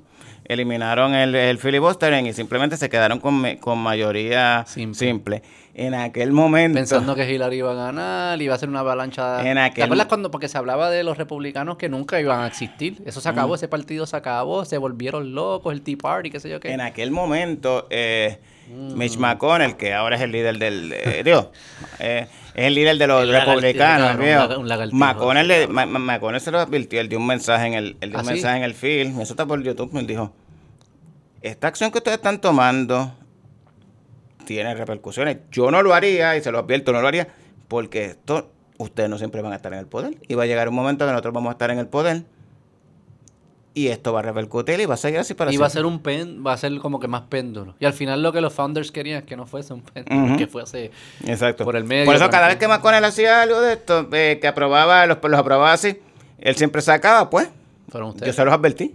eliminaron el, el filibustering y simplemente se quedaron con, con mayoría Simple. simple. En aquel momento... Pensando que Hillary iba a ganar, iba a ser una avalancha. En ¿Te aquel- acuerdas cuando? Porque se hablaba de los republicanos que nunca iban a existir. Eso se Mm. acabó, ese partido se acabó, se volvieron locos, el Tea Party, qué sé yo qué. En aquel momento, eh, Mm. Mitch McConnell, que ahora es el líder del. eh, [laughs] digo, eh, es el líder de los El republicanos. un laga- un lagartijo. McConnell, le- Ma- Ma- McConnell se lo advirtió, él dio un mensaje en el, él dio ¿Ah, un sí? mensaje en el film, eso está por YouTube, me dijo, esta acción que ustedes están tomando tiene repercusiones. Yo no lo haría, y se lo advierto, no lo haría, porque esto, ustedes no siempre van a estar en el poder. Y va a llegar un momento que nosotros vamos a estar en el poder. Y esto va a repercutir y va a seguir así para y va a ser un pen, va a ser como que más péndulo. Y al final lo que los founders querían es que no fuese un péndulo, [laughs] que fuese Exacto. por el medio. Por eso cada vez que McConnell hacía algo de esto, eh, que aprobaba, los, los aprobaba así, él siempre sacaba, pues, Fueron yo ustedes. se los advertí.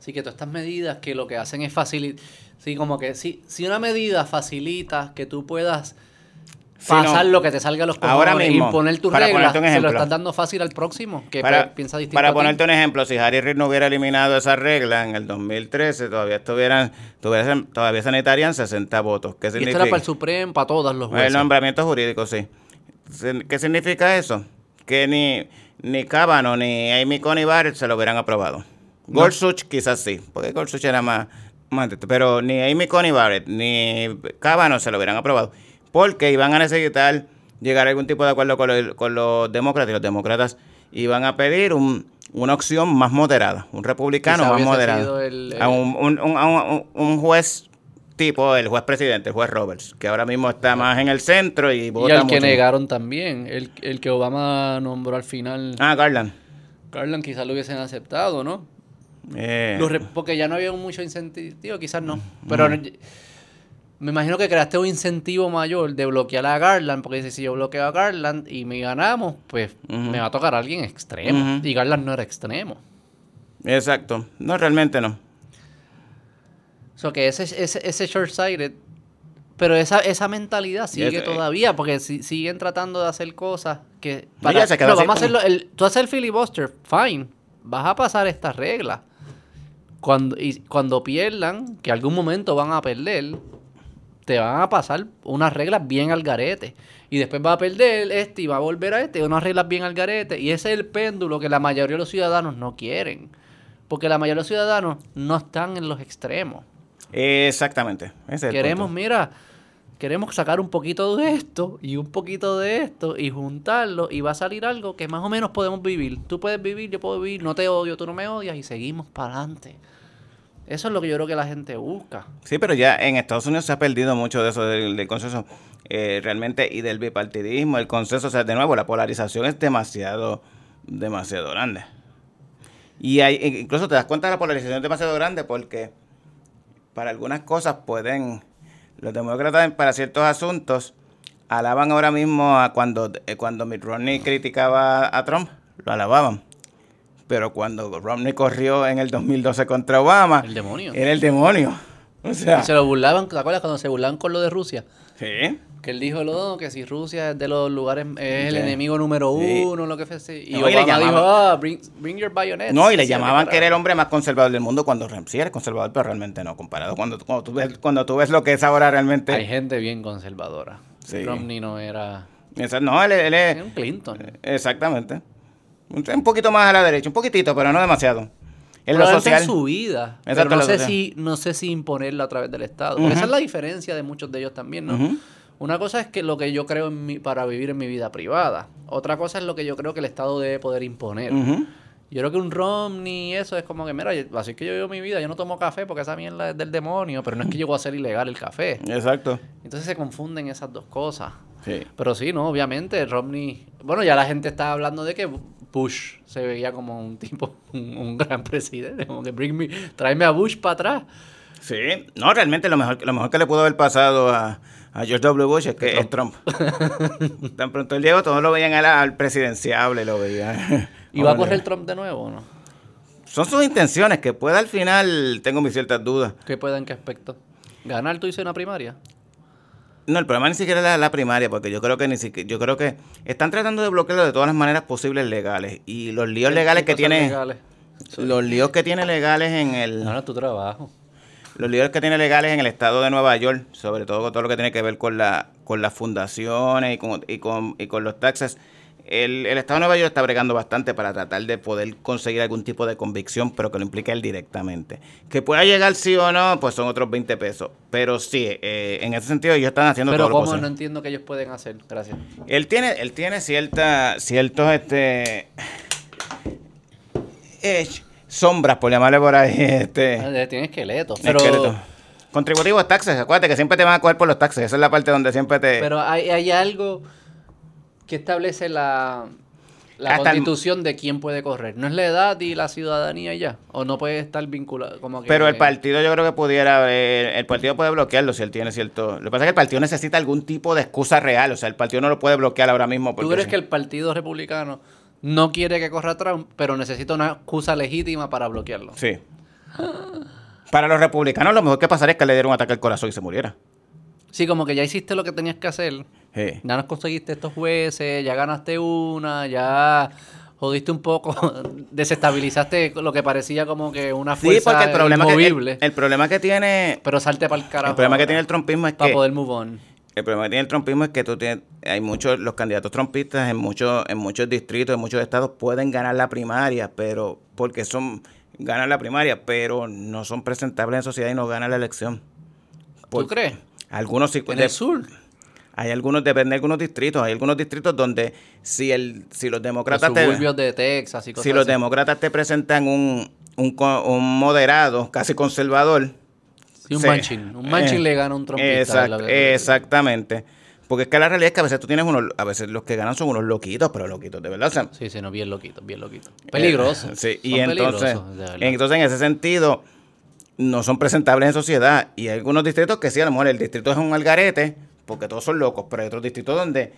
Wow. Sí, que todas estas medidas que lo que hacen es facilitar. Sí, como que si, si una medida facilita que tú puedas pasar lo que te salga a los Ahora mismo, imponer tus para reglas, un se lo estás dando fácil al próximo, que para piensa distinto. para ponerte un ejemplo, si Harry Reid no hubiera eliminado esa regla en el 2013, todavía estuvieran, tuviesen- todavía se necesitarían 60 votos. ¿Qué Y esto significa? era para el Supremo, para todos los El jueces. nombramiento jurídico, sí. ¿Qué significa eso? Que ni, ni Kavanaugh ni Amy Coney Barrett se lo hubieran aprobado. Gorsuch quizás sí, porque Gorsuch era más, más pero ni Amy Coney Barrett ni Kavanaugh se lo hubieran aprobado. Porque iban a necesitar llegar a algún tipo de acuerdo con, los- con los demócratas y los demócratas iban a pedir un- una opción más moderada, un republicano más moderado. sido el- A un, a un- juez tipo el juez presidente, el juez Roberts, que ahora mismo está más en el centro y y vota al que negaron también, el, el que Obama nombró al final, Ah, Garland. Garland quizás lo hubiesen aceptado, ¿no? Eh, Los porque ya no había mucho incentivo, quizás no. Pero no- me imagino que creaste un incentivo mayor de bloquear a Garland, porque dice, si yo bloqueo a Garland y me ganamos, pues me va a tocar a alguien extremo. Y Garland no era extremo. exacto. No, realmente no. O sea, que ese, ese, ese short-sighted, pero esa, esa mentalidad sigue ese- todavía, porque si- siguen tratando de hacer cosas que... no, vamos a hacerlo, el, tú haces el filibuster, fine, vas a pasar estas reglas. Cuando, y cuando pierdan, que algún momento van a perder, te van a pasar unas reglas bien al garete. Y después va a perder este y va a volver a este, unas reglas bien al garete. Y ese es el péndulo que la mayoría de los ciudadanos no quieren. Porque la mayoría de los ciudadanos no están en los extremos. Exactamente. Ese es el Queremos, punto. mira, queremos sacar un poquito de esto y un poquito de esto y juntarlo y va a salir algo que más o menos podemos vivir. Tú puedes vivir, yo puedo vivir, no te odio, tú no me odias y seguimos para adelante. Eso es lo que yo creo que la gente busca. Sí, pero ya en Estados Unidos se ha perdido mucho de eso del, del consenso eh, realmente y del bipartidismo, el consenso, o sea, de nuevo, la polarización es demasiado, demasiado grande. Y hay, e- incluso te das cuenta de la polarización es demasiado grande porque para algunas cosas pueden, los demócratas para ciertos asuntos alaban ahora mismo a cuando, eh, cuando Mitt Romney criticaba a Trump, lo alababan. Pero cuando Romney corrió en el 2012 contra Obama, El demonio. era el demonio. O sea, Y se lo burlaban, ¿te acuerdas cuando se burlaban con lo de Rusia? sí. Que él dijo lo que si Rusia es de los lugares, es el enemigo número Sí. uno, lo que fuese. Y No, y le Obama dijo, llamaban- ah, bring, bring your bayonets. No, y le llamaban que era el hombre más conservador del mundo cuando sí eres conservador, pero realmente no, comparado cuando, cuando, tú, ves, cuando tú ves lo que es ahora realmente. Hay gente bien conservadora. Sí. Romney no era... Esa- no, él, él es- Era un Clinton. Exactamente. Un un poquito más a la derecha, un poquitito, pero no demasiado. En lo social. en su vida. Exacto, pero no sé, si, no sé si imponerla a través del Estado. Esa es la diferencia de muchos de ellos también, ¿no? Una cosa es que lo que yo creo en mi, para vivir en mi vida privada. Otra cosa es lo que yo creo que el Estado debe poder imponer. Yo creo que un Romney, eso es como que, mira, así es que yo vivo mi vida, yo no tomo café porque esa mierda es del demonio, pero no es que yo voy a hacer ilegal el café. Exacto. Entonces se confunden esas dos cosas. Sí. Pero sí, no, obviamente, Romney. Bueno, ya la gente está hablando de que Bush se veía como un tipo, [laughs] un, un gran presidente. Como que bring me, tráeme a Bush para atrás. Sí, no, realmente lo mejor, lo mejor que le pudo haber pasado a, a George W. Bush es que es Trump. [laughs] Tan pronto él llegó, todos lo veían al, al presidenciable, lo veían. [laughs] ¿Y va a correr Trump de nuevo o no? Son sus intenciones, que pueda al final, tengo mis ciertas dudas. ¿Qué puede en qué aspecto? ¿Ganar tú hice una primaria? No, el problema ni siquiera es la, la primaria, porque yo creo que ni siquiera, yo creo que están tratando de bloquearlo de todas las maneras posibles legales. Y los líos legales que ¿Qué cosas tiene, legales? los líos que tiene legales en el, No, no, tu trabajo. Los líos que tiene legales en el estado de Nueva York, sobre todo con todo lo que tiene que ver con la, con las fundaciones y con, y con, y con los taxes. El, el estado de Nueva York está bregando bastante para tratar de poder conseguir algún tipo de convicción, pero que lo implique él directamente. Que pueda llegar sí o no, pues son otros 20 pesos. Pero sí, eh, en ese sentido ellos están haciendo Pero todo lo ¿cómo posible. no entiendo que ellos pueden hacer? Gracias. Él tiene, él tiene cierta, ciertos este eh, sombras, por llamarle por ahí, [laughs] este Ah, Tiene esqueletos. Pero, esqueletos. Contributivos taxes, acuérdate que siempre te van a coger por los taxes, esa es la parte donde siempre te pero hay, hay algo que establece la, la Hasta el- constitución de quién puede correr. ¿No es la edad y la ciudadanía ya? ¿O no puede estar vinculado? Como que, pero el partido yo creo que pudiera, eh, el partido puede bloquearlo si él tiene cierto... Lo que pasa es que el partido necesita algún tipo de excusa real, o sea, el partido no lo puede bloquear ahora mismo. ¿Tú porque crees si- que el Partido Republicano no quiere que corra Trump, pero necesita una excusa legítima para bloquearlo? Sí. Para los republicanos lo mejor que pasaría es que le diera un ataque al corazón y se muriera. Sí, como que ya hiciste lo que tenías que hacer. Sí. Ya nos conseguiste estos jueces, ya ganaste una, ya jodiste un poco, [laughs] desestabilizaste lo que parecía como que una Sí, fuerza porque el problema, que, el, el problema que tiene pero salte para el carajo. el problema que tiene el trumpismo es Para que poder move on. El problema que tiene el trumpismo es que tú tienes, hay muchos, los candidatos trumpistas en muchos, en muchos distritos, en muchos estados pueden ganar la primaria, pero porque son, ganan la primaria, pero no son presentables en sociedad y no ganan la elección. ¿Tú crees? Algunos sí, En de- el sur. hay algunos, depende de algunos distritos, hay algunos distritos donde si el, si los Los demócratas te, suburbios de Texas y cosas si los así. demócratas te presentan un, un, un moderado, casi conservador, Sí, un Sí. Un Manchin Eh, le gana a un trompista. Exact- que- exactamente. Porque es que la realidad es que a veces tú tienes unos, a veces los que ganan son unos loquitos, pero loquitos, de verdad. o sea, Sí, sí, no, bien loquito, bien loquito. Peligroso. eh, sí, y entonces, peligrosos, entonces en ese sentido, no son presentables en sociedad. Y hay algunos distritos que sí, a lo mejor el distrito es un algarete, porque todos son locos, pero hay otros distritos donde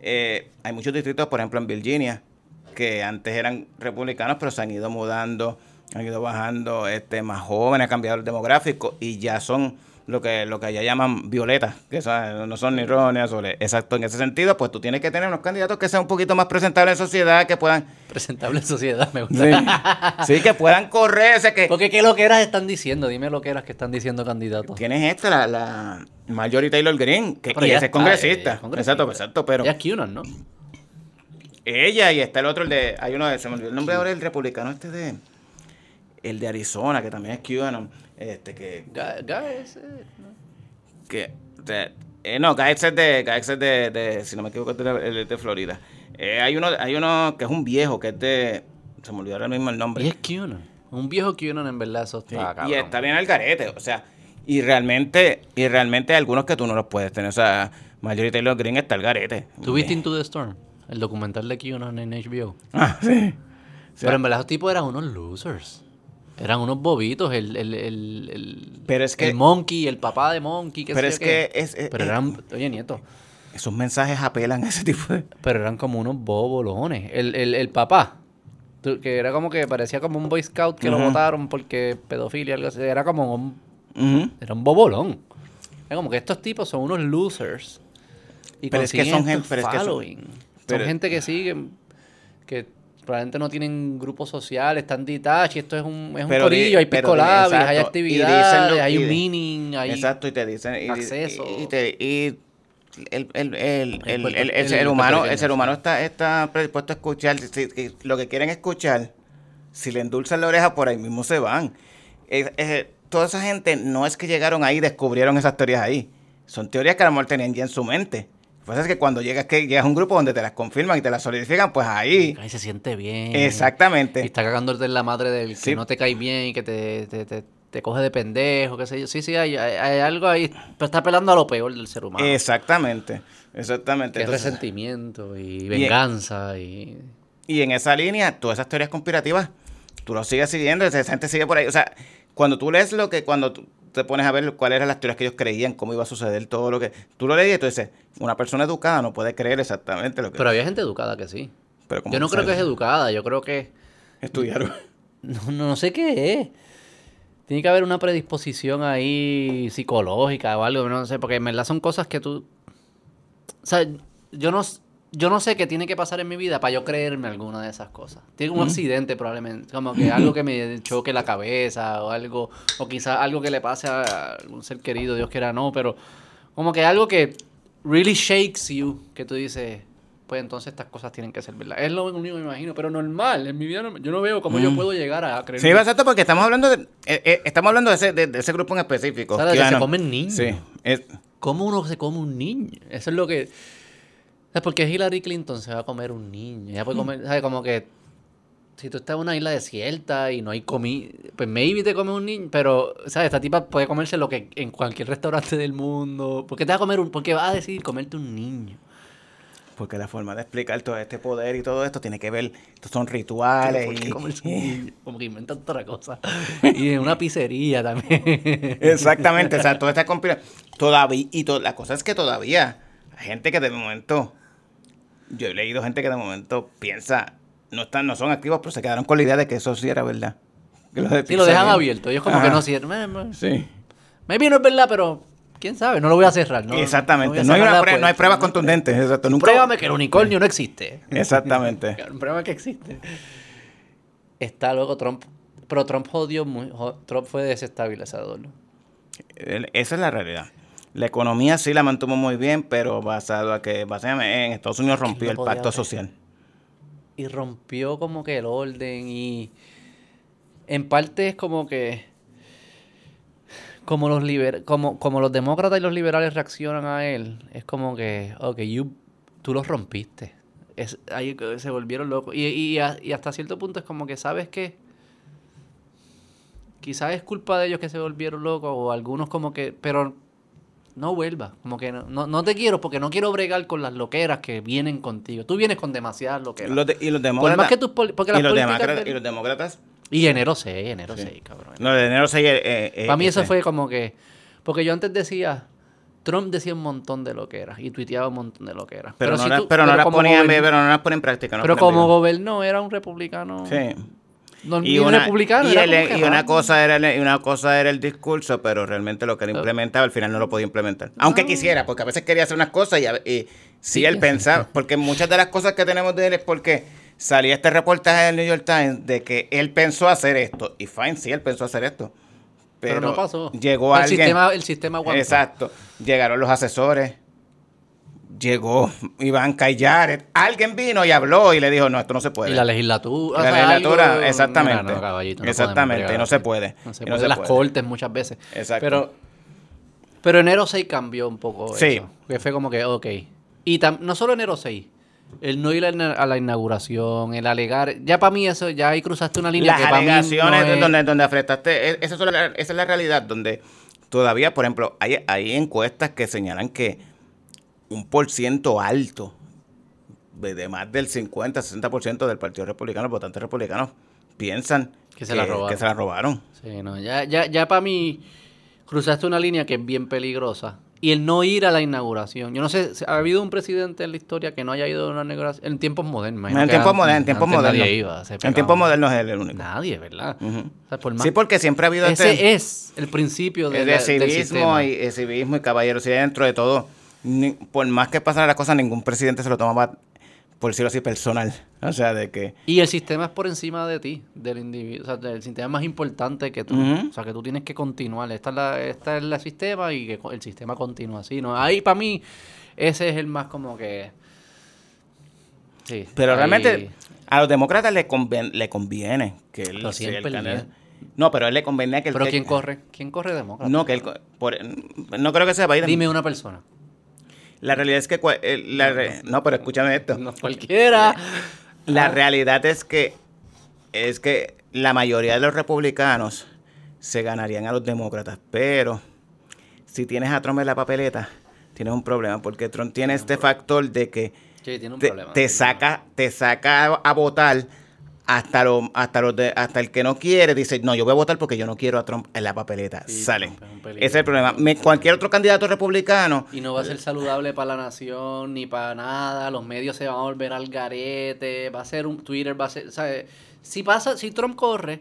eh, hay muchos distritos, por ejemplo en Virginia, que antes eran republicanos, pero se han ido mudando, han ido bajando este, más jóvenes, ha cambiado el demográfico y ya son lo que lo que allá llaman violetas, que son- no son ni rojos ni azules. Exacto, en ese sentido, pues tú tienes que tener unos candidatos que sean un poquito más presentables en sociedad, que puedan, Presentable en sociedad, me gusta. sí, [laughs] sí, que puedan correr, o sea, que Porque qué loqueras están diciendo, dime loqueras que están diciendo candidatos. tienes esta, la, la Marjorie Taylor Greene, que, que es congresista. eh, congresista. Exacto, exacto, pero Ya es QAnon, ¿no? ella y está el otro, el de, hay uno de, se me olvidó el nombre ahora, el republicano este de, el de Arizona, que también es QAnon, este, que, que, de- eh, no, Gaetz es de, Gaetz es de, de, si no me equivoco, es de, el de Florida. Eh, hay uno, hay uno que es un viejo, que es de, se me olvidó ahora mismo el nombre. Y es QAnon. Un viejo QAnon en verdad, eso Sí, está y está bien al garete, o sea, y realmente, y realmente hay algunos que tú no los puedes tener, o sea, Marjorie Taylor Greene está al garete. ¿Tú viste Into the Storm? El documental de QAnon en HBO. Ah, sí. Pero en verdad esos tipos eran unos losers. Eran unos bobitos, el, el, el, el, Pero es que- el Monkey, el papá de Monkey, qué Pero sé es yo qué. que es- es- Pero es- eran, oye nieto, Esos mensajes apelan a ese tipo de... pero eran como unos bobolones. El, el, el papá, que era como que parecía como un boy scout que lo votaron porque pedofilia, algo así. Era como un, era un bobolón. Era como que estos tipos son unos losers. Y Pero es que son gen- estos pero es que son- pero- son gente que siguen, que probablemente no tienen grupos sociales, están detached, esto es un, es un corillo, hay picolabis, hay actividades, dicen lo- hay un meaning, hay... Exacto, y te dicen... Y, acceso. Y, y te- y el, el, el, el, El el- ser humano, el ser humano está, está predispuesto a escuchar. lo que quieren escuchar, si le endulzan la oreja, por ahí mismo se van. Es- es- toda esa gente no es que llegaron ahí y descubrieron esas teorías ahí. Son teorías que a lo mejor tenían ya en su mente. Pasa es que cuando llegas, que llegas a un grupo donde te las confirman y te las solidifican, pues ahí... Ahí se siente bien. Exactamente. Y está cagándote en la madre del Sí. que no te cae bien y que te, te, te, te coge de pendejo, qué sé yo. Sí, sí, hay, hay, hay algo ahí. Pero está apelando a lo peor del ser humano. Exactamente. Exactamente. que es Entonces- resentimiento y venganza y... Y en esa línea, todas esas teorías conspirativas, tú lo sigues siguiendo, esa gente sigue por ahí. O sea, cuando tú lees lo que, cuando tú te pones a ver cuáles eran las teorías que ellos creían, cómo iba a suceder todo lo que... Tú lo lees y tú dices, una persona educada no puede creer exactamente lo que... Pero había gente educada que sí. Pero Yo no creo que es educada, yo creo que... Estudiaron. [laughs] No, no sé qué es. Tiene que haber una predisposición ahí psicológica o algo, no sé, porque en verdad son cosas que tú... O sea, yo no, yo no sé qué tiene que pasar en mi vida para yo creerme alguna de esas cosas. Tiene un accidente probablemente, como que algo que me [laughs] choque la cabeza o algo, o quizás algo que le pase a algún ser querido, Dios quiera no, pero como que algo que really shakes you, que tú dices, pues entonces estas cosas tienen que ser verdad. Es lo único que me imagino, pero normal, en mi vida no- yo no veo cómo yo puedo llegar a creer. Sí, exacto, porque estamos hablando de, eh, eh, estamos hablando de ese, de, de ese grupo en específico. ¿Sabes? Que se comen niños. Sí. es- ¿Cómo uno se come un niño? Eso es lo que... ¿Sabes por qué Hillary Clinton se va a comer un niño? Ella puede comer, ¿sabes? Como que si tú estás en una isla desierta y no hay comida, pues maybe te comes un niño, pero, ¿sabes? Esta tipa puede comerse lo que en cualquier restaurante del mundo. ¿Por qué te va a comer un... ¿Por qué vas a decidir comerte un niño? porque la forma de explicar todo este poder y todo esto tiene que ver, estos son rituales ¿Por qué y, comerse un [laughs] niño? Como que inventan otra cosa. Y en una pizzería también. Exactamente, o sea, toda esta conspiración. Todavía, y to- la cosa es que todavía hay gente que de momento, yo he leído gente que de momento piensa, no están, no son activos, pero se quedaron con la idea de que eso sí era verdad. Que lo de Sí, lo dejan abierto. Ellos como Ajá. que no cierran. Sí. Maybe no es verdad, pero quién sabe. No lo voy a cerrar. No, Exactamente. No, hay, una no puerta. pruebas contundentes. Exacto. Nunca... Pruébame que el unicornio no existe. Exactamente. [laughs] Pruébame que existe. Está luego Trump. Pero Trump jodió muy. Trump fue desestabilizador. Esa es la realidad. La economía sí la mantuvo muy bien, pero basado a que básicamente en Estados Unidos rompió el pacto social. Y rompió como que el orden y. En parte es como que. Como los liber, como, como los demócratas y los liberales reaccionan a él, es como que, ok, you, tú los rompiste. Es, ahí que se volvieron locos. Y, y, y hasta cierto punto es como que, ¿sabes qué? Quizás es culpa de ellos que se volvieron locos o algunos como que, pero no vuelva, como que no, no, no te quiero porque no quiero bregar con las loqueras que vienen contigo. Tú vienes con demasiadas loqueras. De- y los Por demócratas. más que tus poli- porque las y, los demócratas de- y los demócratas. Y enero 6, enero 6, cabrón. No, de enero 6. Eh, eh, Para mí eso ese. fue como que... Porque yo antes decía... Trump decía un montón de loqueras y tuiteaba un montón de loqueras. Pero, no, si pero no las gobern- pero no las ponen en práctica. no pero como gobernó era un republicano... Sí. No, Y una, republicano. y, el- una cosa era el, y una cosa era el discurso, pero realmente lo que él implementaba al final no lo podía implementar. Aunque quisiera, porque a veces quería hacer unas cosas y, y sí, Sí, él pensaba, porque muchas de las cosas que tenemos de él es porque salía este reportaje del New York Times de que él pensó hacer esto. Y fine, sí, él pensó hacer esto. Pero, Pero no pasó. Llegó el alguien. Sistema, el sistema aguantó. Exacto. Llegaron los asesores. Llegó [laughs] Iván Callares. Alguien vino y habló y le dijo, no, esto no se puede. Y la legislatura. La legislatura, algo- exactamente. Mira, no, caballito, no Exactamente, bregar no se puede. No se Y no puede. se Las puede. cortes muchas veces. Exacto. Pero, pero enero 6 cambió un poco Sí. eso. Que fue como que, ok. Y tam- no solo enero 6. El no ir a la- inauguración, el alegar. Ya para mí eso, ya ahí cruzaste una línea Las que para mí no alegaciones es- donde, donde afectaste, e- esa es, la, esa es la realidad, donde todavía, por ejemplo, hay, hay encuestas que señalan que un por ciento alto, de más del 50, 60% del Partido Republicano, votantes republicanos, piensan Que se la robaron. que se la robaron. Sí, no, ya, ya, ya para mí cruzaste una línea que es bien peligrosa. Y el no ir a la inauguración. Yo no sé, ¿ha habido un presidente en la historia que no haya ido a una inauguración? En tiempos modernos. En tiempos modernos, en tiempos modernos. nadie iba En tiempos modernos es el único. Nadie, ¿verdad? Ujú. O sea, por más- Sí, porque siempre ha habido ese este- es el principio de, la- del civismo sistema. y eh, civismo y caballerosidad dentro de todo. Ni- por más que pasaran las cosas, ningún presidente se lo tomaba, por decirlo así, personal. O sea, de que Y el sistema es por encima de ti, del individuo. O sea, el sistema es más importante que tú. O sea, que tú tienes que continuar. Esta es la, esta es el sistema y que el sistema continúa así. ¿no? Ahí, para mí, ese es el más como que... Sí. Pero ahí- realmente a los demócratas le, conven- le conviene que él sea el candidato. No, pero a él le convenía que. Pero ¿quién corre? ¿Quién corre demócrata? No, que él... por- no creo que sea Biden. Dime una persona. La realidad es que... eh, la re- no, pero escúchame esto. No cualquiera. La Ah. realidad es que es que la mayoría de los republicanos se ganarían a los demócratas, pero si tienes a Trump en la papeleta, tienes un problema, porque Trump tiene este factor de que Sí, tiene un te, problema. te saca, te saca a votar hasta lo, hasta los de- hasta el que no quiere dice no yo voy a votar porque yo no quiero a Trump en la papeleta Sí, sale es ese es el problema Me- cualquier otro candidato republicano Y no va a ser saludable para la nación ni para nada. Los medios se van a volver al garete. Va a ser un Twitter, va a ser. ¿sabes? Si pasa, si Trump corre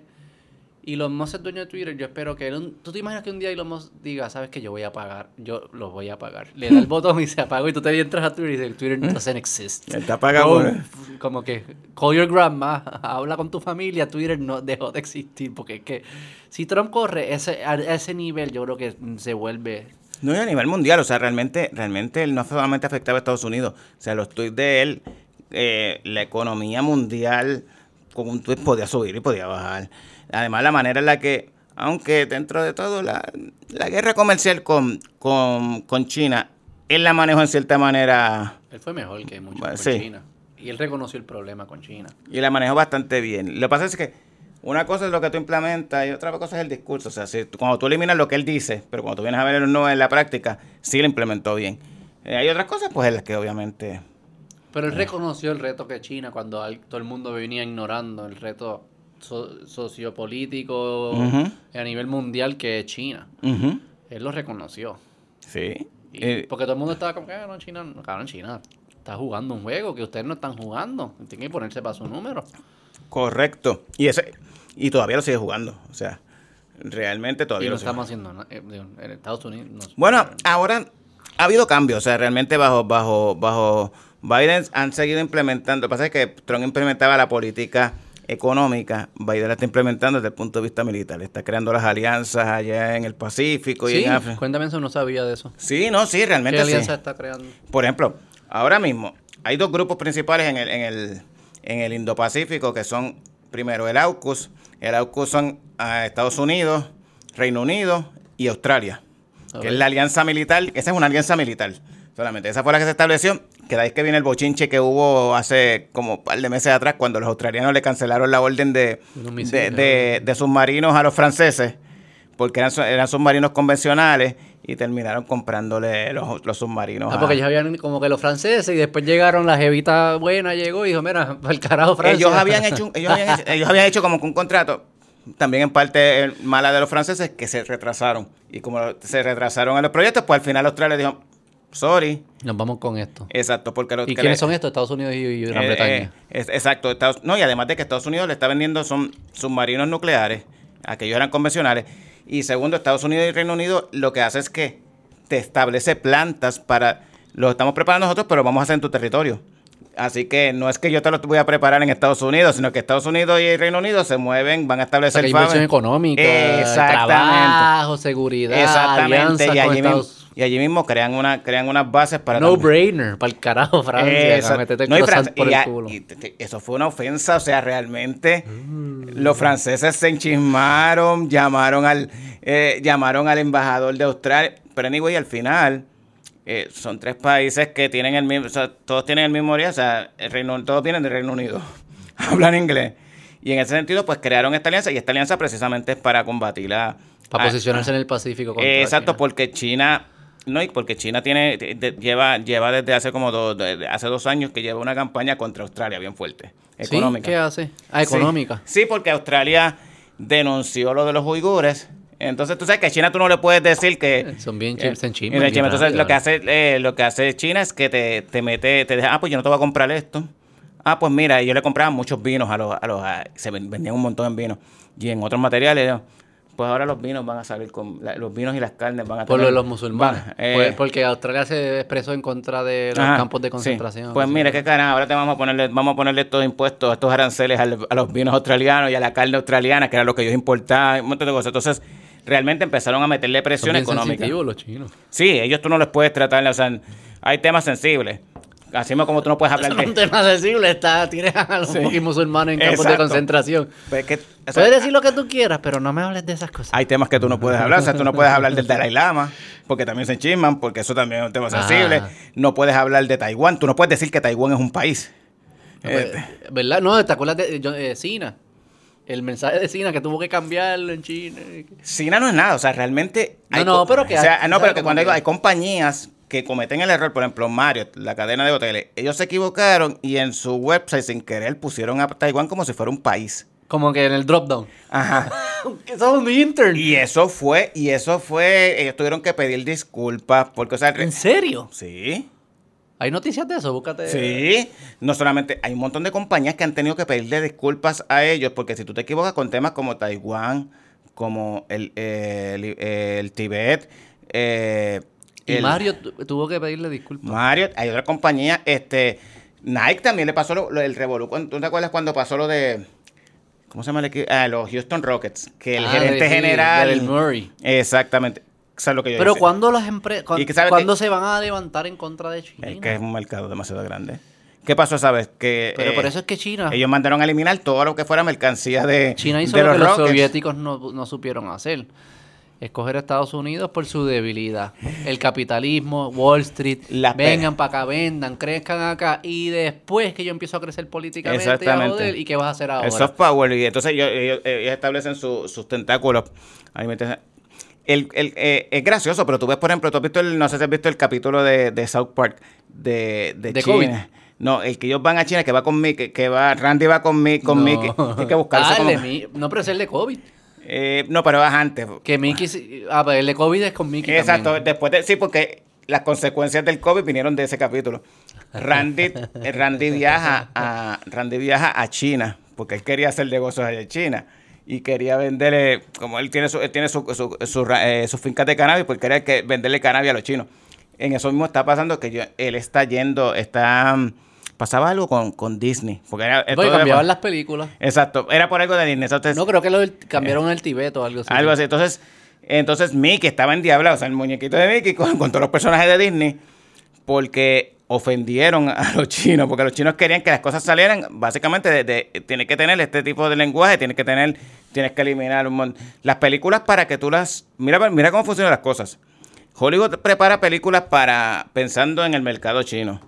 y Elon Musk es dueño de Twitter, yo espero que. él ¿Tú te imaginas que un día Elon Musk diga, sabes que yo voy a pagar? Yo lo voy a pagar. Le da el [laughs] botón y se apagó. Y tú te entras a Twitter y dices, Twitter doesn't exist. está pagado Go, como que call your grandma, [laughs] habla con tu familia, Twitter no dejó de existir, porque es que si Trump corre ese, a ese nivel, yo creo que se vuelve No, y a nivel mundial, o sea, realmente, realmente él no solamente afectaba a Estados Unidos. O sea, los tweets de él, eh, la economía mundial con un tweet podía subir y podía bajar. Además, la manera en la que, aunque dentro de todo, la, la guerra comercial con, con, con China, él la manejó en cierta manera Él fue mejor que muchos Bueno, con sí. China. Y él reconoció el problema con China. y la manejó bastante bien. Lo que pasa es que una cosa es lo que tú implementas y otra cosa es el discurso. O sea, si, cuando tú eliminas lo que él dice, pero cuando tú vienes a ver no en la práctica, sí lo implementó bien. Eh, hay otras cosas, pues, en las que obviamente... Pero él reconoció el reto que China, cuando al- todo el mundo venía ignorando el reto so- sociopolítico a nivel mundial que es China. Él lo reconoció. Sí. Y- Eh, porque todo el mundo estaba como que, "Ah, no, China, no, cabrón, China está jugando un juego que ustedes no están jugando. Tienen que ponerse para su número. correcto. Y ese y todavía lo sigue jugando. O sea, realmente Y todavía no lo sigue estamos haciendo eh, En Estados Unidos. no- Bueno, ahora ha habido cambios, o sea, realmente bajo bajo bajo Biden han seguido implementando. Lo que pasa es que Trump implementaba la política económica, Biden la está implementando desde el punto de vista militar. Está creando las alianzas allá en el Pacífico y Sí, en África. cuéntame eso, no sabía de eso. Sí, no, sí, ¿Qué realmente sí. alianza está creando? Por ejemplo, ahora mismo hay dos grupos principales en el, en el, en el Indo-Pacífico que son, primero, el AUKUS. El AUKUS son ah, Estados Unidos, Reino Unido y Australia, que es la alianza militar. Esa es una alianza militar solamente. Esa fue la que se estableció. Que de ahí es que viene el bochinche que hubo hace como un par de meses atrás cuando los australianos le cancelaron la orden de, Unos de, misiles, de- de submarinos a los franceses porque eran, su- eran submarinos convencionales y terminaron comprándole los, los submarinos. Ah, a- porque ellos habían como que los franceses y después llegaron la jevita buena, llegó y dijo, mira, [laughs] para el carajo Francia. Ellos habían hecho, un- ellos habían hecho, ellos habían hecho como que un contrato, también en parte eh, mala de los franceses, que se retrasaron. Y como se retrasaron en los proyectos, pues al final Australia dijo, sorry. Nos vamos con esto. Exacto, porque los ¿Y que quiénes le- son estos? Estados Unidos y, y Gran eh, Bretaña. eh, es- exacto, Estados, no, y además de que Estados Unidos le está vendiendo son submarinos nucleares, aquellos eran convencionales. Y segundo, Estados Unidos y Reino Unido lo que hace es que te establece plantas para, lo estamos preparando nosotros, pero vamos a hacer en tu territorio. Así que no es que yo te lo voy a preparar en Estados Unidos, sino que Estados Unidos y Reino Unido se mueven, van a O sea, establecer que hay inversión económica, trabajo, seguridad, Exactamente. alianza Y allí, Estados y allí mismo crean una, crean unas bases para No también- brainer, para el carajo Francia, el No, Fran- por y el a- culo. y te- te- eso fue una ofensa, o sea, realmente Mm. los franceses se enchismaron, llamaron al, eh, llamaron al embajador de Australia, pero anyway, al final eh, son tres países que tienen el mismo, o sea, todos tienen el mismo origen, o sea, el Reino, todos vienen del Reino Unido, [laughs] hablan inglés. Y en ese sentido, pues crearon esta alianza y esta alianza precisamente es para combatir la... para a- posicionarse en el Pacífico. contra eh, exacto, China. porque China, no, y porque China tiene, de- de- lleva, lleva desde hace como dos, de- hace dos años que lleva una campaña contra Australia bien fuerte, ¿Sí? económica. ¿Qué hace? Ah, Sí. económica. Sí, porque Australia denunció lo de los uigures. Entonces tú sabes que a China tú no le puedes decir que... Son bien eh, chips en China. de Entonces lo que hace eh, lo que hace China es que te, te mete, te deja, ah, pues yo no te voy a comprar esto. Ah, pues mira, ellos le compraban muchos vinos a los, a los a- se ven- vendían un montón en vinos. Y en otros materiales. Pues ahora los vinos van a salir con, la- los vinos y las carnes van a Por lo de tener- los musulmanes. van, eh, Pues- porque Australia se expresó en contra de los Ajá, campos de sí. concentración. Pues mira, qué cara, ahora te vamos a ponerle, vamos a ponerle estos impuestos, estos aranceles a los vinos australianos y a la carne australiana, que era lo que ellos importaban, un montón de cosas. Entonces, realmente empezaron a meterle Son presión bien económica. sensitivos los chinos. Sí, ellos tú no les puedes tratar, o sea, hay temas sensibles. Así mismo como tú no puedes hablar Es un de... tema sensible. Está, tienes a los Sí. musulmanes en campos de concentración. Pues que- o sea, Puedes decir lo que tú quieras, pero no me hables de esas cosas. hay temas que tú no puedes hablar, o sea, tú no puedes hablar del Dalai Lama, porque también se enchisman, porque eso también es un tema sensible. Ah. No puedes hablar de Taiwán, tú no puedes decir que Taiwán es un país. Este, ¿Verdad? No, ¿te acuerdas de yo- eh, Sina? El mensaje de Sina que tuvo que cambiarlo en China. China no es nada, o sea, realmente... No, no, pero que o sea, hay- no, ¿sabes pero que cuando hay compañías que cometen el error, por ejemplo, Mario, la cadena de hoteles, ellos se equivocaron y en su website sin querer pusieron a Taiwán como si fuera un país. Como que en el drop down. Ajá. [laughs] que son intern. Y eso fue, y eso fue, ellos tuvieron que pedir disculpas porque, o sea, ¿En serio? sí. ¿Hay noticias de eso? Búscate. Sí, no solamente, hay un montón de compañías que han tenido que pedirle disculpas a ellos porque si tú te equivocas con temas como Taiwán, como el, eh, el, el Tibet, eh, Y el- Mario tu- tuvo que pedirle disculpas. Mario, hay otra compañía, este, Nike también le pasó lo, lo- el revolú. ¿Tú te acuerdas cuando pasó lo de, ¿cómo se llama el equipo? Ah, los Houston Rockets, que el Ah, gerente sí, general. del Murray. Exactamente. Eso es lo que yo Pero. ¿cuándo las empresas, sabe cuándo que- se van a levantar en contra de China? Es que es un mercado demasiado grande. ¿Qué pasó esa vez? Que, Pero eh, por eso es que China, Ellos mandaron a eliminar todo lo que fuera mercancía de, China hizo de lo los que los soviéticos no, no supieron hacer. Escoger a Estados Unidos por su debilidad. El capitalismo, Wall Street, La vengan para acá, vendan, crezcan acá. Y después que yo empiezo a crecer políticamente y a Exactamente. joder, ¿y qué vas a hacer ahora? El soft power. Y entonces ellos, ellos- ellos establecen su- sus tentáculos. Ahí me entiendes. El, el, eh, es gracioso, pero tú ves, por ejemplo, tú has visto el, no sé si has visto el capítulo de, de South Park de, de, ¿De China. COVID? No, el que ellos van a China, que va con Mickey, que va, Randy va con, Mi- con No. Mickey. Tiene que buscarse Ah, como- Mi- No, pero es el de COVID. Eh, no, pero es antes. Que Mickey... Ah, pero el de COVID es con Mickey Exacto, también. después de, sí, porque las consecuencias del COVID vinieron de ese capítulo. Randy, [laughs] Randy viaja a Randy viaja a China, porque él quería hacer negocios allá en China y quería venderle, como él tiene su, él tiene su, su, su, ra- eh, sus fincas de cannabis, pues quería que venderle cannabis a los chinos. En eso mismo está pasando que yo- él está yendo, está pasaba algo con, con Disney, porque era era cambiaban las películas. Exacto, era por algo de Disney. entonces- No, creo que lo cambiaron el Tibet o algo así. algo así. Entonces, entonces Mickey estaba endiablado, o sea, el muñequito de Mickey con, con todos los personajes de Disney, porque ofendieron a los chinos, porque los chinos querían que las cosas salieran, básicamente, de, de- tienes que tener este tipo de lenguaje, tienes que tener, tienes que eliminar un mon- las películas para que tú las, mira, mira cómo funcionan las cosas. Hollywood prepara películas para pensando en el mercado chino.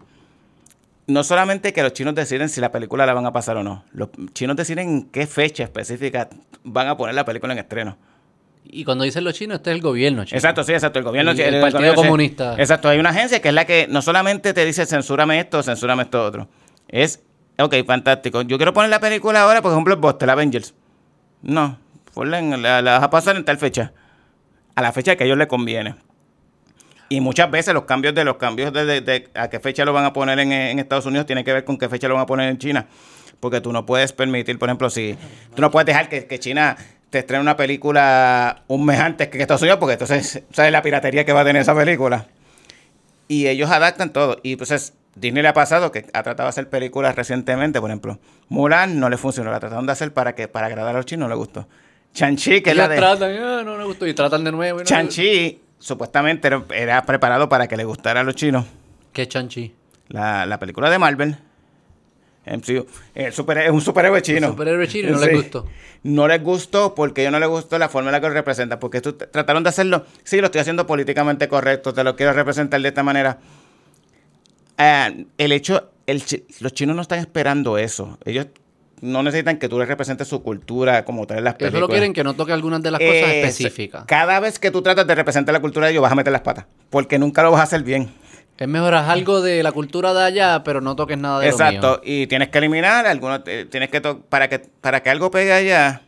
No solamente que los chinos deciden si la película la van a pasar o no, los chinos deciden en qué fecha específica van a poner la película en estreno. Y cuando dicen los chinos, este es el gobierno chino. Exacto, sí, exacto. El gobierno. Y el gobierno, Partido sí. Comunista. Exacto, hay una agencia que es la que no solamente te dice censúrame esto, censúrame esto otro. Es, ok, fantástico. Yo quiero poner la película ahora, por ejemplo, el Blockbuster, Avengers. No, la, la vas a pasar en tal fecha. A la fecha que a ellos les conviene. Y muchas veces los cambios de los cambios de, de- de a qué fecha lo van a poner en, en Estados Unidos tienen que ver con qué fecha lo van a poner en China. Porque tú no puedes permitir, por ejemplo, si tú no puedes dejar que, que China te estrene una película un mes antes que Estados Unidos, porque entonces sabes la piratería que va a tener esa película. Y ellos adaptan todo. Y entonces Disney le ha pasado que ha tratado de hacer películas recientemente, por ejemplo. Mulan no le funcionó, la trataron de hacer para que para agradar a los chinos, no le gustó. Chanchi, que es la de... tratan, "Ah, no me gustó, y tratan de nuevo. no- Chanchi supuestamente era, era preparado para que le gustara a los chinos. ¿Qué Chanchi? La, la película de Marvel. MCU, el super, es un superhéroe chino. superhéroe chino y no les gustó. No les gustó porque ellos no les gustó la forma en la que lo representa. Porque esto- trataron de hacerlo. Sí, lo estoy haciendo políticamente correcto. Te lo quiero representar de esta manera. Ah, el hecho, el los chinos no están esperando eso. Ellos no necesitan que tú les representes su cultura como tal en las Eso películas. lo quieren que no toque algunas de las cosas específicas. Cada vez que tú tratas de representar la cultura de ellos, vas a meter las patas. Porque nunca lo vas a hacer bien. Es mejor haz algo de la cultura de allá, pero no toques nada de lo Exacto. mío. Y tienes que eliminar algunos. eh, tienes que para que para que algo pegue allá.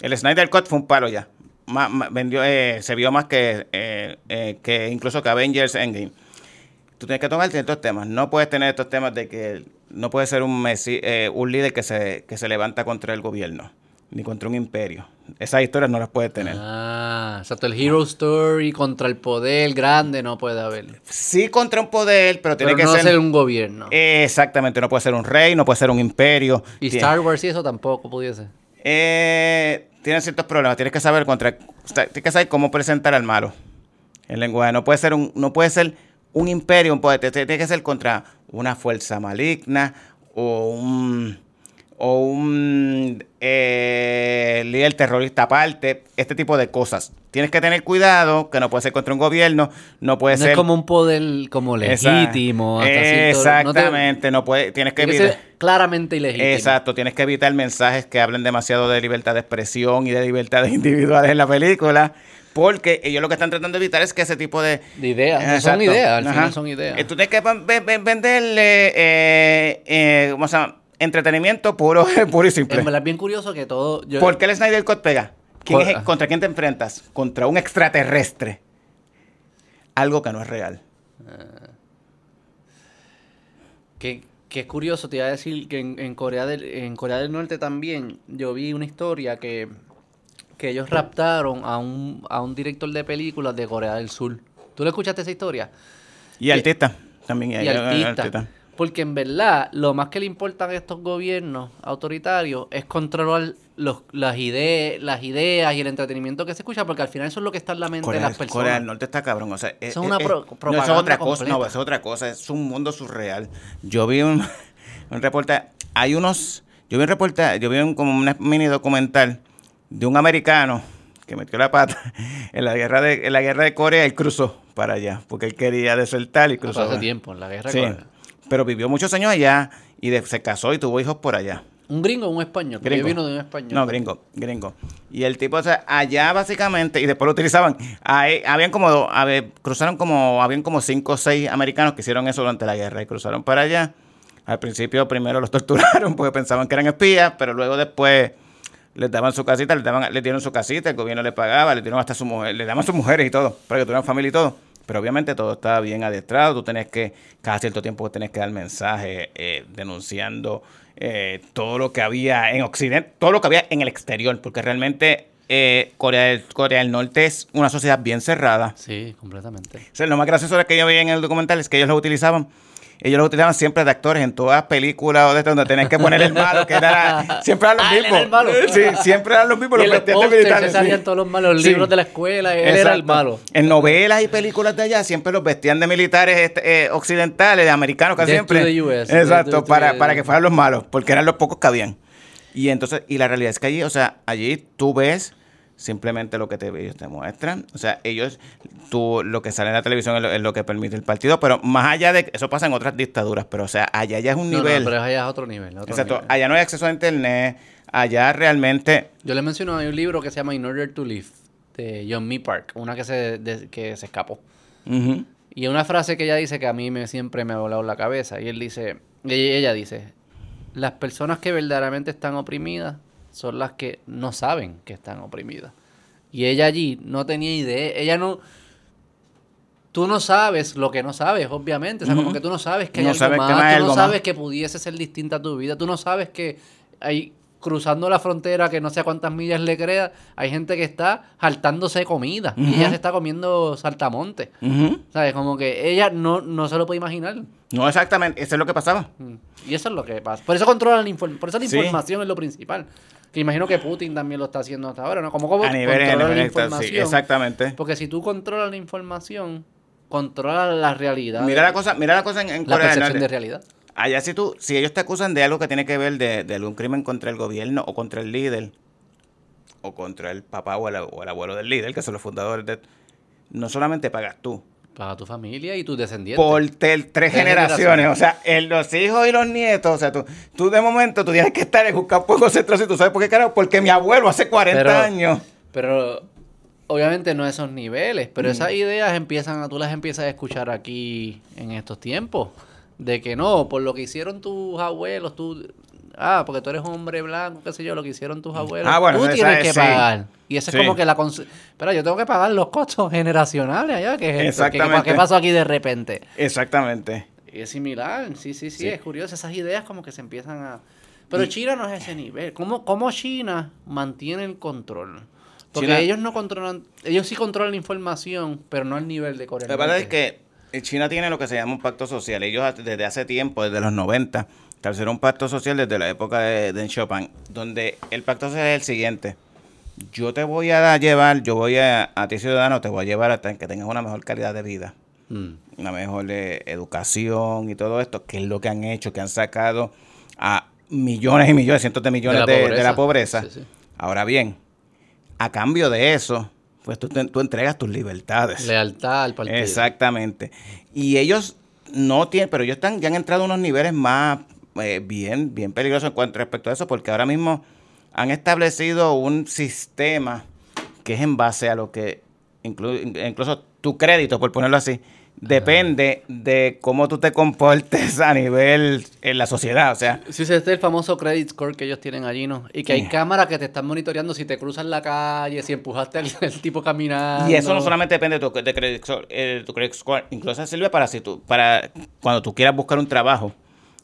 El Snyder Cut fue un palo ya. Ma- ma- vendió, eh, se vio más que, eh, eh, que incluso que Avengers Endgame. Tú tienes que tomar estos temas. No puedes tener estos temas de que no puedes ser un eh, un líder que se, que se levanta contra el gobierno, ni contra un imperio. Esas historias no las puedes tener. Ah, exacto. El Hero Story contra el poder grande no puede haber. Sí contra un poder, pero tiene Pero que no ser... ser un gobierno. Exactamente, no puede ser un rey, no puede ser un imperio. y Tiene- Star Wars y eso tampoco pudiese. Eh, tiene ciertos problemas. Tienes que saber contra, o sea, tienes que saber cómo presentar al malo. El lenguaje no puede ser un, no puede ser un imperio, un poder. Tiene que ser contra una fuerza maligna o un o un eh, líder terrorista aparte, este tipo de cosas. Tienes que tener cuidado, que no puede ser contra un gobierno, no puede No ser... es como un poder como legítimo. hasta cierto- Exactamente, no, puede, tienes te- tiene que evitar... ser claramente ilegítimo. Exacto, tienes que evitar mensajes que hablen demasiado de libertad de expresión y de libertades [laughs] individuales en la película, porque ellos lo que están tratando de evitar es que ese tipo de... De ideas. no Son ideas, al Ajá. final son ideas. Eh, Tú tienes que ven- ven- ven- venderle, eh, eh, ¿cómo se llama? Entretenimiento puro, [laughs] puro y simple. En verdad es bien curioso que todo. Yo, ¿Por qué el Snyder Cut pega? ¿Quién Por- es- ¿Contra quién te enfrentas? Contra un extraterrestre. Algo que no es real. Que, que es curioso, te iba a decir que en, en Corea del, en Corea del Norte también yo vi una historia que, que ellos raptaron a un, a un director de películas de Corea del Sur. ¿Tú le escuchaste esa historia? Y artista también. y artista. Porque en verdad, lo más que le importan a estos gobiernos autoritarios es controlar los, las, ideas, las ideas y el entretenimiento que se escucha, porque al final eso es lo que está en la mente Corea, de las personas. Corea del Norte está cabrón. O sea, es, Eso es una es- pro- no, eso es otra cosa. No, eso es otra cosa. Es un mundo surreal. Yo vi un, [laughs] un reportaje. Hay unos. Yo vi un reportaje. Yo vi un, como un mini documental de un americano que metió la pata [laughs] en la guerra de en la guerra de Corea. Él cruzó para allá porque él quería desertar y Ah, cruzó. hace tiempo, en la guerra de Sí. Pero vivió muchos años allá y de- se casó y tuvo hijos por allá. ¿Un gringo o un español? Gringo. yo vino de un español. No, gringo, gringo. Y el tipo, o sea, allá básicamente, y después lo utilizaban. Ahí, habían como, ver, cruzaron como, habían como cinco o seis americanos que hicieron eso durante la guerra y cruzaron para allá. Al principio primero los [laughs] torturaron porque pensaban que eran espías, pero luego después les daban su casita, les, daban, les dieron su casita, el gobierno les pagaba, les dieron hasta su mujer, les daban sus mujeres y todo, para que tuvieran familia y todo. Pero obviamente todo estaba bien adestrado, tú tenías que, cada cierto tiempo tenías que dar mensajes eh, denunciando eh, todo lo que había en Occidente, todo lo que había en el exterior, porque realmente eh, Corea, del, Corea del Norte es una sociedad bien cerrada. Sí, completamente. O sea, lo más gracioso que yo veía en el documental es que ellos lo utilizaban. Ellos lo utilizaban siempre de actores en todas las películas o de donde tenías que poner el malo, que era, [laughs] siempre eran los Ah, mismos. era el malo. Sí, siempre eran los mismos. Y Los los se militares, sí. salían todos los malos, los Sí. libros de la escuela, él era el malo. En novelas y películas de allá siempre los vestían de militares este, eh, occidentales, de americanos casi to siempre. the US, Exacto, para, the- para que fueran los malos, porque eran los pocos que habían. Y entonces, y la realidad es que allí, o sea, allí tú ves simplemente lo que te, ellos te muestran. O sea, ellos, tú, lo que sale en la televisión es lo, es lo que permite el partido, pero más allá de, eso pasa en otras dictaduras, pero o sea, allá ya es un No, no, nivel. pero allá es otro nivel. otro exacto, nivel. allá no hay acceso a internet, allá realmente... Yo le menciono, hay un libro que se llama In Order to Live, de John Me Park, una que se, de- que se escapó. ujú, Y una frase que ella dice que a mí me, siempre me ha volado la cabeza. Y él dice, ella, ella dice, las personas que verdaderamente están oprimidas son las que no saben que están oprimidas. Y ella allí no tenía idea, ella no... Tú no sabes lo que no sabes, obviamente. O sea, como Ujú. que tú no sabes que hay No algo sabes que más. no hay tú no más. sabes que pudiese ser distinta a tu vida. Tú no sabes que hay cruzando la frontera que no sé a cuántas millas le crea, hay gente que está saltándose de comida. Y ella se está comiendo saltamonte. ¿Sabes? Como que ella no, no se lo puede imaginar. No exactamente, eso es lo que pasaba. Mm. Y eso es lo que pasa. Por eso controlan la Por eso la Sí. información es lo principal. Que imagino que Putin también lo está haciendo hasta ahora, ¿no? Como, como A nivel, a controlar nivel la extra- sí, información. exactamente. Porque si tú controlas la información, controlas la realidad. Mira la cosa, mira la cosa en, en la Corea del percepción de Norte. realidad. Allá si tú, si ellos te acusan de algo que tiene que ver de, de algún crimen contra el gobierno o contra el líder, o contra el papá o el, o el abuelo del líder, que son los fundadores de no solamente pagas tú, Para tu familia y tus descendientes. por tres Tres generaciones, generaciones. o sea, los hijos y los nietos, o sea, tú, tú de momento tú tienes que estar en un campo de concentración, ¿tú sabes por qué carajo? Porque mi abuelo hace 40 Pero- años. Pero obviamente no esos niveles, Mm. pero esas ideas empiezan a, tú las empiezas a escuchar aquí en estos tiempos. De que no, por lo que hicieron tus abuelos, tú... Ah, porque tú eres hombre blanco, qué sé yo, lo que hicieron tus abuelos. Ah, bueno, tú tienes es- que sí. pagar. Y eso Sí. es como que la... Espera, yo tengo que pagar los costos generacionales allá. que es esto? ¿Qué- Exactamente. ¿Qué, pasó aquí de repente? Exactamente. Y es similar, sí, sí, sí, Sí. es curioso. Esas ideas como que se empiezan a... Pero China no es ese nivel. ¿Cómo, cómo China mantiene el control? Porque China- ellos no controlan... Ellos sí controlan la información, pero no al nivel de Corea. La verdad es que China tiene lo que se llama un pacto social. Ellos desde hace tiempo, desde los 90, establecieron un pacto social desde la época de Deng Xiaoping, donde el pacto social es el siguiente. Yo te voy a llevar, yo voy a, a ti ciudadano, te voy a llevar hasta que tengas una mejor calidad de vida, Mm. una mejor eh, educación y todo esto, que es lo que han hecho, que han sacado a millones y millones, cientos de millones De la de pobreza. la pobreza. Sí, sí. Ahora bien, a cambio de eso, pues tú, tú entregas tus libertades. Lealtad al partido. Exactamente. Y ellos no tienen, pero ellos están, ya han entrado a unos niveles más eh, bien, bien peligrosos en cuanto respecto a eso, porque ahora mismo han establecido un sistema que es en base a lo que inclu- incluso tu crédito, por ponerlo así, depende de cómo tú te comportes a nivel en la sociedad. O sea, Sí, ese es el famoso credit score que ellos tienen allí, ¿no? Y que Sí. hay cámaras que te están monitoreando si te cruzas la calle, si empujaste al, al tipo caminando. Y eso no solamente depende de tu, de credit score, eh, tu credit score, incluso sirve para si tú, para cuando tú quieras buscar un trabajo.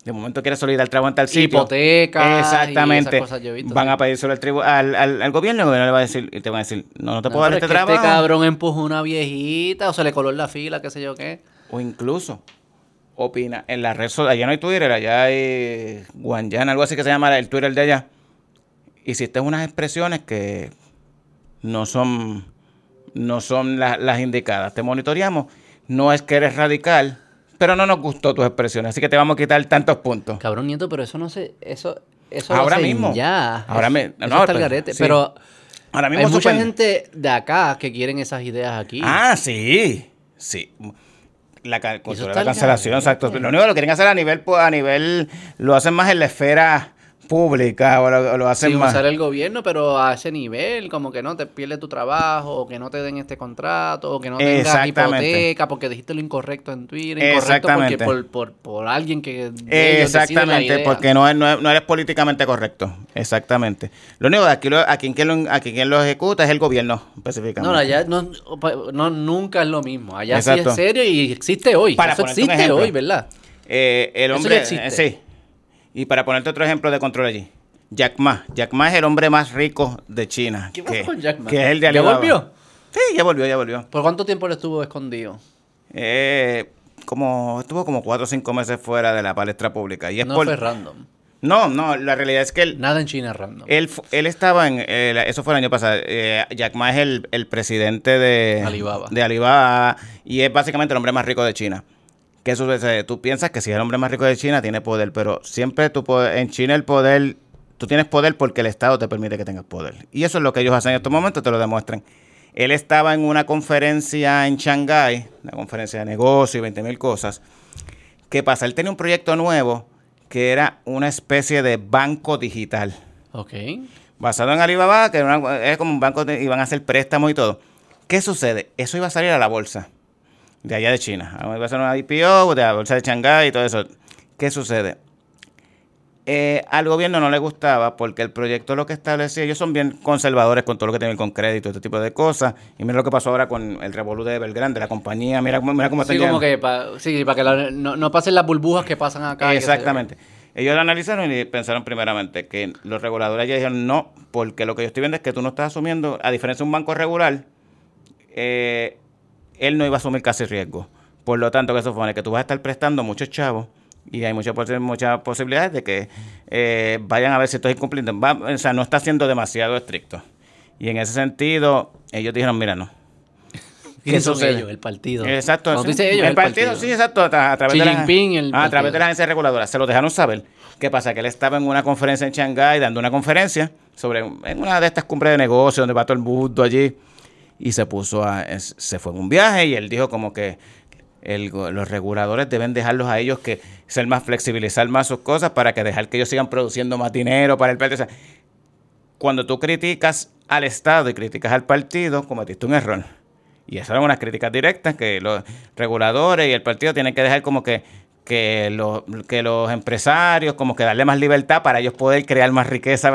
De momento quieres solicitar trabajo en tal sitio. Hipotecas Exactamente. y esas cosas yo he visto, van sí. a pedírselo al, tribu- al, al, al gobierno y el gobierno le va a decir, y te van a decir, no, no te No, puedo dar este es que trabajo. Este cabrón empujó una viejita o se le coló en la fila, qué sé yo qué. O incluso, opina, en la red social, allá no hay Twitter, allá hay Guanyana, algo así que se llama el Twitter de allá. Hiciste unas expresiones que no son, no son la- las indicadas. Te monitoreamos. No es que eres radical, pero no nos gustó tus expresiones, así que te vamos a quitar tantos puntos. Cabrón nieto, pero eso no se. Eso, eso Ahora lo mismo. Ya. Ahora me- eso no, está al pero- garete. sí. Pero Ahora mismo hay mucha gente de acá que quieren esas ideas aquí. Ah, sí, sí. La la cancelación, exacto. Lo único que lo quieren hacer a nivel, pues, a nivel, lo hacen más en la esfera pública o lo, lo hacen Sí, más. usar el gobierno, pero a ese nivel, como que no te pierdes tu trabajo, o que no te den este contrato, o que no tengas hipoteca porque dijiste lo incorrecto en Twitter, incorrecto porque por, por, por alguien que de la Exactamente, idea. porque no, no, no eres políticamente correcto. Exactamente. Lo único que aquí, lo, aquí quien lo, aquí quien lo ejecuta es el gobierno, específicamente. No, allá no, no, nunca es lo mismo. Allá Exacto. sí es serio y existe hoy. Para Eso existe hoy, ¿verdad? Eh, el Eso hombre. ya existe. eh, sí. Y para ponerte otro ejemplo de control allí. Jack Ma. Jack Ma es el hombre más rico de China. ¿Qué que, pasó con Jack Ma? Que es el de ¿Ya Alibaba. volvió? Sí, ya volvió, ya volvió. ¿Por cuánto tiempo le estuvo escondido? Eh, como estuvo como cuatro o cinco meses fuera de la palestra pública. Y es No por- fue random. No, no, la realidad es que él, Nada en China es random. él, él estaba en, eh, eso fue el año pasado, eh, Jack Ma es el, el presidente de Alibaba. de Alibaba y es básicamente el hombre más rico de China. ¿Qué sucede? Tú piensas que si es el hombre más rico de China tiene poder, pero siempre tu poder- en China el poder, tú tienes poder porque el Estado te permite que tengas poder. Y eso es lo que ellos hacen en estos momentos, te lo demuestran. Él estaba en una conferencia en Shanghái, una conferencia de negocio y 20 mil cosas. ¿Qué pasa? Él tenía un proyecto nuevo que era una especie de banco digital Ok. basado en Alibaba, que era, una- era como un banco, de, iban a hacer préstamos y todo. ¿Qué sucede? Eso iba a salir a la bolsa de allá de China. Ah, Iba a ser una IPO de la bolsa de Shanghái y todo eso. ¿Qué sucede? Eh, al gobierno no le gustaba porque el proyecto lo que establecía, ellos son bien conservadores con todo lo que tiene con crédito, este tipo de cosas. Y mira lo que pasó ahora con el revolú de Evergrande, la compañía, mira, mira cómo está Sí, como que pa- sí, para que la- no, no pasen las burbujas que pasan acá. Exactamente. Ellos lo analizaron y pensaron primeramente que los reguladores ya dijeron no, porque lo que yo estoy viendo es que tú no estás asumiendo, a diferencia de un banco regular, eh, él no iba a asumir casi riesgo. Por lo tanto, que eso supone que tú vas a estar prestando muchos chavos y hay muchas muchas posibilidades de que eh, vayan a ver si esto es incumpliendo. Va- o sea, no está siendo demasiado estricto. Y en ese sentido, ellos dijeron, mira, no. [laughs] ¿Quiénes son ellos? El partido. Exacto. Cuando sí. tú dices ellos, el partido, sí, exacto. A, a través de la, Jinping, el a través de la agencia reguladora. Se lo dejaron saber. ¿Qué pasa? Que él estaba en una conferencia en Shanghái dando una conferencia sobre en una de estas cumbres de negocios donde va todo el mundo allí y se puso a se fue en un viaje y él dijo como que los reguladores deben dejarlos a ellos que ser más flexibilizar más sus cosas para que dejar que ellos sigan produciendo más dinero para el partido. O sea, cuando tú criticas al Estado y criticas al partido, cometiste un error. Y esas son unas críticas directas que los reguladores y el partido tienen que dejar como que, que, los, que los empresarios, como que darle más libertad para ellos poder crear más riqueza.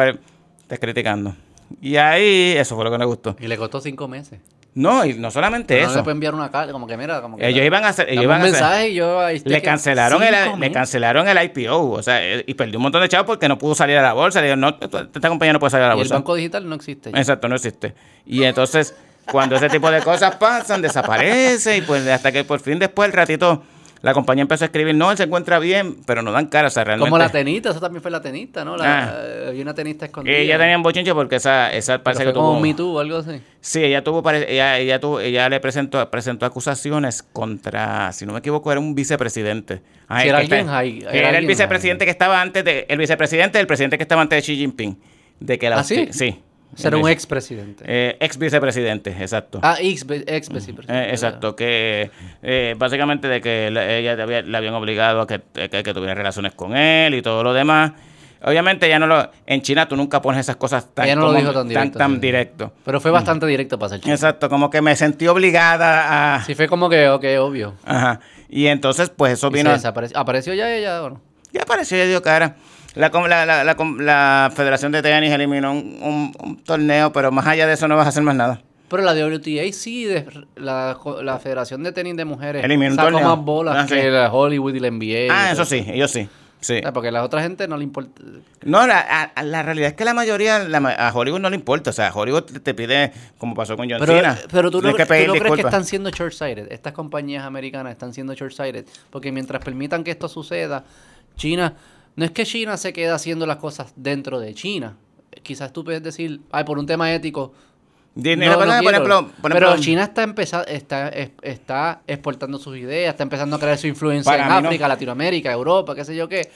Estás criticando. Y ahí, eso fue lo que me gustó. Y le costó cinco meses. No, y no solamente Pero No eso. le puede enviar una carta, como que mira, como que. Ellos iban a hacer, ellos iban un a hacer- mensaje y yo ahí le cancelaron el le cancelaron el IPO, o sea, eh, y perdió un montón de chavos porque no pudo salir a la bolsa. Le dijeron, no, esta compañía no puede salir a la Y el bolsa. banco digital no existe. ya. Exacto, no existe. Y entonces, cuando ese tipo de cosas pasan, desaparece y pues hasta que por fin después, el ratito, la compañía empezó a escribir, no, él se encuentra bien, pero no dan cara, o sea, realmente... Como la tenista, eso también fue la tenista, ¿no? La, Había una tenista escondida. Ella tenía un bochinche porque esa, esa parece que como tuvo... un Me Too o algo así. Sí, ella tuvo, ella, ella tuvo, ella le presentó, presentó acusaciones contra, si no me equivoco, era un vicepresidente. Ah, el era está- high, era Era, el alguien vicepresidente high. que estaba antes de, el vicepresidente del presidente que estaba antes de Xi Jinping. De que la ¿Ah, sí. Ser un expresidente. Eh, ex vicepresidente, exacto. Ah, ex, ex vicepresidente. Eh, exacto, que eh, básicamente de que la- ella le había- habían obligado a que, que, que tuviera relaciones con él y todo lo demás. Obviamente ya no lo... En China tú nunca pones esas cosas tan, Ella no lo dijo tan directo, tan sí. directo. Pero fue bastante directo para ser chico. Exacto, como que me sentí obligada a... Sí, fue como que, ok, obvio. Ajá. Y entonces, pues eso vino... ¿Apareció ya ella o no? Ya apareció, ya dio cara. La, com- la, la, la, com- la Federación de Tenis eliminó un, un- un torneo, pero más allá de eso no vas a hacer más nada. Pero la WTA sí, de- la, la Federación de Tenis de Mujeres Eliminó un sacó torneo. más bolas Ah, que sí. la Hollywood y la NBA. Ah, eso sí, ellos sí. Sí. Porque a la otra gente no le importa. No, la, a- la realidad es que la mayoría, la a Hollywood no le importa. O sea, Hollywood te, te pide, como pasó con John Pero, Cena. pero tú, no, tú no crees que están siendo short-sighted. Estas compañías americanas están siendo short-sighted. Porque mientras permitan que esto suceda, China. No es que China se quede haciendo las cosas dentro de China. Quizás tú puedes decir, ay, por un tema ético. Disney, no, por no ejemplo, por pero ejemplo, China está empezando, está, es- está exportando sus ideas, está empezando a crear su influencia en no. África, Latinoamérica, Europa, qué sé yo qué.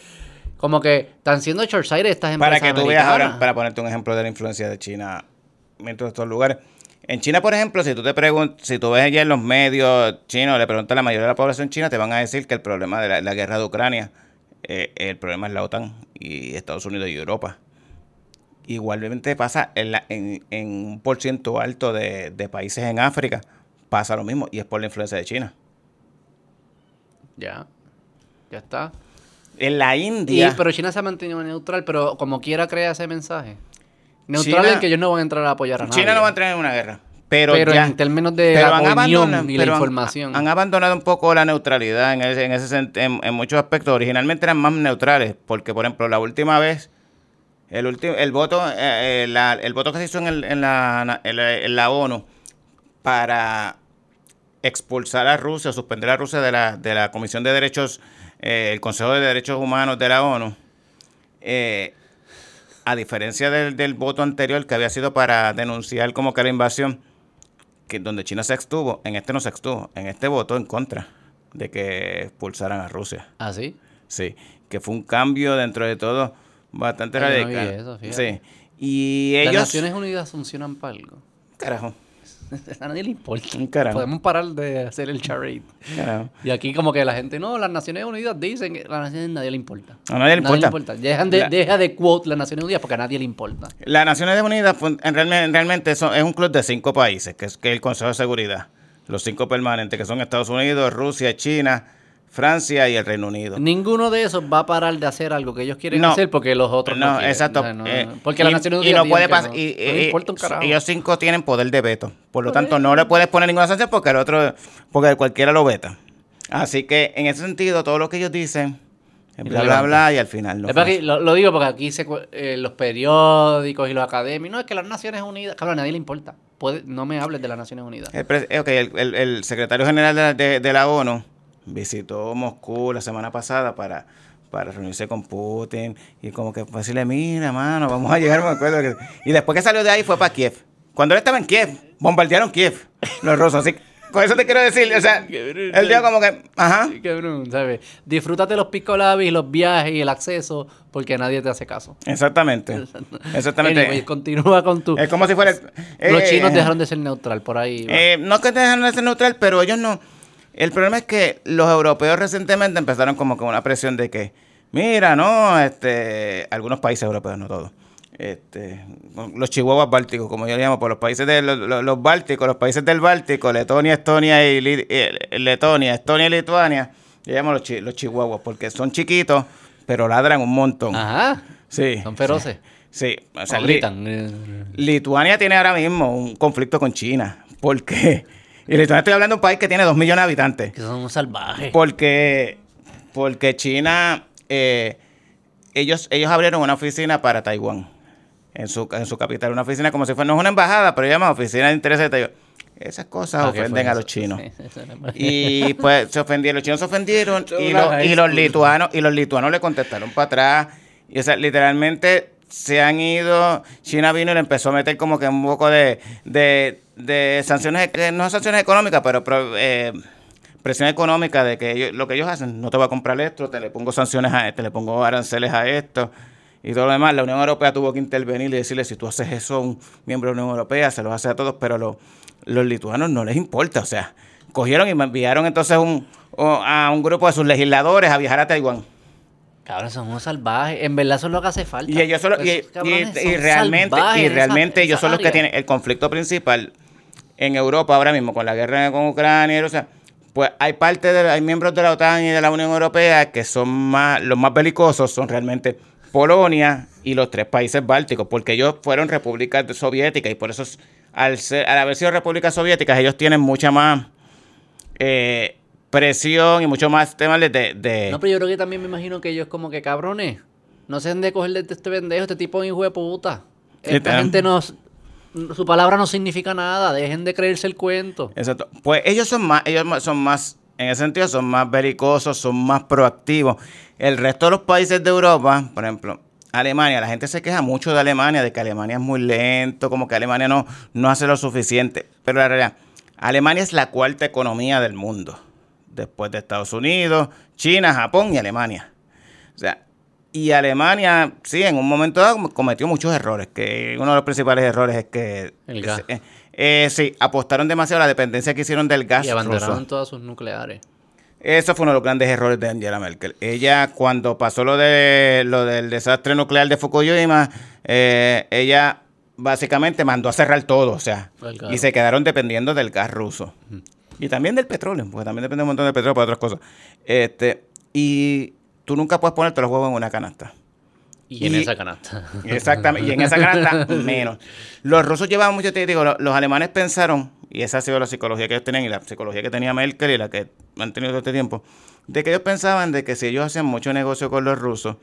Como que están siendo short-sighted estas empresas para que tú veas ahora, para ponerte un ejemplo de la influencia de China en todos estos lugares. En China, por ejemplo, si tú te preguntas, si tú ves allá en los medios chinos, le preguntas a la mayoría de la población china, te van a decir que el problema de la, la guerra de Ucrania, eh, el problema es la OTAN y Estados Unidos y Europa. Igualmente pasa en, la- en, en un por ciento alto de, de países en África, pasa lo mismo y es por la influencia de China. Ya, ya está. En la Y- India, pero China se ha mantenido neutral, pero como quiera crea ese mensaje. Neutral China- en que ellos no van a entrar a apoyar a nadie. China no va a entrar en una guerra. Pero, Pero ya, en términos de pero la opinión y la pero información. Han, abandonado un poco la neutralidad en ese, en, ese en, en muchos aspectos. Originalmente eran más neutrales, porque por ejemplo la última vez, el último, el voto, eh, eh, la- el voto que se hizo en, el- en la, en la- en la ONU para expulsar a Rusia, suspender a Rusia de la, de la Comisión de Derechos, eh, el Consejo de Derechos Humanos de la ONU, eh, a diferencia del, del voto anterior que había sido para denunciar como que la invasión, que donde China se extuvo, en este no se extuvo, en este votó en contra de que expulsaran a Rusia. ¿Ah, sí? Sí, que fue un cambio dentro de todo bastante Ay, no radical. eso, sí. Y Las ellos Naciones Unidas funcionan para algo. carajo, [laughs] A nadie le importa. carajo, Podemos parar de hacer el charade. carajo. Y aquí como que la gente, no, las Naciones Unidas dicen que a las Naciones nadie le importa. A nadie le importa. Dejan de, La- Deja de quote las Naciones Unidas porque a nadie le importa. Las Naciones Unidas en realmente, realmente son- es un club de cinco países, que es, que es el Consejo de Seguridad. Los cinco permanentes, que son Estados Unidos, Rusia, China, Francia y el Reino Unido. Ninguno de esos va a parar de hacer algo que ellos quieren No. hacer porque los otros no, No, quieren. exacto. O sea, no- eh, porque las y- Naciones y Unidas no digan puede pasar. no. Y, No y- ellos cinco tienen poder de veto. Por lo tanto, no le puedes poner ninguna sanción porque el otro, porque cualquiera lo veta. Así que en ese sentido, todo lo que ellos dicen bla, bla, bla, y al final no. Que- lo, lo digo porque aquí se, eh, los periódicos y los académicos, no, es que las Naciones Unidas, cabrón, a nadie le importa. Puede- no me hables de las Naciones Unidas. El, pre- eh, ok, el- el- el secretario general de la, de- de la ONU visitó Moscú la semana pasada para, para reunirse con Putin y como que decirle, mira, mano, vamos a llegar un acuerdo. que-". Y después que salió de ahí fue para Kiev. Cuando él estaba en Kiev, bombardearon Kiev, los rusos. Así, con eso te quiero decir, o sea, él dijo como que, ajá, cabrón, ¿sabes? Disfrútate los picolabis, los viajes y el acceso porque nadie te hace caso. exactamente, exactamente. Anyway, continúa con tu... es como si fuera... los eh, chinos dejaron de ser neutral, por ahí. Eh, no es que dejan de ser neutral, pero ellos no. El problema es que los europeos recientemente empezaron como con una presión de que, mira, no, este, algunos países europeos, no todos, este, los chihuahuas bálticos, como yo le llamo, por los países de los, los- los bálticos, los países del Báltico, Letonia, Estonia y eh, Letonia, Estonia y Lituania, yo llamo los, chi- los chihuahuas porque son chiquitos, pero ladran un montón. Ajá. Sí. Son feroces. Sí, o sea, O li- gritan. Lituania tiene ahora mismo un conflicto con China. ¿Por qué? Y Lituania estoy hablando de un país que tiene dos millones de habitantes. Que son salvajes. Porque, porque China, eh, ellos, ellos abrieron una oficina para Taiwán en su, en su capital. Una oficina como si fuera, no es una embajada, pero llama Oficina de Intereses de Taiwán. Esas cosas Ah, ¿qué ofenden a los chinos. Sí, Y pues se ofendieron, los chinos se ofendieron y, los, y los lituanos, y los lituanos le contestaron para atrás. Y o sea, literalmente se han ido, China vino y le empezó a meter como que un poco de, de, de sanciones, eh, no sanciones económicas, pero eh, presión económica de que lo que ellos hacen, no te voy a comprar esto, te le pongo sanciones a este, le pongo aranceles a esto. y todo lo demás, la Unión Europea tuvo que intervenir y decirle, si tú haces eso a un miembro de la Unión Europea, se lo hace a todos, pero los lituanos no les importa, o sea, cogieron y me enviaron entonces un, a un grupo de sus legisladores a viajar a Taiwán. Cabrón, son unos salvajes. En verdad eso es lo que hace falta. Y ellos y, y, realmente, y realmente ellos son los que tienen el conflicto principal en Europa ahora mismo con la guerra con Ucrania, o sea, pues hay parte de hay miembros de la OTAN y de la Unión Europea que son más los más belicosos son realmente Polonia y los tres países bálticos, porque ellos fueron repúblicas soviéticas y por eso al, ser, al haber sido repúblicas soviéticas ellos tienen mucha más eh, presión y mucho más temas de, de, No, pero yo creo que también me imagino que ellos como que cabrones, no se han de coger de este pendejo, este tipo de hijo de puta. Esta gente no... Su palabra no significa nada, dejen de creerse el cuento. Exacto. Pues ellos son más, ellos son más, en ese sentido, son más belicosos, son más proactivos. El resto de los países de Europa, por ejemplo, Alemania, la gente se queja mucho de Alemania, de que Alemania es muy lento, como que Alemania no, no hace lo suficiente. Pero la realidad, Alemania es la cuarta economía del mundo después de Estados Unidos, China, Japón y Alemania. O sea, y Alemania, sí, en un momento dado cometió muchos errores, que uno de los principales errores es que... El gas. Eh, eh, sí, apostaron demasiado a la dependencia que hicieron del gas. Y abandonaron todas sus nucleares. Eso fue uno de los grandes errores de Angela Merkel. Ella, cuando pasó lo, de, lo del desastre nuclear de Fukushima, eh, ella básicamente mandó a cerrar todo, o sea, y se quedaron dependiendo del gas ruso. Y también del petróleo, porque también depende un montón del petróleo para otras cosas. Este, y tú nunca puedes ponerte los huevos en una canasta. Y, en esa canasta. [laughs] Exactamente, y en esa canasta [laughs] menos. Los rusos llevaban mucho tiempo, digo, los, alemanes pensaron, y esa ha sido la psicología que ellos tenían, y la psicología que tenía Merkel y la que han tenido todo este tiempo, de que ellos pensaban de que si ellos hacían mucho negocio con los rusos,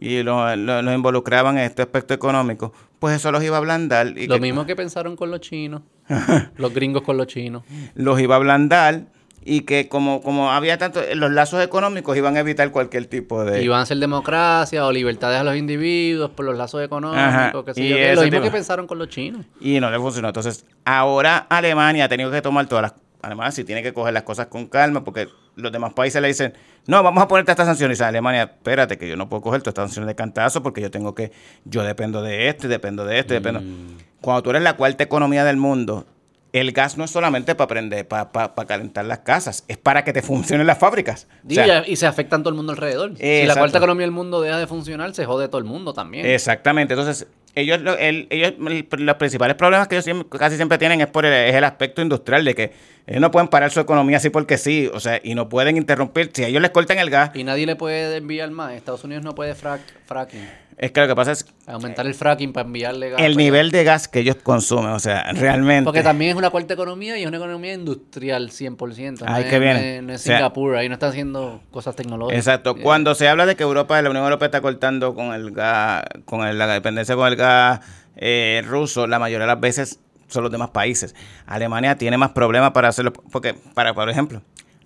y los lo, involucraban en este aspecto económico, pues eso los iba a ablandar. Y lo mismo que pensaron con los chinos, [laughs] los gringos con los chinos. Los iba a ablandar y que como, como había tanto, los lazos económicos iban a evitar cualquier tipo de... Iban a ser democracia o libertades a los individuos por los lazos económicos, que sé yo. Lo mismo que pensaron con los chinos. Y no le funcionó. Entonces, ahora Alemania ha tenido que tomar todas las... Además, si tiene que coger las cosas con calma, porque los demás países le dicen, no, vamos a ponerte estas sanciones. Y Alemania, espérate, que yo no puedo coger todas estas sanciones de cantazo porque yo tengo que, yo dependo de este, dependo de este, dependo. Mm. Cuando tú eres la cuarta economía del mundo, el gas no es solamente para prender, para, para, calentar las casas, es para que te funcionen las fábricas. y, se afecta a todo el mundo alrededor. Si la cuarta economía del mundo deja de funcionar, se jode todo el mundo también. Exactamente. Entonces, ellos, ellos los principales problemas que ellos casi siempre tienen es por el, es el aspecto industrial de que ellos no pueden parar su economía así porque sí, o sea, y no pueden interrumpir. Si ellos les cortan el gas. Y nadie le puede enviar más. Estados Unidos no puede fracking. Es que lo que pasa es... Aumentar el fracking para enviarle gas. El nivel de gas que ellos consumen, o sea, realmente... Porque también es una cuarta economía y es una economía industrial 100%. Ay, qué bien. No es, Singapur, ahí no están haciendo cosas tecnológicas. Exacto. Cuando se habla de que Europa, la Unión Europea está cortando con el gas, con la dependencia con el gas eh, ruso, la mayoría de las veces son los demás países. Alemania tiene más problemas para hacerlo, porque, para, por ejemplo,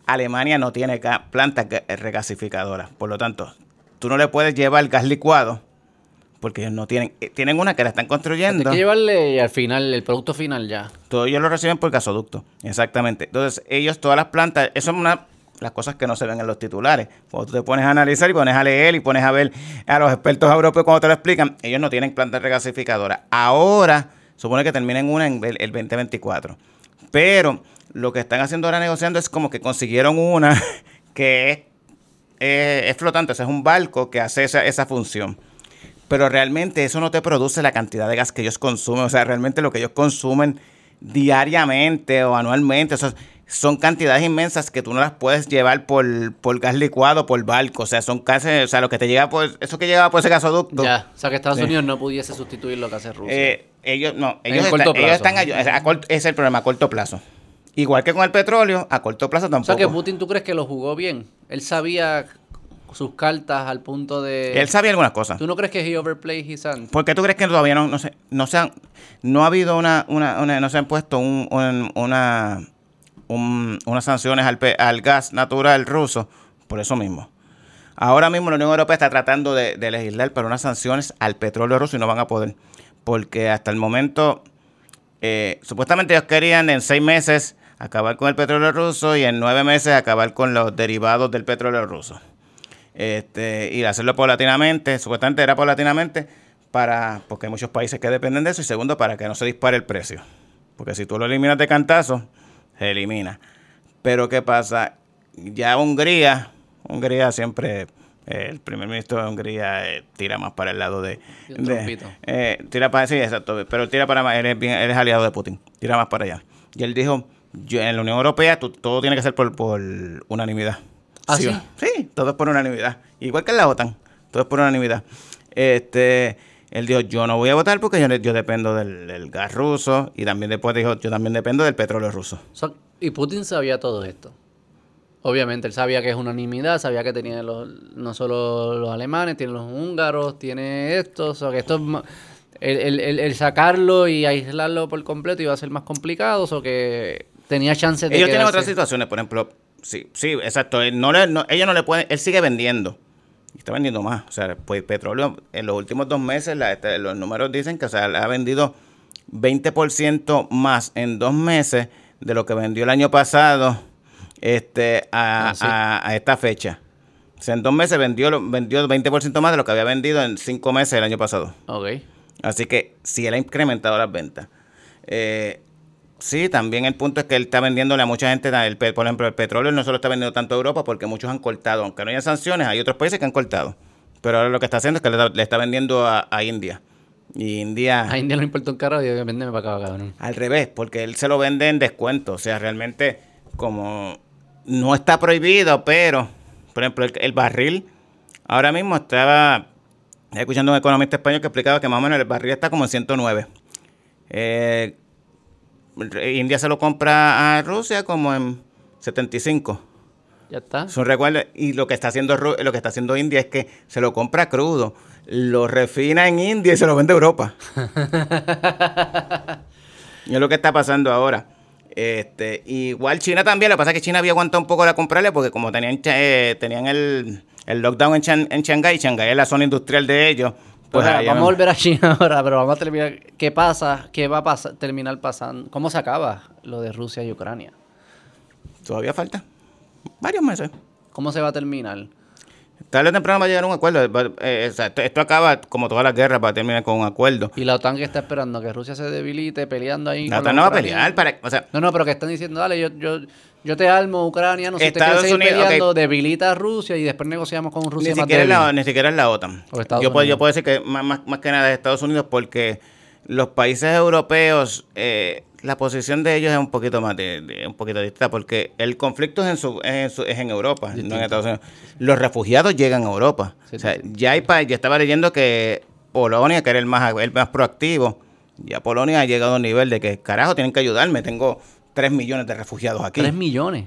Alemania no tiene plantas regasificadoras. Por lo tanto, tú no le puedes llevar gas licuado porque ellos no tienen, eh, tienen una que la están construyendo. Hay que llevarle al final, el producto final ya. Todo ellos lo reciben por gasoducto, exactamente. Entonces, ellos, todas las plantas, eso es una las cosas que no se ven en los titulares. Cuando tú te pones a analizar y pones a leer y pones a ver a los expertos europeos cuando te lo explican, ellos no tienen plantas regasificadoras. Ahora, supone que terminen una en el, 2024. Pero lo que están haciendo ahora negociando es como que consiguieron una [laughs] que es, eh, es flotante, o sea, es un barco que hace esa, esa función pero realmente eso no te produce la cantidad de gas que ellos consumen. O sea, realmente lo que ellos consumen diariamente o anualmente, son cantidades inmensas que tú no las puedes llevar por, por gas licuado, por barco. O sea, son casi, o sea, lo que te llega por, eso que llega por ese gasoducto. Ya, o sea, que Estados Unidos no pudiese sustituir lo que hace Rusia. Eh, ellos, no, ellos, están, a, corto, es el problema, a corto plazo. Igual que con el petróleo, a corto plazo tampoco. O sea, que Putin, ¿tú crees que lo jugó bien? Él sabía sus cartas al punto de... Él sabía algunas cosas. ¿Tú no crees que he overplayed his hand? ¿Por qué tú crees que todavía no, no, se, no se han... No ha habido una... una, no se han puesto un, una... unas sanciones al, al gas natural ruso por eso mismo. Ahora mismo la Unión Europea está tratando de, legislar para unas sanciones al petróleo ruso y no van a poder. Porque hasta el momento, eh, supuestamente ellos querían en seis meses acabar con el petróleo ruso y en nueve meses acabar con los derivados del petróleo ruso. Este, y hacerlo paulatinamente, supuestamente era paulatinamente, para, porque hay muchos países que dependen de eso, y segundo, para que no se dispare el precio. Porque si tú lo eliminas de cantazo, se elimina. Pero ¿qué pasa? Ya Hungría, Hungría siempre, eh, el primer ministro de Hungría eh, tira más para el lado de... Eh, tira para, sí, exacto, pero tira para más, él es, bien- él es aliado de Putin, tira más para allá. Y él dijo, yo, en la Unión Europea tú- todo tiene que ser por, por unanimidad. ¿Ah, sí? Sí, todo es por unanimidad. Igual que en la OTAN, todo es por unanimidad. Este, él dijo, yo no voy a votar porque yo, yo dependo del, del gas ruso. Y también después dijo, yo también dependo del petróleo ruso. So- y Putin sabía todo esto. Obviamente, él sabía que es unanimidad, sabía que tenía los, no solo los alemanes, tiene los húngaros, tiene esto, o sea, que esto es el, el- el- el sacarlo y aislarlo por completo iba a ser más complicado, o que tenía chances de Ellos tienen quedarse- otras situaciones, por ejemplo, sí, sí, exacto. Él no le, no- ellos no le pueden, él sigue vendiendo. Y está vendiendo más. O sea, pues petróleo, en los últimos dos meses, la- este, los números dicen que o sea, ha vendido 20% más en dos meses de lo que vendió el año pasado este, a, Ah, sí. a- a esta fecha. O sea, en dos meses vendió, vendió 20% más de lo que había vendido en cinco meses el año pasado. Ok. Así que sí, él ha incrementado las ventas. Eh, sí, también el punto es que él está vendiéndole a mucha gente, el por ejemplo, el petróleo no solo está vendiendo tanto a Europa porque muchos han cortado, aunque no haya sanciones, hay otros países que han cortado. Pero ahora lo que está haciendo es que le, está- le está vendiendo a, a India. Y India... A India no importa un carajo y digo, véndeme para acá, cabrón. Al revés, porque él se lo vende en descuento. O sea, realmente, como no está prohibido, pero, por ejemplo, el, el barril, ahora mismo estaba escuchando a un economista español que explicaba que más o menos el barril está como en 109. Eh, India se lo compra a Rusia como en 75. Ya está. Es un recuerdo. Y lo que está haciendo lo que está haciendo India es que se lo compra crudo, lo refina en India y se lo vende a Europa. y [laughs] es lo que está pasando ahora. Este, igual China también, lo que pasa es que China había aguantado un poco la comprarle porque como tenían eh, tenían el, el lockdown en, Chan- en Shanghái, Shanghái es la zona industrial de ellos, pues vamos a volver a China ahora, pero vamos a terminar. ¿Qué pasa? ¿Qué va a pasar, terminar pasando? ¿Cómo se acaba lo de Rusia y Ucrania? todavía falta varios meses. ¿Cómo se va a terminar? Tarde o temprano va a llegar a un acuerdo. Eh, o sea, esto, esto acaba, como todas las guerras, va a terminar con un acuerdo. Y la OTAN que está esperando que Rusia se debilite peleando ahí. La OTAN no va a pelear. Para, o sea, No, no, pero que están diciendo, dale, yo, yo, yo te armo ucraniano, si Estados te quieres seguir Unidos, peleando, debilita a Rusia y después negociamos con Rusia ni más siquiera, es débil. la, ni siquiera es la OTAN. Yo puedo, yo puedo decir que más, más, más que nada es Estados Unidos porque los países europeos, eh, la posición de ellos es un poquito más de, de- un poquito distinta porque el conflicto es en, su, es en, su- es en Europa, no en. Estados Unidos. Los refugiados llegan a Europa. Sí, o sea, sí. ya hay pa- ya estaba leyendo que Polonia, que era el más, el más proactivo, ya Polonia ha llegado a un nivel de que, carajo, tienen que ayudarme. Tengo 3 millones de refugiados aquí. 3 millones.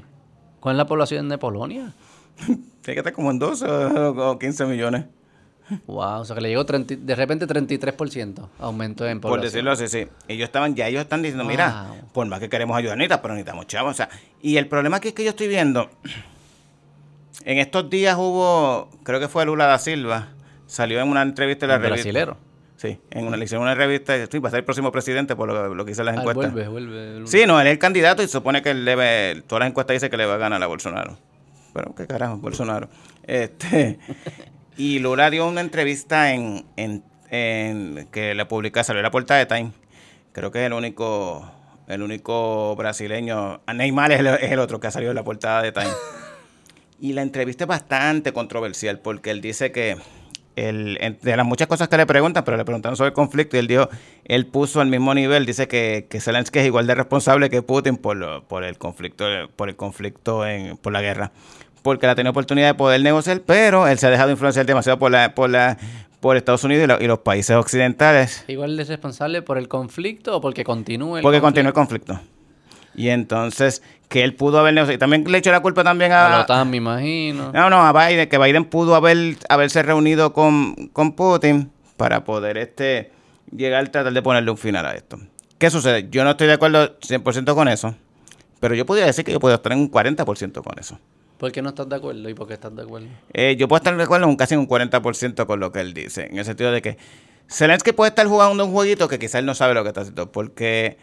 ¿Cuál es la población de Polonia? Tiene que estar como en 12 o o 15 millones. Wow, o sea que le llegó 30 de repente 33% aumento en Por población. decirlo así, sí. Ellos estaban, ya ellos están diciendo, mira, Wow. por más que queremos ayudar, necesitamos, pero necesitamos chavos. O sea, y el problema aquí es que yo estoy viendo, en estos días hubo, creo que fue Lula da Silva, salió en una entrevista de la El revista. brasilero. Sí, en una, le hicieron una revista, sí, va a ser el próximo presidente por lo, lo que dicen las Ah, encuestas. vuelve, vuelve. vuelve. Sí, no, él es el candidato y supone que él debe, todas las encuestas dicen que le va a ganar a Bolsonaro. Pero qué carajo, Bolsonaro. Este, [laughs] y Lula dio una entrevista en, en, en- que le publica, salió en la portada de Time. Creo que es el único, el único brasileño. a Neymar es el, es el otro que ha salido en la portada de Time. [laughs] Y la entrevista es bastante controversial porque él dice que el, de las muchas cosas que le preguntan, pero le preguntaron sobre el conflicto y él dijo, él puso al mismo nivel, dice que, que Zelensky es igual de responsable que Putin por, lo- por el conflicto, por el conflicto en, por la guerra. Porque él ha tenido oportunidad de poder negociar, pero él se ha dejado influenciar demasiado por la, por la, por Estados Unidos y, lo- y los países occidentales ¿Igual es responsable por el conflicto o porque continúe el porque conflicto? continúa el conflicto. Y entonces, que él pudo haber negociado. Y también le echó la culpa también A a, la OTAN, me imagino. No, no, a Biden, que Biden pudo haber, haberse reunido con, con Putin para poder este llegar a tratar de ponerle un final a esto. ¿Qué sucede? Yo no estoy de acuerdo 100% con eso, pero yo podría decir que yo puedo estar en un 40% con eso. ¿Por qué no estás de acuerdo y por qué estás de acuerdo? Eh, yo puedo estar de acuerdo en casi en un 40% con lo que él dice, en el sentido de que Zelensky puede estar jugando un jueguito que quizás él no sabe lo que está haciendo, porque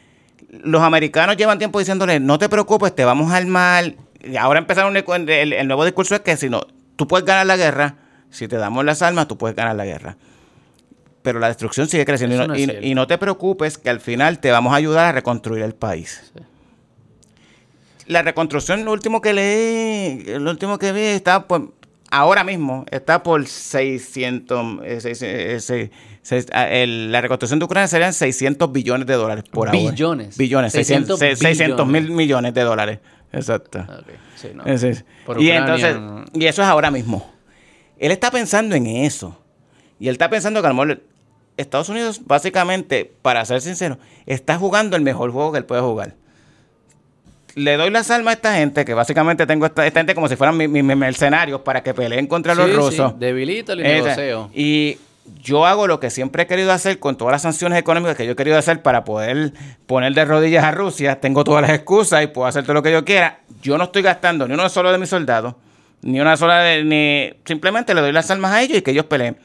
los americanos llevan tiempo diciéndole, no te preocupes, te vamos a armar. Y ahora empezaron el, el- el nuevo discurso es que si no, tú puedes ganar la guerra, si te damos las armas, tú puedes ganar la guerra. Pero la destrucción sigue creciendo. Y no, y- y te preocupes que al final te vamos a ayudar a reconstruir el país. Sí. La reconstrucción, lo último que leí, lo último que vi, está por, ahora mismo, está por 600, eh, eh, seis- ah, el- la reconstrucción de Ucrania serían 600 billones de dólares por ahora. Billones. Billones, 600, 600 600 mil millones de dólares. Exacto. Sí, no. Es. Y entonces, no. y eso es ahora mismo. Él está pensando en eso. Y él está pensando que a lo mejor Estados Unidos, básicamente, para ser sincero, está jugando el mejor juego que él puede jugar. Le doy las armas a esta gente, que básicamente tengo esta, esta gente como si fueran mis, mis mercenarios para que peleen contra los Sí, sí, rusos. debilita el Esa- negocio. Y yo hago lo que siempre he querido hacer con todas las sanciones económicas que yo he querido hacer para poder poner de rodillas a Rusia. Tengo todas las excusas y puedo hacer todo lo que yo quiera. Yo no estoy gastando ni uno solo de mis soldados, ni una sola de. Ni, simplemente le doy las armas a ellos y que ellos peleen.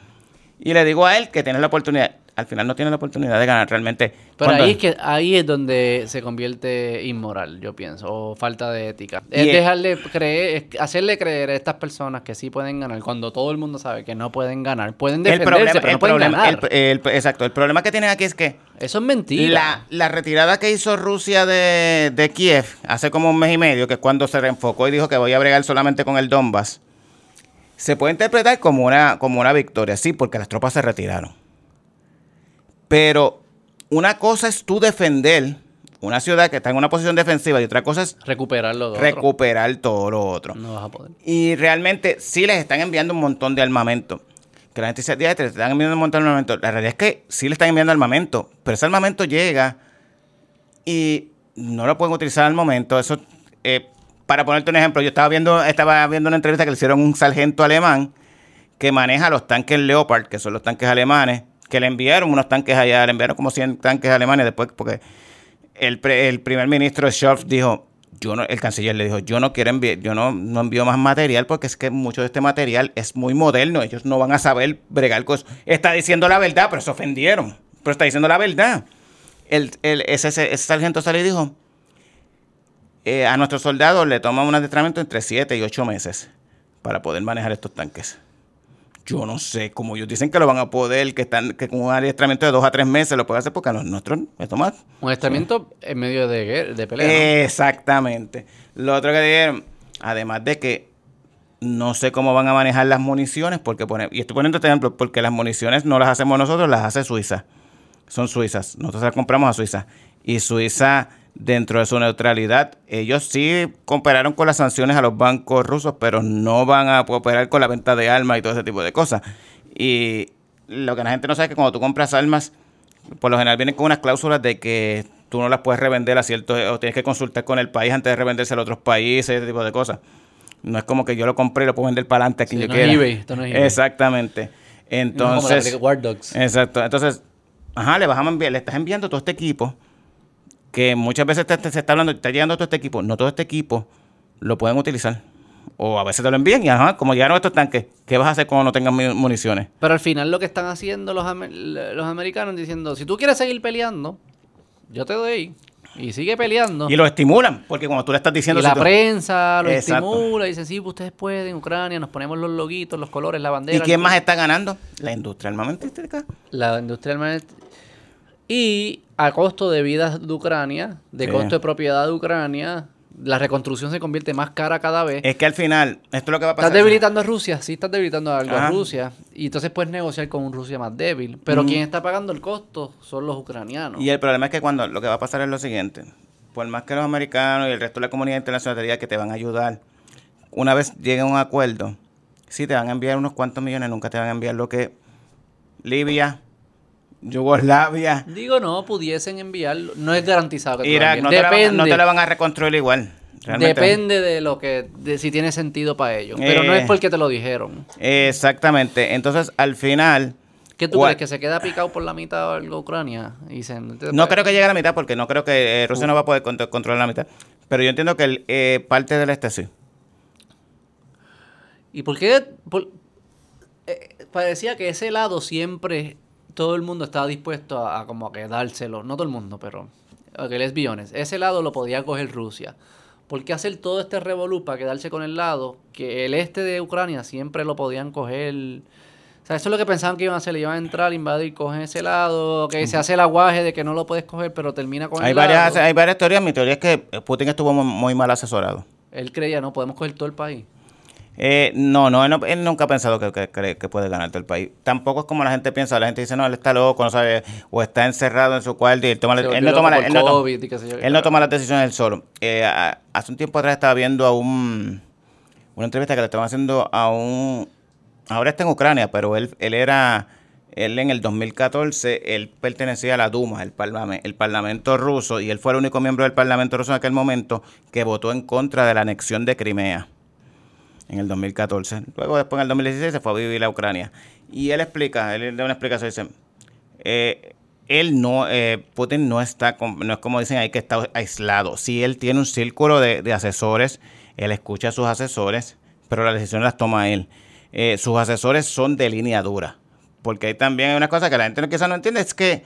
Y le digo a él que tiene la oportunidad. Al final no tiene la oportunidad de ganar realmente. Pero ahí es que ahí es donde se convierte inmoral, yo pienso, o falta de ética. Y Es dejarle creer, es hacerle creer a estas personas que sí pueden ganar cuando todo el mundo sabe que no pueden ganar. Pueden el defenderse, problema, pero no el pueden problema- ganar. el- el- exacto. El problema que tienen aquí es que Eso es mentira. La, la retirada que hizo Rusia de, de Kiev hace como un mes y medio, que es cuando se reenfocó y dijo que voy a bregar solamente con el Donbass, se puede interpretar como una, como una victoria, sí, porque las tropas se retiraron. Pero una cosa es tú defender una ciudad que está en una posición defensiva y otra cosa es Recuperarlo otro. recuperar todo lo otro. No vas a poder. Y realmente sí les están enviando un montón de armamento. Que la gente dice, "Diatre, te están enviando un montón de armamento. La realidad es que sí le están enviando armamento, pero ese armamento llega y no lo pueden utilizar al momento. Eso, eh, para ponerte un ejemplo, yo estaba viendo, estaba viendo una entrevista que le hicieron un sargento alemán que maneja los tanques Leopard, que son los tanques alemanes, que le enviaron unos tanques allá, le enviaron como 100 tanques alemanes después, porque el, el primer ministro Scholz dijo, yo no, el canciller le dijo, yo no quiero enviar, yo no, no envío más material porque es que mucho de este material es muy moderno, ellos no van a saber bregar con. Está diciendo la verdad, pero se ofendieron, pero está diciendo la verdad. El, el- ese, ese, sargento salió y dijo, eh, a nuestros soldados le toma un adiestramiento entre 7 y 8 meses para poder manejar estos tanques. Yo no sé, como ellos dicen que lo van a poder, que están que con un adiestramiento de 2 a 3 meses lo pueden hacer porque a los nuestros me toma Un estamento en medio de, de pelea. ¿no? Exactamente. Lo otro que dijeron, además de que no sé cómo van a manejar las municiones, porque pone, y estoy poniendo este ejemplo, porque las municiones no las hacemos nosotros, las hace Suiza. Son suizas. Nosotros las compramos a Suiza. Y Suiza, dentro de su neutralidad, ellos sí cooperaron con las sanciones a los bancos rusos, pero no van a cooperar con la venta de armas y todo ese tipo de cosas. Y lo que la gente no sabe es que cuando tú compras armas, por lo general vienen con unas cláusulas de que tú no las puedes revender a ciertos, o tienes que consultar con el país antes de revenderse a otros países, ese tipo de cosas. No es como que yo lo compré y lo puedo vender para adelante a quien Sí, yo no es quiera. eBay, esto no es. Exactamente. No como la Entonces, War Dogs. exacto. Entonces, ajá, le vas a enviar, le estás enviando todo este equipo que muchas veces te- te- se está hablando, está llegando todo este equipo. No todo este equipo lo pueden utilizar. O a veces te lo envían y ajá, como llegaron estos tanques, ¿qué vas a hacer cuando no tengas mu- municiones? Pero al final lo que están haciendo los, amer- los americanos diciendo, si tú quieres seguir peleando, yo te doy. Y sigue peleando. Y lo estimulan, porque como tú le estás diciendo... Y la si tú- prensa lo Exacto. estimula, dice, sí, pues ustedes pueden, Ucrania, nos ponemos los loguitos, los colores, la bandera. ¿Y quién más está ganando? La industria armamentística. La industria armament- Y a costo de vidas de Ucrania, de Sí. costo de propiedad de Ucrania, la reconstrucción se convierte más cara cada vez. Es que al final, esto es lo que va a pasar. Estás debilitando a Rusia, sí estás debilitando algo a. Rusia. Y entonces puedes negociar con un Rusia más débil. Pero quien está pagando el costo son los ucranianos. Y el problema es que cuando lo que va a pasar es lo siguiente. Por más que los americanos y el resto de la comunidad internacional te diga que te van a ayudar, una vez lleguen a un acuerdo, sí te van a enviar unos cuantos millones, nunca te van a enviar lo que Libia, Yugoslavia, Digo, no, pudiesen enviarlo. No es garantizado que Irak, no te, la van, Depende. no te la van a reconstruir igual. Realmente. Depende de lo que, de si tiene sentido para ellos. Pero no Eh. es porque te lo dijeron. Exactamente. Entonces, al final, ¿Qué tú crees? ¿Que se queda picado por la mitad algo Ucrania? Y se, no creo que llegue a la mitad porque no creo que eh, Rusia no va a poder contro- controlar la mitad. Pero yo entiendo que el, eh, parte del este sí. ¿Y por qué? por- eh, parecía que ese lado siempre todo el mundo estaba dispuesto a, a como a que dárselo. No todo el mundo, pero ok, les. Ese lado lo podía coger Rusia. ¿Por qué hacer todo este revolú para quedarse con el lado que el este de Ucrania siempre lo podían coger? O sea, eso es lo que pensaban que iban a hacer. Le iban a entrar, invadir, coger ese lado, que se hace el aguaje de que no lo puedes coger, pero termina con hay el varias, lado. Hay varias teorías. Mi teoría es que Putin estuvo muy mal asesorado. Él creía, no, podemos coger todo el país. Eh, no, no él, no, él nunca ha pensado que, que, que, que puede ganar todo el país. Tampoco es como la gente piensa. La gente dice, no, él está loco, no sabe, o está encerrado en su cuarto y él, toma, él, volvió no toma, la- él, COVID él no toma las decisiones él solo. Eh, a- hace un tiempo atrás estaba viendo a un una entrevista que le estaban haciendo a un ahora está en Ucrania, pero él, él era él en el 2014 él pertenecía a la Duma, el parlamento, el parlamento ruso y él fue el único miembro del parlamento ruso en aquel momento que votó en contra de la anexión de Crimea en el 2014. Luego, después en el 2016, se fue a vivir a Ucrania. Y él explica, él da una explicación, dice, eh, él no, eh, Putin no está, no es como dicen ahí que está aislado. Sí, él tiene un círculo de, asesores, él escucha a sus asesores, pero las decisiones las toma él. Eh, sus asesores son de línea dura. Porque ahí también hay una cosa que la gente quizás no entiende, es que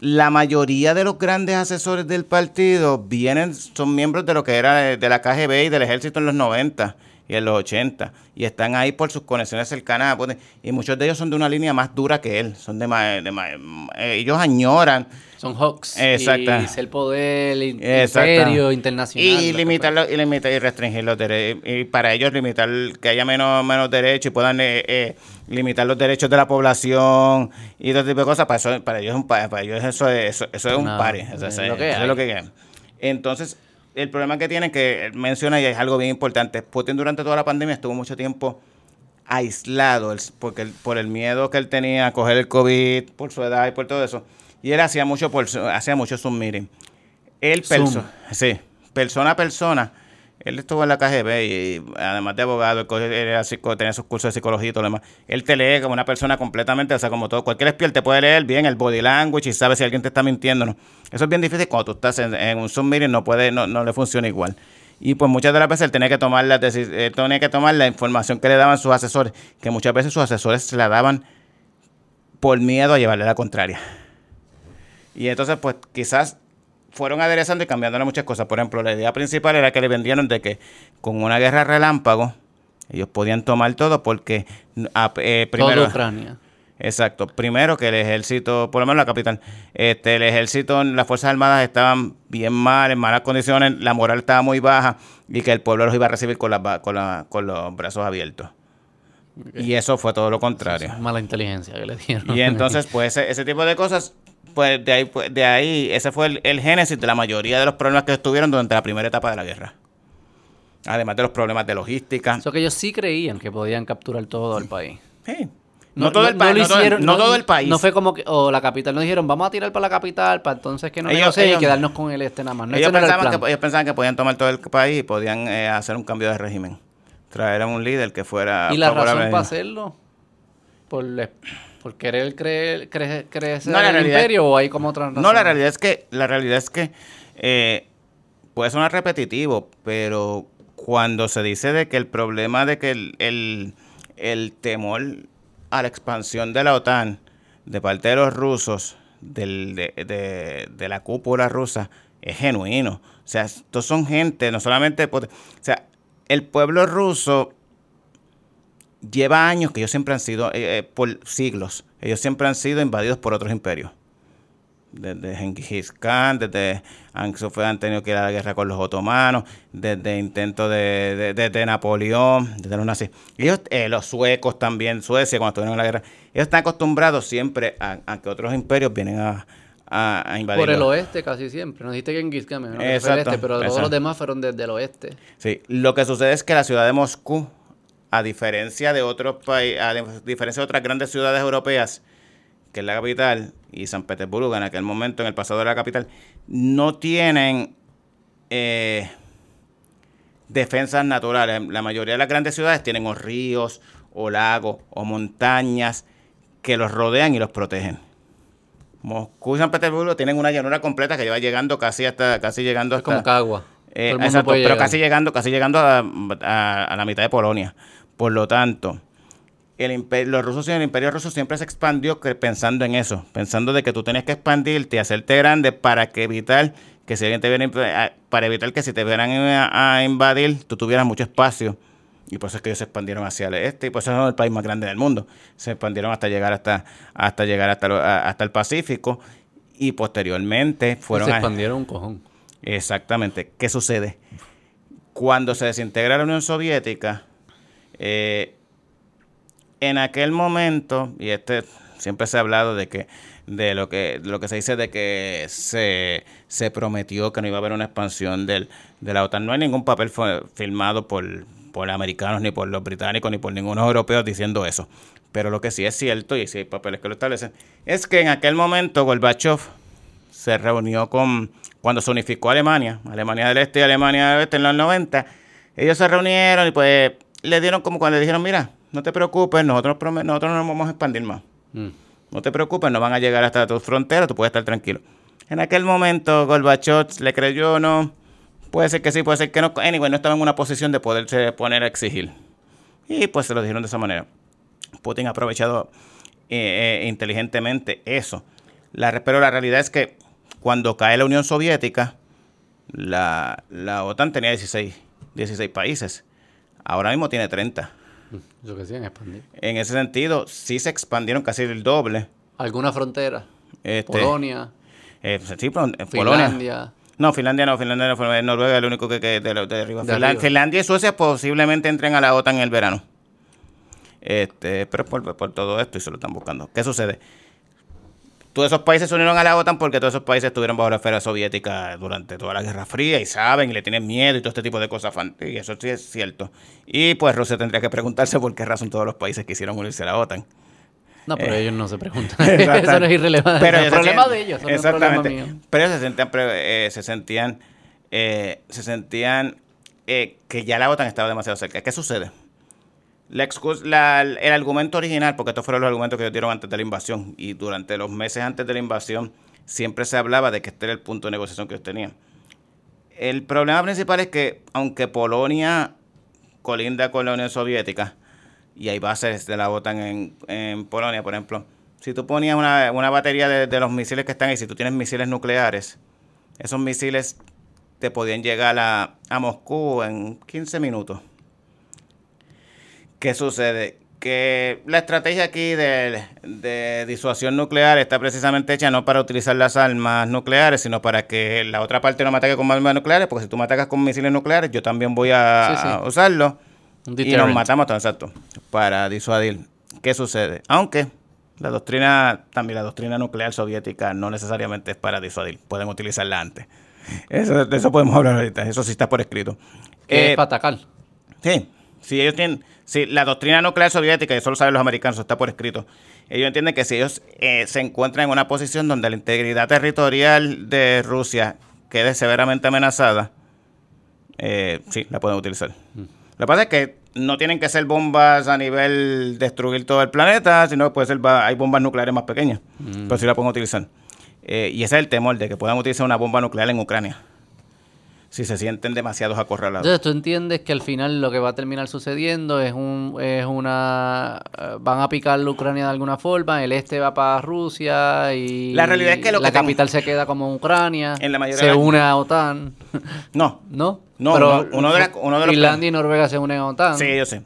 la mayoría de los grandes asesores del partido vienen, son miembros de lo que era de, de la KGB y del ejército en los 90 y en los 80. Y están ahí por sus conexiones cercanas. Y muchos de ellos son de una línea más dura que él. Son de más, de más- eh, ellos añoran Son hawks. Exacto. Y ser poder, imperio internacional. y limitarlo y limitar y restringir los derechos y para ellos limitar que haya menos menos derechos y puedan eh, eh, limitar los derechos de la población y todo tipo de cosas para eso para ellos es un pa- para ellos eso es eso, eso es un No, pari eso, es es, lo que es lo que quieren. entonces el problema que tienen que menciona y es algo bien importante Putin durante toda la pandemia estuvo mucho tiempo aislado porque por el miedo que él tenía a coger el covid por su edad y por todo eso y él hacía mucho por hacía mucho Zoom meeting él perso sí, persona a persona. Él estuvo en la KGB y además de abogado, él era tenía sus cursos de psicología y todo lo demás. Él te lee como una persona completamente, o sea, como todo. Cualquier espiel te puede leer bien el body language y sabe si alguien te está mintiendo o no. Eso es bien difícil cuando tú estás en, un Zoom meeting, no, puede, no, no le funciona igual. Y pues muchas de las veces él tenía que tomar la, él tenía que tomar la información que le daban sus asesores, que muchas veces sus asesores se la daban por miedo a llevarle la contraria. Y entonces, pues quizás fueron aderezando y cambiándole muchas cosas. Por ejemplo, la idea principal era que le vendieron de que con una guerra relámpago ellos podían tomar todo porque ah, eh, primero Toda Ucrania. exacto primero que el ejército por lo menos la capital este el ejército las fuerzas armadas estaban bien mal en malas condiciones la moral estaba muy baja y que el pueblo los iba a recibir con ba- con, la- con los brazos abiertos y eso fue todo lo contrario Mala inteligencia que le dieron. y entonces, pues, ese, ese tipo de cosas, pues de ahí, pues, de ahí ese fue el, el génesis de la mayoría de los problemas que estuvieron durante la primera etapa de la guerra. Además de los problemas de logística. Eso que ellos sí creían que podían capturar todo el país. Sí. No, todo el país. No, todo el- hicieron, no todo el país. No fue como que, o la capital, no dijeron, vamos a tirar para la capital, para entonces que no Ellos- y quedarnos con el este nada más. Ellos, el pensaban que, ellos pensaban que podían tomar todo el país y podían eh, hacer un cambio de régimen. Traer a un líder que fuera ¿Y la razón para hacerlo? ¿Por, por querer creer, cre- crecer No, la el realidad- imperio o hay como otra razón? No, la realidad es que, la realidad es que eh, puede sonar repetitivo, pero cuando se dice de que el problema de que el, el, el temor a la expansión de la OTAN de parte de los rusos, del, de, de- de la cúpula rusa, es genuino. O sea, estos son gente, no solamente... o sea, el pueblo ruso lleva años que ellos siempre han sido, eh, eh, por siglos, ellos siempre han sido invadidos por otros imperios desde Genghis Khan, desde han, tenido que ir a la guerra con los otomanos, desde intentos de, de, de- de Napoleón, desde los nazis. Ellos, eh, los suecos también, Suecia, cuando estuvieron en la guerra, ellos están acostumbrados siempre a, a que otros imperios vienen a, a, a invadirlos. Por el oeste casi siempre. Nos dijiste que en Khan, no, este, pero todos los demás fueron desde el oeste. Sí, lo que sucede es que la ciudad de Moscú, a diferencia de otros países, a dif- diferencia de otras grandes ciudades europeas, que es la capital, y San Petersburgo en aquel momento, en el pasado era la capital, no tienen eh, defensas naturales. La mayoría de las grandes ciudades tienen o ríos, o lagos, o montañas que los rodean y los protegen. Moscú y San Petersburgo tienen una llanura completa que lleva llegando casi hasta casi llegando Es hasta como Cagua. eh, exacto, pero llegar. casi llegando, casi llegando a, a- a la mitad de Polonia. Por lo tanto, el imper- los rusos y el imperio ruso siempre se expandió pensando en eso, pensando de que tú tenías que expandirte y hacerte grande para que evitar que si alguien te viene para evitar que si te vieran a, invadir, tú tuvieras mucho espacio. Y por eso es que ellos se expandieron hacia el este y por eso es el país más grande del mundo. Se expandieron hasta llegar hasta, hasta llegar hasta, hasta el Pacífico y posteriormente fueron... se expandieron un cojón. Exactamente. ¿Qué sucede? Cuando se desintegra la Unión Soviética, eh, en aquel momento, y este siempre se ha hablado de que de lo que lo que se dice de que se, se prometió que no iba a haber una expansión del, de la OTAN. No hay ningún papel firmado por, por americanos, ni por los británicos, ni por ninguno europeo diciendo eso. Pero lo que sí es cierto, y sí hay papeles que lo establecen, es que en aquel momento Gorbachev se reunió con, cuando se unificó Alemania, Alemania del Este y Alemania del Oeste en los 90, ellos se reunieron y pues le dieron como cuando le dijeron, mira, no te preocupes, nosotros, nosotros no nos vamos a expandir más. Mm. No te preocupes, no van a llegar hasta tus fronteras, tú puedes estar tranquilo. En aquel momento, Gorbachev le creyó o no. Puede ser que sí, puede ser que no. Anyway, no estaba en una posición de poderse poner a exigir. Y pues se lo dijeron de esa manera. Putin ha aprovechado eh, eh, inteligentemente eso. La, pero la realidad es que cuando cae la Unión Soviética, la, la OTAN tenía 16, 16 países. Ahora mismo tiene 30. Eso que sí, en expandir. En ese sentido, sí se expandieron casi el doble. ¿Alguna frontera? Este, Polonia. Eh, sí, Finlandia. Polonia. No, Finlandia no, Finlandia no fue Noruega el único que, que de, de, arriba. Finlandia, y Suecia posiblemente entren a la OTAN en el verano. Este, pero por, por todo esto y se lo están buscando. ¿Qué sucede? Todos esos países se unieron a la OTAN porque todos esos países estuvieron bajo la esfera soviética durante toda la Guerra Fría y saben y le tienen miedo y todo este tipo de cosas. Y eso sí es cierto. Y pues Rusia tendría que preguntarse por qué razón todos los países quisieron unirse a la OTAN. No, pero eh, ellos no se preguntan. [laughs] eso no es irrelevante. Pero el problema de ellos. exactamente. Pero ellos se sentían, eh, se sentían, eh, se sentían que ya la OTAN estaba demasiado cerca. ¿Qué sucede? La el argumento original, porque estos fueron los argumentos que ellos dieron antes de la invasión, y durante los meses antes de la invasión siempre se hablaba de que este era el punto de negociación que ellos tenían. El problema principal es que, aunque Polonia colinda con la Unión Soviética, y hay bases de la OTAN en, Polonia, por ejemplo, si tú ponías una, batería de, de, los misiles que están ahí, si tú tienes misiles nucleares, esos misiles te podían llegar a, a Moscú en 15 minutos. ¿Qué sucede? Que la estrategia aquí de, disuasión nuclear está precisamente hecha no para utilizar las armas nucleares, sino para que la otra parte no me ataque con armas nucleares, porque si tú me atacas con misiles nucleares, yo también voy a, usarlo. Y nos matamos todo, exacto, para disuadir. ¿Qué sucede? Aunque la doctrina, también la doctrina nuclear soviética no necesariamente es para disuadir, pueden utilizarla antes. Eso, de eso podemos hablar ahorita, eso sí está por escrito. es eh, para atacar. Sí, si ellos tienen, si la doctrina nuclear soviética, y eso lo saben los americanos, está por escrito, ellos entienden que si ellos eh, se encuentran en una posición donde la integridad territorial de Rusia quede severamente amenazada, eh, sí, la pueden utilizar. Mm. Lo que pasa es que no tienen que ser bombas a nivel destruir todo el planeta, sino que puede ser, hay bombas nucleares más pequeñas, mm. pero sí la pueden utilizar. Eh, y ese es el temor de que puedan utilizar una bomba nuclear en Ucrania si se sienten demasiados acorralados. Entonces, tú entiendes que al final lo que va a terminar sucediendo es un es una eh, van a picar la Ucrania de alguna forma, el este va para Rusia y la realidad es que la capital se queda como Ucrania, en la mayoría se une a OTAN. [laughs] No. ¿No? No, Pero uno, de, uno de los Finlandia y Noruega se unen a OTAN. Sí, yo sé.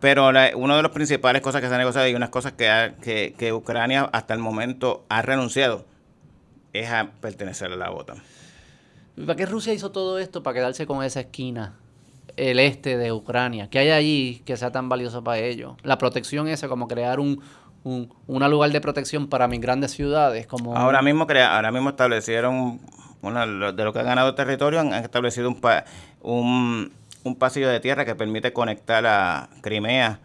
Pero la, una de las principales cosas que se ha negociado y unas cosas que, que, que Ucrania hasta el momento ha renunciado es a pertenecer a la OTAN. ¿Para qué Rusia hizo todo esto? Para quedarse con esa esquina, el este de Ucrania. ¿Qué hay allí que sea tan valioso para ellos? La protección esa, como crear un, un lugar de protección para mis grandes ciudades. como Ahora mismo crea, ahora mismo establecieron, de lo que han ganado territorio, han, establecido un, un, un pasillo de tierra que permite conectar a Crimea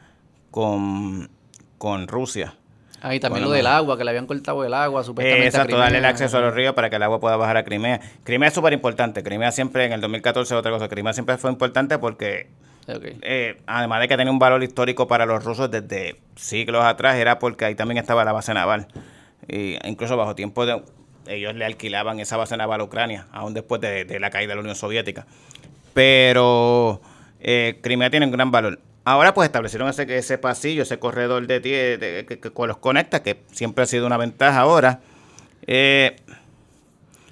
con, con Rusia. Ahí también lo del agua, que le habían cortado el agua, supuestamente. exacto, darle el acceso a los ríos para que el agua pueda bajar a Crimea. Crimea es súper importante. Crimea siempre, en el 2014, otra cosa. Crimea siempre fue importante porque, eh, además de que tenía un valor histórico para los rusos desde siglos atrás, era porque ahí también estaba la base naval. Y incluso bajo tiempo de. Ellos le alquilaban esa base naval a Ucrania, aún después de, la caída de la Unión Soviética. Pero eh, Crimea tiene un gran valor. Ahora pues establecieron ese, ese pasillo, ese corredor de, que, los conecta, que siempre ha sido una ventaja ahora. Eh,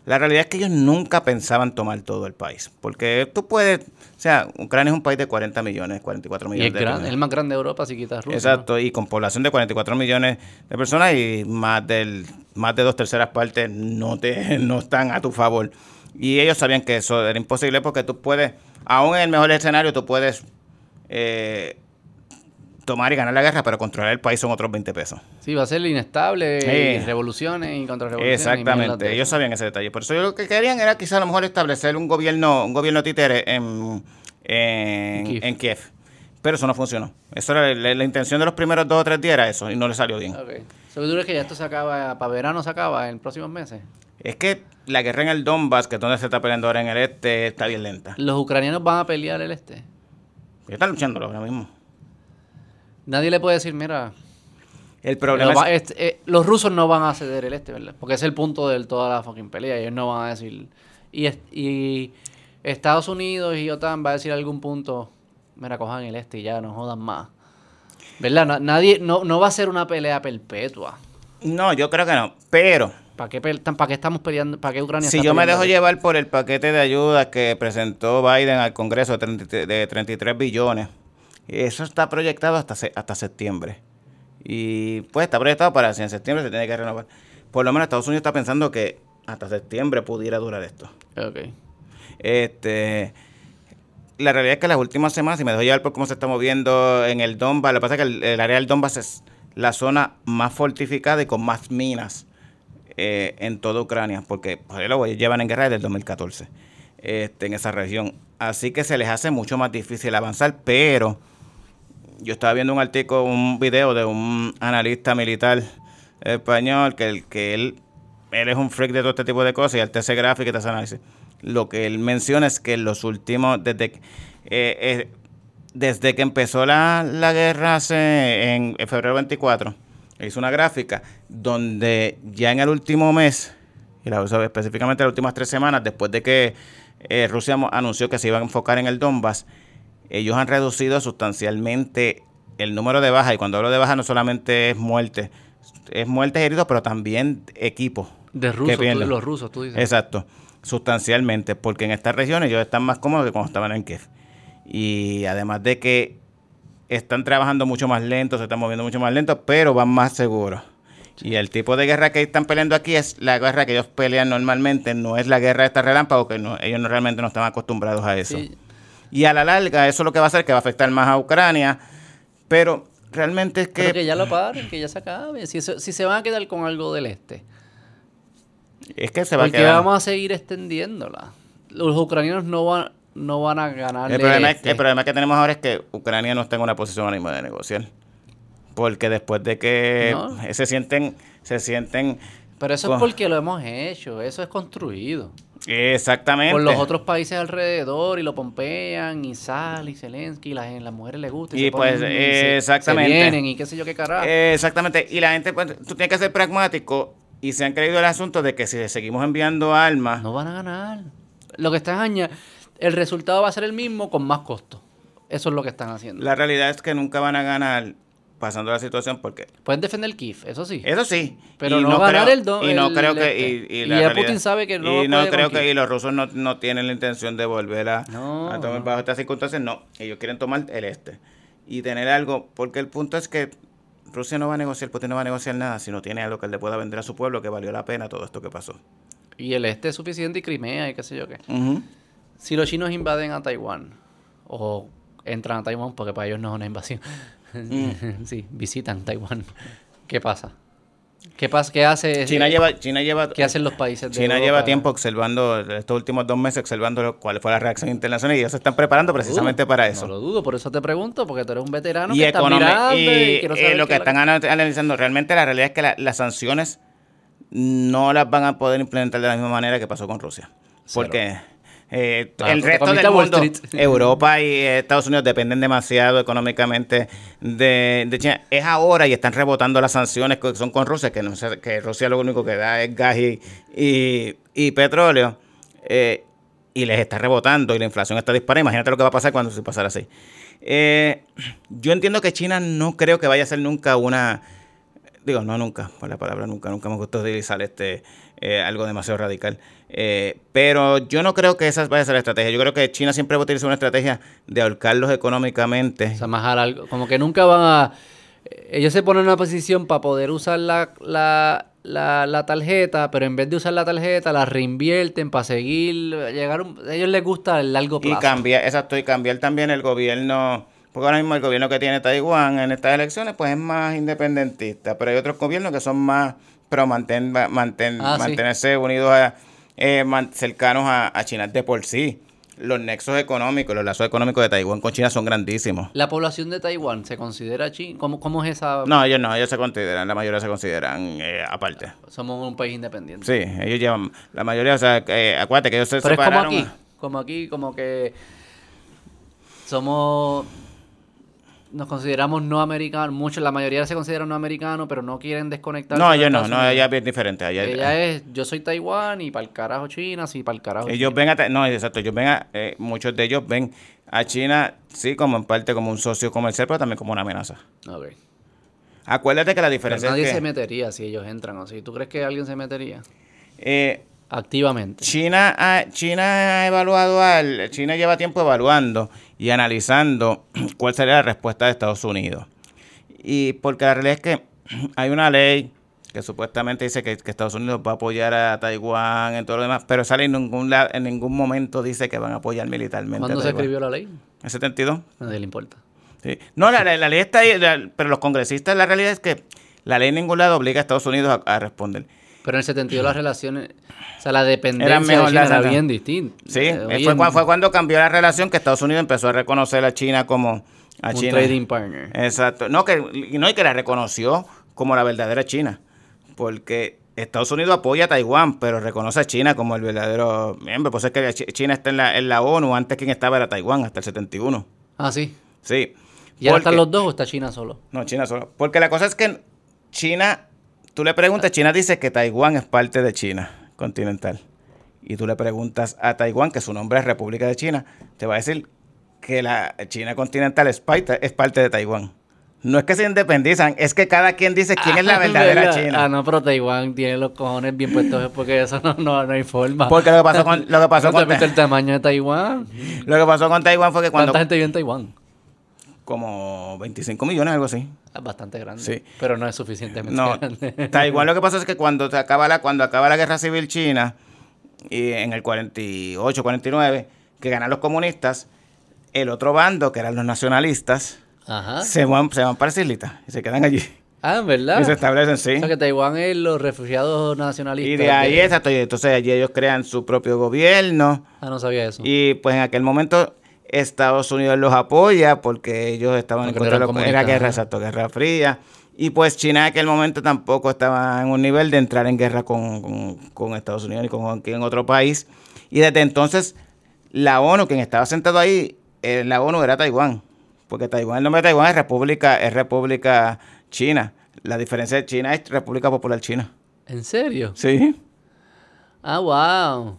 La realidad es que ellos nunca pensaban tomar todo el país. Porque tú puedes. O sea, Ucrania es un país de 40 millones, 44 Y millones es de gran- personas. el más grande de Europa si quitas Rusia. Exacto, y con población de 44 millones de personas y más del más de dos terceras partes no te [laughs] no están a tu favor. Y ellos sabían que eso era imposible porque tú puedes, aún en el mejor escenario, tú puedes eh, tomar y ganar la guerra, pero controlar el país son otros 20 pesos. Sí, va a ser inestable, Sí. y revoluciones y contrarrevoluciones. Exactamente, ellos sabían ese detalle. Por eso lo que querían era quizá a lo mejor establecer un gobierno, un gobierno títere en, en, Kiev. en Kiev. Pero eso no funcionó. Eso era la, la intención de los primeros dos o tres días era eso y no le salió bien. Ok. So, ¿Tú crees que ya esto se acaba, para verano se acaba en próximos meses? Es que la guerra en el Donbass, que es donde se está peleando ahora en el este, está bien lenta. Los ucranianos van a pelear el este. Ellos están luchando ahora mismo. Nadie le puede decir, mira, El problema va- es, este, eh, los rusos no van a ceder el este, ¿verdad? Porque es el punto de toda la fucking pelea. Ellos no van a decir. Y, es- y Estados Unidos y OTAN va a decir a algún punto: Mira, cojan el este y ya, no jodan más. ¿Verdad? Na- nadie, no, no va a ser una pelea perpetua. no, yo creo que no. Pero ¿Para qué, para estamos peleando? ¿Para qué Ucrania si está yo me dejo llevar por el paquete de ayuda que presentó Biden al Congreso de 33, de 33 billones, eso está proyectado hasta septiembre. Y pues está proyectado para si en septiembre se tiene que renovar. Por lo menos Estados Unidos está pensando que hasta septiembre pudiera durar esto. Ok. Este, la realidad es que las últimas semanas, si me dejo llevar por cómo se está moviendo en el Donbass, lo que pasa es que el, el área del Donbass es la zona más fortificada y con más minas eh, en toda Ucrania, porque pues, lo llevan en guerra desde el 2014 este, en esa región. Así que se les hace mucho más difícil avanzar, pero yo estaba viendo un artículo, un video de un analista militar español que, que él, él es un freak de todo este tipo de cosas y él te hace gráfico y te hace análisis. Lo que él menciona es que en los últimos, desde, que- eh, eh, desde que empezó la, la guerra en, febrero 24, él hizo una gráfica donde ya en el último mes, y la uso específicamente las últimas tres semanas, después de que eh, Rusia anunció que se iba a enfocar en el Donbass, ellos han reducido sustancialmente el número de bajas. Y cuando hablo de bajas no solamente es muerte, es muertes y heridos, pero también equipos. De rusos, tú- pierden. los rusos, tú dices. Exacto, sustancialmente, porque en estas regiones ellos están más cómodos que cuando estaban en Kiev. Y además de que están trabajando mucho más lento, se están moviendo mucho más lento, pero van más seguros. Y el tipo de guerra que están peleando aquí es la guerra que ellos pelean normalmente, no es la guerra de esta relámpago, que no, ellos no, realmente no están acostumbrados a eso. Sí. Y a la larga, eso lo que va a hacer que va a afectar más a Ucrania, pero realmente es Pero que, que ya lo paren, que ya se acabe. Si, eso- si se van a quedar con algo del este. es que se va a Porque quedar. vamos a seguir extendiéndola. Los ucranianos no van, no van a ganar. El problema, es- el problema que tenemos ahora es que Ucrania no está en una posición mismo de negociar. Porque después de que No. se sienten, se sienten Pero eso con- es porque lo hemos hecho, eso es construido. exactamente. Por los otros países alrededor y lo pompean y sale y Zelensky y la, gen- las mujeres les gusta. Y se pues, ponen y se- exactamente. Se vienen y qué sé yo qué carajo. Eh, exactamente. Y la gente, pues, tú tienes que ser pragmático y se han creído el asunto de que si seguimos enviando armas, no van a ganar. Lo que están aña- el resultado va a ser el mismo con más costo. Eso es lo que están haciendo. la realidad es que nunca van a ganar pasando la situación porque Pueden defender Kiev, eso sí. Eso sí. Pero y no ganar creo- el do- Y no el creo que. este. Y, Y la ya realidad- Putin sabe que no Y no creo que. Kiev. Y los rusos no, no tienen la intención de volver a, No, a tomar no. bajo estas circunstancias. No. Ellos quieren tomar el este. Y tener algo. Porque el punto es que Rusia no va a negociar, Putin no va a negociar nada si no tiene algo que le pueda vender a su pueblo que valió la pena todo esto que pasó. Y el este es suficiente y Crimea y qué sé yo qué. Ujú. Si los chinos invaden a Taiwán o entran a Taiwán, porque para ellos no es una invasión. [laughs] sí, visitan Taiwán. ¿Qué pasa? ¿Qué pasa? ¿Qué hace? China lleva. China lleva ¿Qué hacen los países de China Europa? lleva tiempo observando, estos últimos dos meses observando cuál fue la reacción internacional y ellos se están preparando precisamente para eso. No lo dudo, por eso te pregunto, porque tú eres un veterano y que está economi- mirando y, y, quiero eh, lo que están ana- analizando realmente la realidad es que la- las sanciones no las van a poder implementar de la misma manera que pasó con Rusia porque eh, Ah, el te resto del mundo. [laughs] Europa y Estados Unidos dependen demasiado económicamente de, de China es ahora y están rebotando las sanciones que son con Rusia que no sé, que Rusia lo único que da es gas y, y, y petróleo eh, y les está rebotando y la inflación está disparada. Imagínate lo que va a pasar cuando se pasara así. Eh, yo entiendo que China no creo que vaya a ser nunca una digo, no nunca, por la palabra nunca, nunca me gustó utilizar este, eh, algo demasiado radical. Eh, pero yo no creo que esa vaya a ser la estrategia. Yo creo que China siempre va a utilizar una estrategia de ahorcarlos económicamente. O sea, más algo, como que nunca van a... Ellos se ponen en una posición para poder usar la, la, la, la tarjeta, pero en vez de usar la tarjeta, la reinvierten para seguir, llegar a ellos les gusta el largo plazo. Y cambiar, exacto, y cambiar también el gobierno, porque ahora mismo el gobierno que tiene Taiwán en estas elecciones, pues es más independentista, pero hay otros gobiernos que son más pro manten, manten, Ah, sí. mantenerse unidos a, eh, cercanos a, a China de por sí. Los nexos económicos, los lazos económicos de Taiwán con China son grandísimos. La población de Taiwán se considera china. ¿Cómo, cómo es esa? No, ellos no, ellos se consideran, la mayoría se consideran eh, aparte. Somos un país independiente. Sí, ellos llevan, la mayoría, o sea, eh, acuérdate que ellos se Pero es como separaron. aquí, como aquí, como que somos, nos consideramos no americanos, muchos, la mayoría se consideran no americanos, pero no quieren desconectarse. No, ellos no, no, ella es bien diferente. Ella, Ella es, yo soy Taiwán y para el carajo China, sí, para el carajo. ellos China. ven a, no, exacto, ellos ven a, eh, muchos de ellos ven a China, sí, como en parte como un socio comercial, pero también como una amenaza. Ok. Acuérdate que la Pero diferencia nadie es se metería si ellos entran así. ¿Tú crees que alguien se metería? eh, Activamente. China, ha, China ha evaluado, al, China lleva tiempo evaluando y analizando [clears throat] cuál sería la respuesta de Estados Unidos. Y porque la realidad es que [clears throat] hay una ley que supuestamente dice que, que Estados Unidos va a apoyar a Taiwán en todo lo demás, pero sale en ningún, la- en ningún momento dice que van a apoyar militarmente ¿Cuándo a se escribió la ley? ¿En 72? A nadie le importa. Sí. No, la, la- la ley está ahí, la- pero los congresistas, la realidad es que la ley en ningún lado obliga a Estados Unidos a, a responder. Pero en el 72 las relaciones, o sea, la dependencia Eran mejor de China las- era bien distinta. Sí, Eh, fue, fue cuando cambió la relación que Estados Unidos empezó a reconocer a China como a un China. trading partner. Exacto. No que y no y que la reconoció como la verdadera China, porque Estados Unidos apoya a Taiwán, pero reconoce a China como el verdadero miembro. Pues es que Ch- China está en la, en la ONU, antes quien estaba era Taiwán, hasta el 71. Ah, sí. Sí. ¿Y ahora están los dos o está China solo? No, China solo. Porque la cosa es que China, tú le preguntas, China dice que Taiwán es parte de China continental. Y tú le preguntas a Taiwán, que su nombre es República de China, te va a decir que la China continental es parte, es parte de Taiwán. No es que se independizan, es que cada quien dice quién es la [laughs] Ah, verdadera ¿verdad? China. Ah, no, pero Taiwán tiene los cojones bien puestos porque eso no, no, no hay forma. Porque lo que pasó con, lo que pasó [laughs] ¿No te con, el tamaño de Taiwán? lo que pasó con Taiwán fue que cuando ¿Cuánta gente vive en Taiwán? Como 25 millones, algo así. Es bastante grande. Sí. Pero no es suficientemente No, grande. Taiwán lo que pasa es que cuando se acaba la, cuando acaba la guerra civil china, y en el 48, 49, que ganan los comunistas, el otro bando, que eran los nacionalistas, Ajá. se, van, se van para las islitas y se quedan allí. Ah, ¿en ¿verdad? Y se establecen, sí. O sea que Taiwán es los refugiados nacionalistas. Y de ahí, exacto, y entonces allí ellos crean su propio gobierno. Ah, no sabía eso. Y pues en aquel momento Estados Unidos los apoya porque ellos estaban en contra de era guerra, exacto, guerra fría. Y pues China en aquel momento tampoco estaba en un nivel de entrar en guerra con, con- con Estados Unidos ni con otro país. Y desde entonces la ONU, quien estaba sentado ahí, en la ONU era Taiwán. Porque Taiwán, el nombre de Taiwán es República, es República China. La diferencia de China es República Popular China. ¿En serio? Sí. Ah, wow.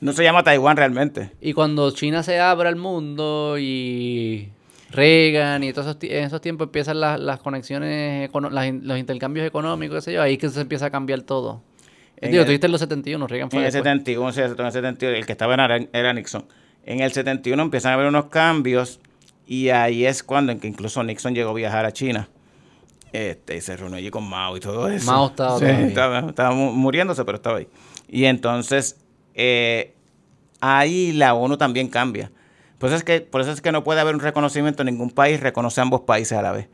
No se llama Taiwán realmente. Y cuando China se abre al mundo y Reagan y todos esos, en esos tiempos empiezan las, las conexiones, las los intercambios económicos, qué sé yo, ahí es que se empieza a cambiar todo. En Digo, el- tú viste en los 71, Reagan fue En el después. 71, sí, en el 71, el que estaba era, era Nixon. En el 71 empiezan a haber unos cambios y ahí es cuando en que incluso Nixon llegó a viajar a China. Este, y se reunió allí con Mao y todo eso. Mao estaba Sí, estaba, estaba mu- muriéndose, pero estaba ahí. Y entonces, eh, ahí la ONU también cambia. Por eso, es que, por eso es que no puede haber un reconocimiento, ningún país reconoce a ambos países a la vez.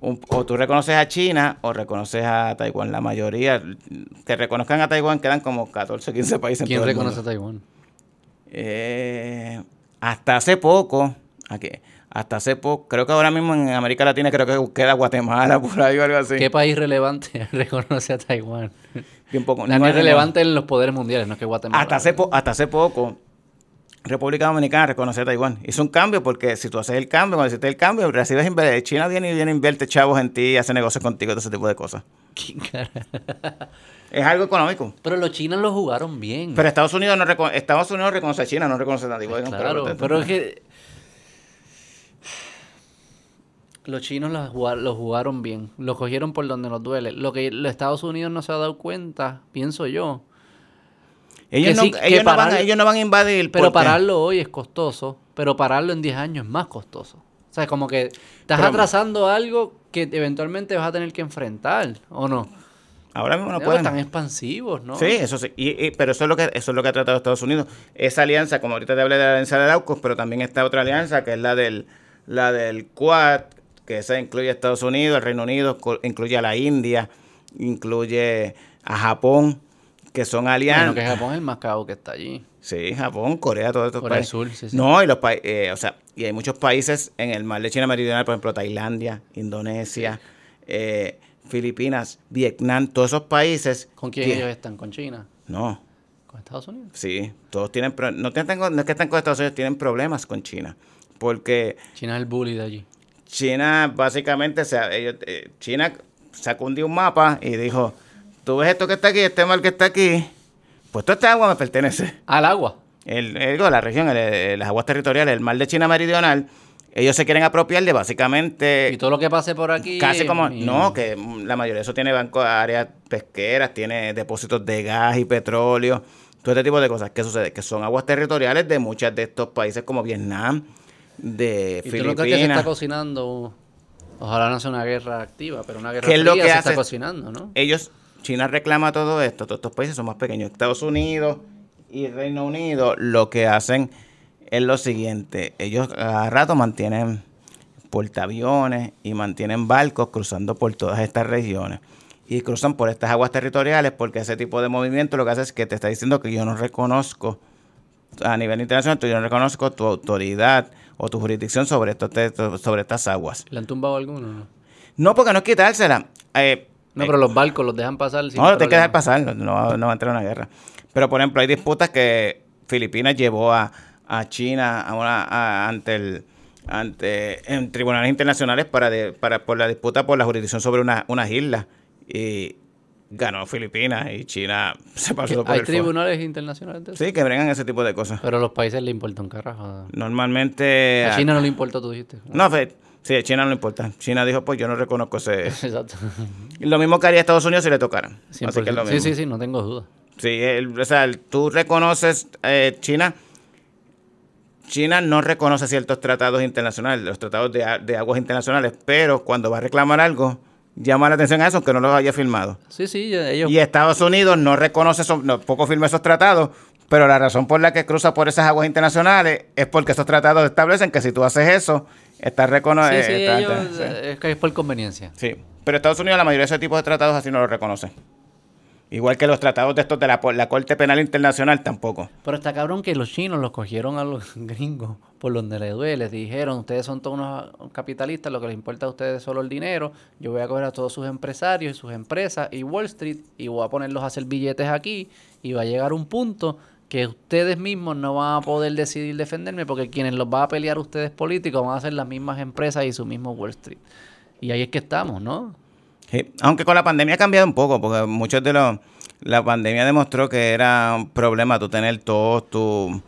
Un- o tú reconoces a China o reconoces a Taiwán. La mayoría que reconozcan a Taiwán quedan como 14, 15 países. en ¿Quién todo el reconoce a mundo. Taiwán? Eh, hasta hace poco, aquí, hasta hace poco, creo que ahora mismo en América Latina creo que queda Guatemala [laughs] por ahí o algo así. ¿Qué país relevante [laughs] reconoce a Taiwán? Bien poco. No, No, es relevante en los poderes mundiales, no es que Guatemala. Hasta hace, po- hasta hace poco, República Dominicana reconoce a Taiwán. Hizo un cambio porque si tú haces el cambio, cuando hiciste el cambio, recibes China viene y viene, invierte chavos en ti, hace negocios contigo, todo ese tipo de cosas. ¿Qué cara? Es algo económico. Pero los chinos lo jugaron bien. Pero Estados Unidos no recono- Estados Unidos reconoce a China, no reconoce a Taiwán. Claro, pero es que Los chinos los jugaron, bien, lo cogieron por donde nos duele. Lo que los Estados Unidos no se ha dado cuenta, pienso yo. Ellos, no, sí, van, ellos no van a invadir. Pero porque- pararlo hoy es costoso, pero pararlo en 10 años es más costoso. O sea, como que estás Pero- atrasando algo que eventualmente vas a tener que enfrentar, ¿o no? Ahora mismo no pueden. tan expansivos, ¿no? Sí, eso sí. Y, y- pero eso es lo que eso es lo que ha tratado Estados Unidos. Esa alianza, como ahorita te hablé de la alianza de AUKUS, pero también está otra alianza que es la del la del Quad, que esa incluye a Estados Unidos, el Reino Unido, incluye a la India, incluye a Japón, que son Bueno, alianzas. que Japón es el más caro que está allí. Sí, Japón, Corea, todos estos Corea del países. Sur, sí, sí. No, y los países, o sea, y hay muchos países en el mar de China Meridional, por ejemplo, Tailandia, Indonesia, eh, Filipinas, Vietnam, todos esos países. ¿Con quién que- ellos están? ¿Con China? No, ¿Con Estados Unidos? sí, todos tienen, no, tienen- no es que están con Estados Unidos, tienen problemas con China, porque China es el bully de allí. China básicamente, se, ellos, eh, China sacó un día un mapa y dijo, tú ves esto que está aquí, este mar que está aquí, pues toda esta agua me pertenece. Al agua. el, el- la región, el- el- las aguas territoriales, el mar de China Meridional, ellos se quieren apropiar de básicamente Y todo lo que pase por aquí. casi como, no, que la mayoría de eso tiene bancos, áreas pesqueras, tiene depósitos de gas y petróleo, todo este tipo de cosas. ¿Qué sucede? Que son aguas territoriales de muchos de estos países como Vietnam, de ¿Y tú no crees que se está Filipinas. cocinando? Ojalá no sea una guerra activa, pero una guerra ¿Qué es lo fría que se hace? está cocinando, ¿no? Ellos, China reclama todo esto, todos estos países son más pequeños. Estados Unidos y Reino Unido lo que hacen es lo siguiente, ellos a rato mantienen portaaviones y mantienen barcos cruzando por todas estas regiones y cruzan por estas aguas territoriales porque ese tipo de movimiento lo que hace es que te está diciendo que yo no reconozco a nivel internacional, yo no reconozco tu autoridad o tu jurisdicción sobre, estos sobre estas aguas. ¿Le han tumbado alguno? No, No, porque no es quitársela. Eh, no eh, pero los barcos los dejan pasar sin no, lo tienes que dejar pasar, no, no va- no va a entrar en una guerra. Pero, por ejemplo, hay disputas que Filipinas llevó a, a China a una, a- ante el ante en tribunales internacionales para, de- para por la disputa por la jurisdicción sobre una- unas islas y ganó Filipinas y China se pasó por Hay el tribunales internacionales de eso. Sí, que bregan ese tipo de cosas. Pero a los países le importa un carajo. Normalmente A China no le importa, tú dijiste. no, sí, a China no le importa. China dijo, pues yo no reconozco ese [laughs] Exacto. [laughs] lo mismo que haría Estados Unidos si le tocaran. Así 100%. que es lo sí, mismo. sí, sí, no tengo duda. Sí, el- o sea, el- tú reconoces, eh, China, China no reconoce ciertos tratados internacionales, los tratados de aguas internacionales, pero cuando va a reclamar algo, llama la atención a eso, que no los haya firmado. Sí, sí, ellos... Y Estados Unidos no reconoce, esos, no, poco firma esos tratados, pero la razón por la que cruza por esas aguas internacionales es porque esos tratados establecen que si tú haces eso, estás sí, reconociendo. sí, ellos, eh, es que es por conveniencia. Sí, pero Estados Unidos la mayoría de ese tipo de tratados así no los reconoce. Igual que los tratados de estos de la, Corte Penal Internacional tampoco. Pero está cabrón que los chinos los cogieron a los [laughs] gringos por donde les duele. Les dijeron, ustedes son todos unos capitalistas, lo que les importa a ustedes es solo el dinero. Yo voy a coger a todos sus empresarios y sus empresas y Wall Street y voy a ponerlos a hacer billetes aquí y va a llegar un punto que ustedes mismos no van a poder decidir defenderme porque quienes los van a pelear ustedes políticos van a ser las mismas empresas y su mismo Wall Street. Y ahí es que estamos, ¿no? Sí, Aunque con la pandemia ha cambiado un poco, porque muchos de los... La pandemia demostró que era un problema tú tener todos tus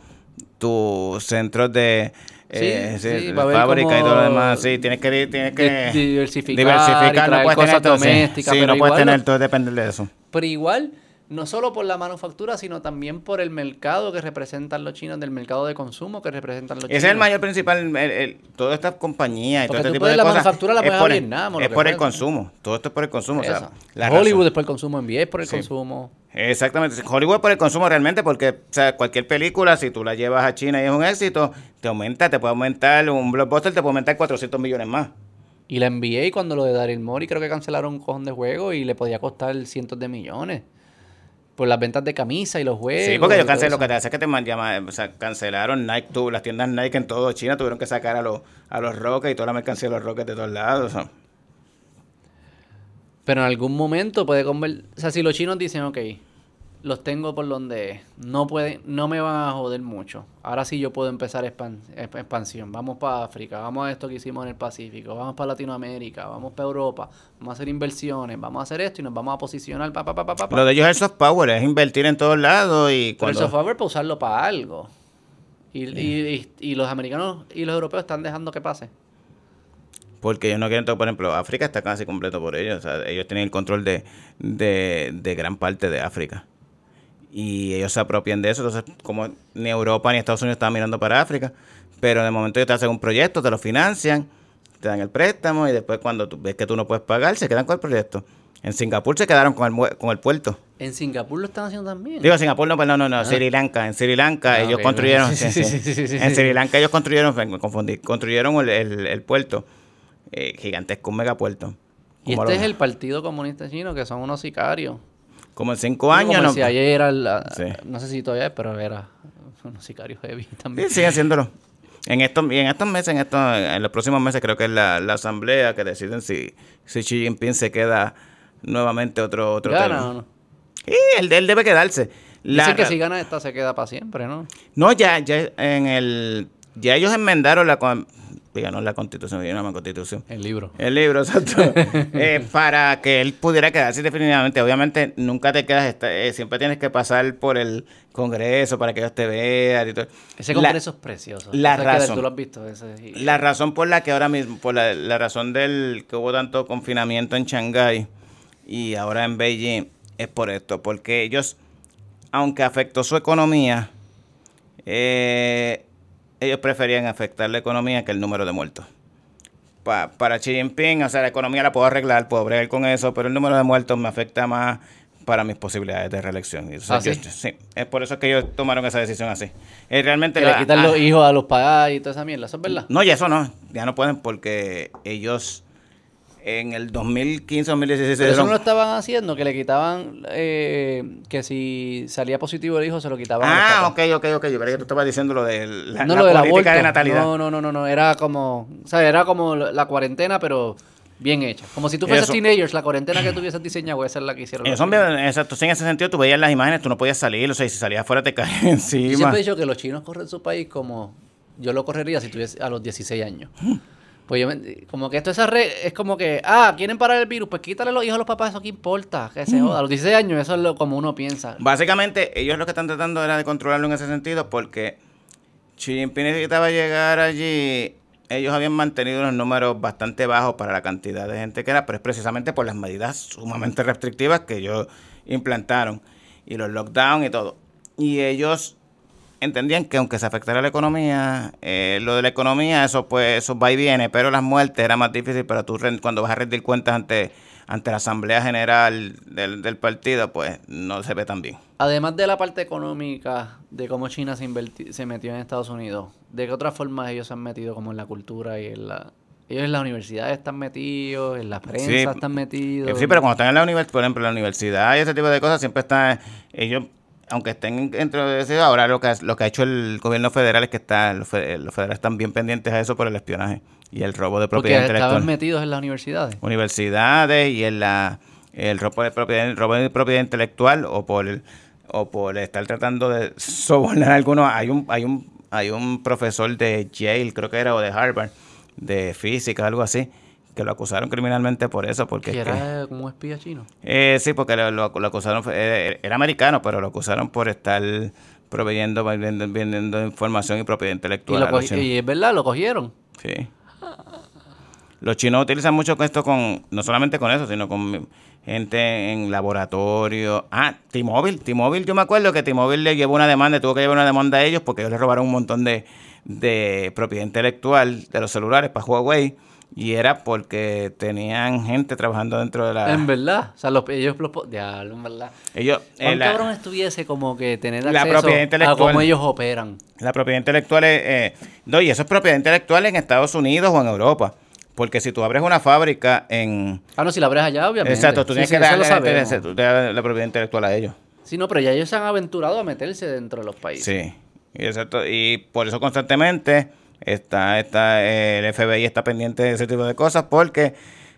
tus centros de... eh, Sí, sí, fábrica y todo lo demás. Sí, tienes que... Tienes que diversificar diversificar, traer puedes tener todo, sí. Sí, no puedes igual tener todo depender de eso. Pero igual, no solo por la manufactura, sino también por el mercado que representan los chinos, del mercado de consumo que representan los Ese chinos. es el mayor principal, el- el- todas estas compañías y Porque todo este tipo de la cosas. manufactura la es puedes a por el- Vietnam o lo Es por el consumo. Todo esto es por el consumo. o sea, la Hollywood razón- es por el consumo, NBA es por el Sí. consumo. Exactamente. Hollywood es por el consumo realmente, porque o sea, cualquier película, si tú la llevas a China y es un éxito, te aumenta, te puede aumentar, un blockbuster te puede aumentar 400 millones más. Y la NBA, cuando lo de Daryl Morey, creo que cancelaron un cojón de juego y le podía costar cientos de millones. Por las ventas de camisas y los juegos. Sí, porque todo cancelé, lo que te hace es que te man- llama- o sea, cancelaron Nike, tuvo, las tiendas Nike en todo China tuvieron que sacar a los, a los Rockets y toda la mercancía de los Rockets de todos lados. o sea. Pero en algún momento puede convertir... O sea, si los chinos dicen, ok, los tengo por donde no, pueden, no me van a joder mucho. Ahora sí yo puedo empezar expan- exp- expansión. Vamos para África, vamos a esto que hicimos en el Pacífico, vamos para Latinoamérica, vamos para Europa, vamos a hacer inversiones, vamos a hacer esto y nos vamos a posicionar pa, pa, pa, pa. Lo de ellos es el soft power, es invertir en todos lados y Pero cuando... el software para usarlo para algo. Y, y, y- y los americanos y los europeos están dejando que pase. porque ellos no quieren todo, por ejemplo, África está casi completo por ellos, o sea, ellos tienen el control de, de, de gran parte de África. Y ellos se apropian de eso, entonces como ni Europa ni Estados Unidos estaban mirando para África, pero de momento ellos te hacen un proyecto, te lo financian, te dan el préstamo y después cuando tú ves que tú no puedes pagar, se quedan con el proyecto. En Singapur se quedaron con el, con el puerto. En Singapur lo están haciendo también. Digo, Singapur no, perdón, no, no, Sri Lanka. En Sri Lanka Ah, ellos construyeron, sí, sí, sí, sí. [laughs] en. Sri Lanka ellos construyeron, me confundí, construyeron el, el- el puerto, eh, gigantesco, un megapuerto. y este es el Partido Comunista Chino, que son unos sicarios. Como en cinco años, Como ¿no? si ayer era, la- Sí. no sé si todavía pero era [laughs] unos sicarios heavy también. Sí, siguen haciéndolo. En estos, y en estos meses, en estos, en los próximos meses, creo que es la, la asamblea que deciden si, si Xi Jinping se queda nuevamente otro, otro ¿Gana o no? Sí, él, él debe quedarse. La Dicen que si gana esta se queda para siempre, ¿no? No, ya, ya en el, ya ellos enmendaron la, no la constitución, yo no la constitución. El libro. El libro, exacto. [laughs] Eh, para que él pudiera quedarse definitivamente. Obviamente, nunca te quedas, eh, siempre tienes que pasar por el Congreso para que ellos te vean y todo. Ese La- congreso es precioso. la razón. Tú lo has visto. Ese, y- La razón por la que ahora mismo, por la, la razón del que hubo tanto confinamiento en Shanghái y ahora en Beijing, es por esto, porque ellos, aunque afectó su economía, eh, ellos preferían afectar la economía que el número de muertos. Pa- para Xi Jinping, o sea, la economía la puedo arreglar, puedo bregar con eso, pero el número de muertos me afecta más para mis posibilidades de reelección. ¿Ah, sí? yo- sí, es por eso que ellos tomaron esa decisión así. Eh, realmente que le la- quitan ah, los hijos a los papás y toda esa mierda. ¿Eso es verdad? no, y eso no, ya no pueden porque ellos en el 2015, 2016 Pero eso no lo estaban haciendo, que le quitaban, eh, que si salía positivo el hijo se lo quitaban. Ah, ok, ok, ok. Yo creía que tú estabas diciendo lo de la, no la lo política aborto. de natalidad. No, no, no, no, no, era como, o sea, era como la cuarentena, pero bien hecha. Como si tú fueses Eso. teenagers, la cuarentena que tuvieses diseñado, esa es la que hicieron. Bien- exacto, en ese sentido tú veías las imágenes, tú no podías salir, o sea, si salías afuera te [laughs] caías Yo encima. siempre he dicho que los chinos corren su país como yo lo correría si tuviese a los 16 años. Pues yo me- como que esto es, es como que, ah, quieren parar el virus, pues quítale los hijos a los papás, eso qué importa, que se joda. A los 16 años, eso es lo como uno piensa. Básicamente, ellos lo que están tratando era de controlarlo en ese sentido porque Xi Jinping necesitaba llegar allí. Ellos habían mantenido unos números bastante bajos para la cantidad de gente que era, pero es precisamente por las medidas sumamente restrictivas que ellos implantaron y los lockdowns y todo. Y ellos entendían que aunque se afectara la economía, eh, lo de la economía, eso pues eso va y viene, pero las muertes era más difícil para tú cuando vas a rendir cuentas ante, ante la Asamblea General del, del partido, pues no se ve tan bien. Además de la parte económica, de cómo China se, se metió en Estados Unidos, ¿de qué otras formas ellos se han metido como en la cultura y en la... Ellos en las universidades están metidos, en la prensa Sí, están metidos. Eh, Sí, pero cuando están en la universidad, por ejemplo, en la universidad y ese tipo de cosas, siempre están, ellos, aunque estén dentro de eso, ahora lo que, ha- lo que ha hecho el gobierno federal es que está, los, fe- los federales están bien pendientes a eso por el espionaje y el robo de Porque propiedad estaban intelectual. metidos en las universidades. Universidades y en la, el robo de propiedad, el robo de propiedad intelectual o por el- o por estar tratando de sobornar a algunos. Hay un, hay un, hay un profesor de Yale, creo que era, o de Harvard, de física, algo así, que lo acusaron criminalmente por eso, porque Que es que- era como espía chino. eh, sí, porque lo, lo- lo acusaron, eh, era americano, pero lo acusaron por estar proveyendo, vendiendo, vendiendo información y propiedad Y, intelectual. lo y es verdad, lo cogieron. Sí. Los chinos utilizan mucho esto con, no solamente con eso, sino con gente en laboratorio. Ah, T-Mobile. T-Mobile, yo me acuerdo que T-Mobile le llevó una demanda, tuvo que llevar una demanda a ellos porque ellos le robaron un montón de, de propiedad intelectual de los celulares para Huawei. Y era porque tenían gente trabajando dentro de la... En verdad. O sea, los, ellos los... en verdad. Ellos, eh, ¿Cuán la- cabrón estuviese como que tener La acceso propiedad a intelectual. cómo ellos operan? La propiedad intelectual es... eh, no, y eso es propiedad intelectual en Estados Unidos o en Europa. Porque si tú abres una fábrica en... Ah, no, si la abres allá, obviamente. Exacto, tú Sí, tienes sí, que eso darle das la propiedad intelectual a ellos. Sí, no, pero ya ellos se han aventurado a meterse dentro de los países. Sí, y, exacto, y por eso constantemente está, está eh, el FBI está pendiente de ese tipo de cosas porque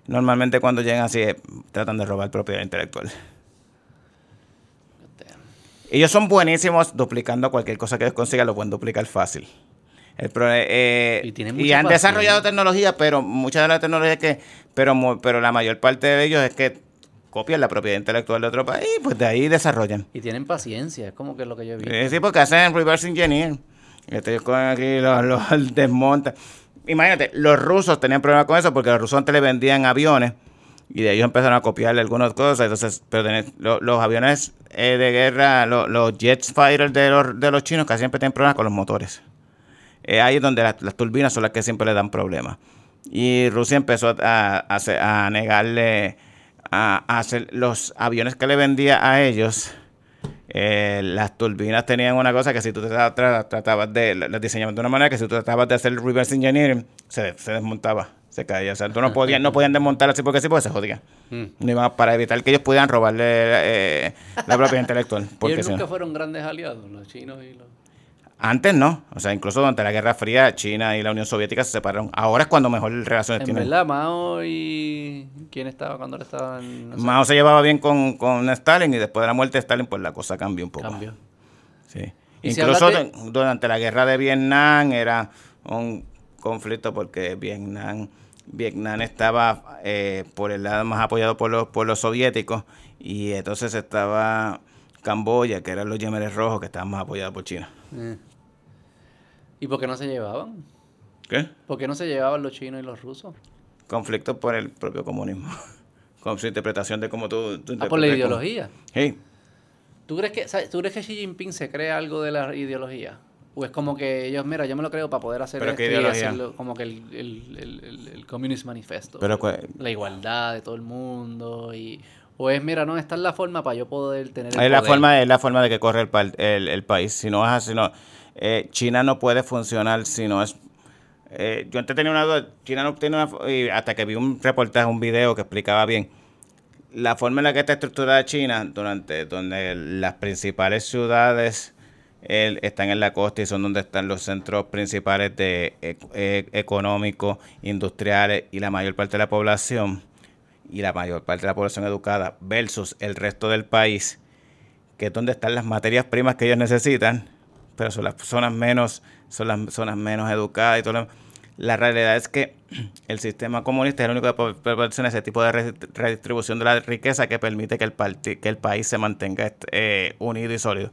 normalmente cuando llegan así tratan de robar propiedad intelectual. Ellos son buenísimos duplicando cualquier cosa que ellos consigan, lo pueden duplicar fácil. El pro- eh, Y han desarrollado tecnología, pero mucha de la tecnología que, pero, pero la mayor parte de ellos es que copian la propiedad intelectual de otro país, pues de ahí desarrollan. Y tienen paciencia, es como que es lo que yo vi. Eh, sí, porque hacen reverse engineer. Ellos cogen aquí, los, los [laughs] imagínate, los rusos tenían problemas con eso porque los rusos antes le vendían aviones y de ellos empezaron a copiarle algunas cosas. Entonces, pero tenés- lo- los aviones eh, de guerra, lo- los jets fighters de los, de los chinos casi siempre tienen problemas con los motores. Eh, ahí es donde las, turbinas son las que siempre le dan problemas. Y Rusia empezó a, a, negarle a hacer los aviones que le vendía a ellos. Eh, las turbinas tenían una cosa que si tú tratabas de, las diseñaban de una manera que si tú tratabas de hacer reverse engineering, se, se desmontaba, se caía. O sea, tú no podías, no podían desmontar así porque sí, porque se jodían. Mm. No iban para evitar que ellos pudieran robarle eh, la propiedad intelectual. [laughs] Porque Ellos si no- nunca fueron grandes aliados, los chinos y los... antes no, o sea, incluso durante la Guerra Fría, China y la Unión Soviética se separaron. Ahora es cuando mejor relaciones En tienen. verdad, Mao y... ¿Quién estaba cuando él estaba en...? no sé, Mao se llevaba bien con, con Stalin y después de la muerte de Stalin, pues la cosa cambió un poco. Cambió. Sí. Si Incluso durante la guerra de Vietnam era un conflicto porque Vietnam, Vietnam estaba eh, por el lado más apoyado por los, por los soviéticos y entonces estaba Camboya, que eran los yemeres rojos, que estaban más apoyados por China. Eh. ¿Y por qué no se llevaban? ¿Qué? ¿Por qué no se llevaban los chinos y los rusos? Conflicto por el propio comunismo. [laughs] Con su interpretación de cómo tú, tú Ah, por la como- ideología. Sí. ¿Tú crees, que, sabes, ¿Tú crees que Xi Jinping se cree algo de la ideología? ¿O es como que ellos, mira, yo me lo creo para poder hacer ¿Pero esto qué y ideología? hacerlo como que el, el, el, el- Communist Manifesto? Pero la igualdad de todo el mundo y... O es, mira, no, esta es la forma para yo poder tener el Es la, poder. forma, es la forma de que corre el, pa- el, el país. Si no es así, no. Eh, China no puede funcionar si no es. eh, yo antes tenía una duda. China no tiene una. y hasta que vi un reportaje, un video que explicaba bien. La forma en la que está estructurada China, durante donde las principales ciudades eh, están en la costa y son donde están los centros principales de e- e- económicos, industriales y la mayor parte de la población y la mayor parte de la población educada versus el resto del país, que es donde están las materias primas que ellos necesitan, pero son las zonas menos, son las zonas menos educadas y todo lo. La realidad es que [clears throat] el sistema comunista es el único que pro- proporciona ese tipo de re- redistribución de la riqueza que permite que el, parti- que el país se mantenga eh, unido y sólido.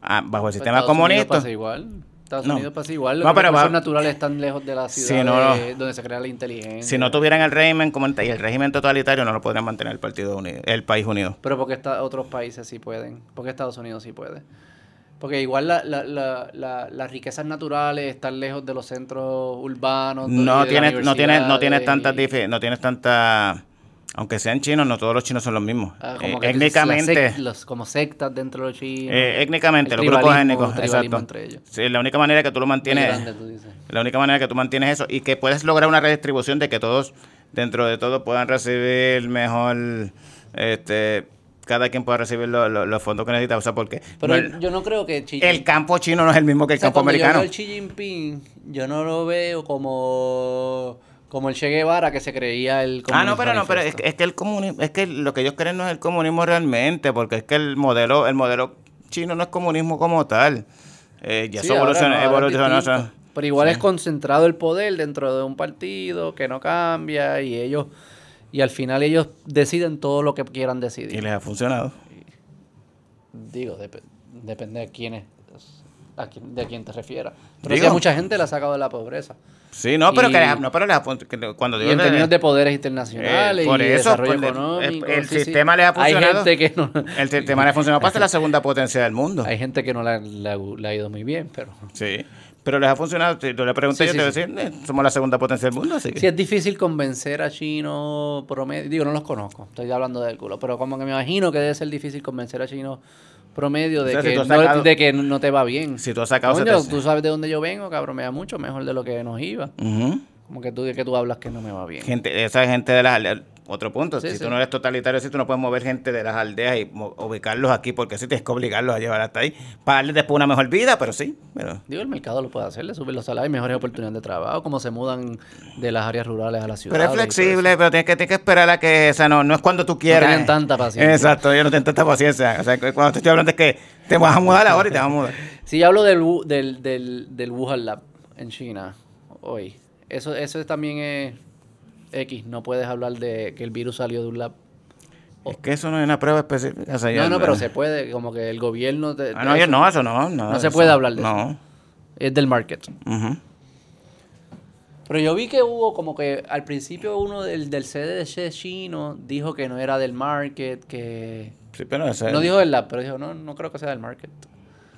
Ah, bajo el Pues sistema comunista. pasa igual. Estados No. Unidos pasa igual. Los No, pero recursos va- naturales están lejos de la Si ciudad donde se crea la inteligencia. Si no tuvieran el régimen y el régimen totalitario, no lo podrían mantener el partido unido, el país unido. Pero porque está, otros países sí pueden. Porque Estados Unidos sí puede. Porque igual la, la, la, la- las riquezas naturales están lejos de los centros urbanos. No tienes, no tienes, no tienes tantas y- no tienes tanta aunque sean chinos, no todos los chinos son los mismos. ah, Eh, como que las étnicamente, sect- los- como sectas dentro de los chinos. eh, étnicamente, El los grupos étnicos, exacto. entre ellos. Sí, la única manera que tú lo mantienes, grande, tú dices. la única manera que tú mantienes eso y que puedes lograr una redistribución de que todos dentro de todo puedan recibir mejor, este, cada quien pueda recibir lo- lo- los fondos que necesita, o sea, porque Pero no el, yo no creo que Xi el campo chino no es el mismo que el O sea, campo yo americano. veo al Xi Jinping, yo no lo veo como, como el Che Guevara que se creía el Ah, no, pero no, pero es, es que el comunismo, es que lo que ellos creen no es el comunismo realmente, porque es que el modelo, el modelo chino no es comunismo como tal. Eh, ya Sí, no, es evolucionó, distinto. o sea, Pero igual es concentrado el poder dentro de un partido que no cambia y ellos y al final ellos deciden todo lo que quieran y decidir. les ha funcionado. Digo, dep- depende de quién es, a de quién te refieras. Pero sí a mucha gente la ha sacado de la pobreza. Sí, no, pero Y- que no, pero les ha fun- que cuando Y digo en les- términos de poderes internacionales Eh, por y eso, desarrollo por el- económico. el sí. sistema le ha funcionado. Hay gente que no, el sistema le ha funcionado para ser la [laughs] segunda potencia del mundo. hay gente que no la- la- le ha ido muy bien, pero... Sí, pero les ha funcionado. Tú le preguntas, Sí, yo sí, te voy a decir, eh, somos la segunda potencia del mundo, así que. Sí, es difícil convencer a chinos promedio. Digo, no los conozco, estoy hablando del culo. Pero como que me imagino que debe ser difícil convencer a chinos promedio de, O sea, si que, tú has no, sacado- de que no te va bien. Si tú has sacado Coño, 700. tú sabes de dónde yo vengo, cabrón, me va mucho mejor de lo que nos iba. Ujú. Como que tú de que tú hablas que no me va bien. Gente, esa gente de las. Otro punto, Sí, si sí. tú no eres totalitario, si tú no puedes mover gente de las aldeas y ubicarlos aquí, porque si tienes que obligarlos a llevar hasta ahí, para darles después una mejor vida, pero sí. Pero, Digo, el mercado lo puede hacer, le suben los salarios, mejores oportunidades de trabajo, como se mudan de las áreas rurales a las pero ciudades. es y todo flexible, pero tienes que, tienes que esperar a que, o sea, no, no es cuando tú quieras. tienen tanta paciencia. Exacto, ellos no tienen tanta paciencia. O sea, cuando te estoy hablando es que te vas a mudar ahora y te vas a mudar. [laughs] Si yo hablo del, del, del, del Wuhan Lab en China hoy, eso, eso también es X, no puedes hablar de que el virus salió de un lab. Es que eso no es una prueba específica. o sea, No, no, pero se puede, como que el gobierno... te- Ah, no, eso no, eso no. No, No se eso- puede hablar de eso. No. Es del market. Pero yo vi que hubo como que al principio uno del, del CDC chino dijo que no era del market, que... Sí, pero ese- No dijo del lab, pero dijo, no, no creo que sea del market.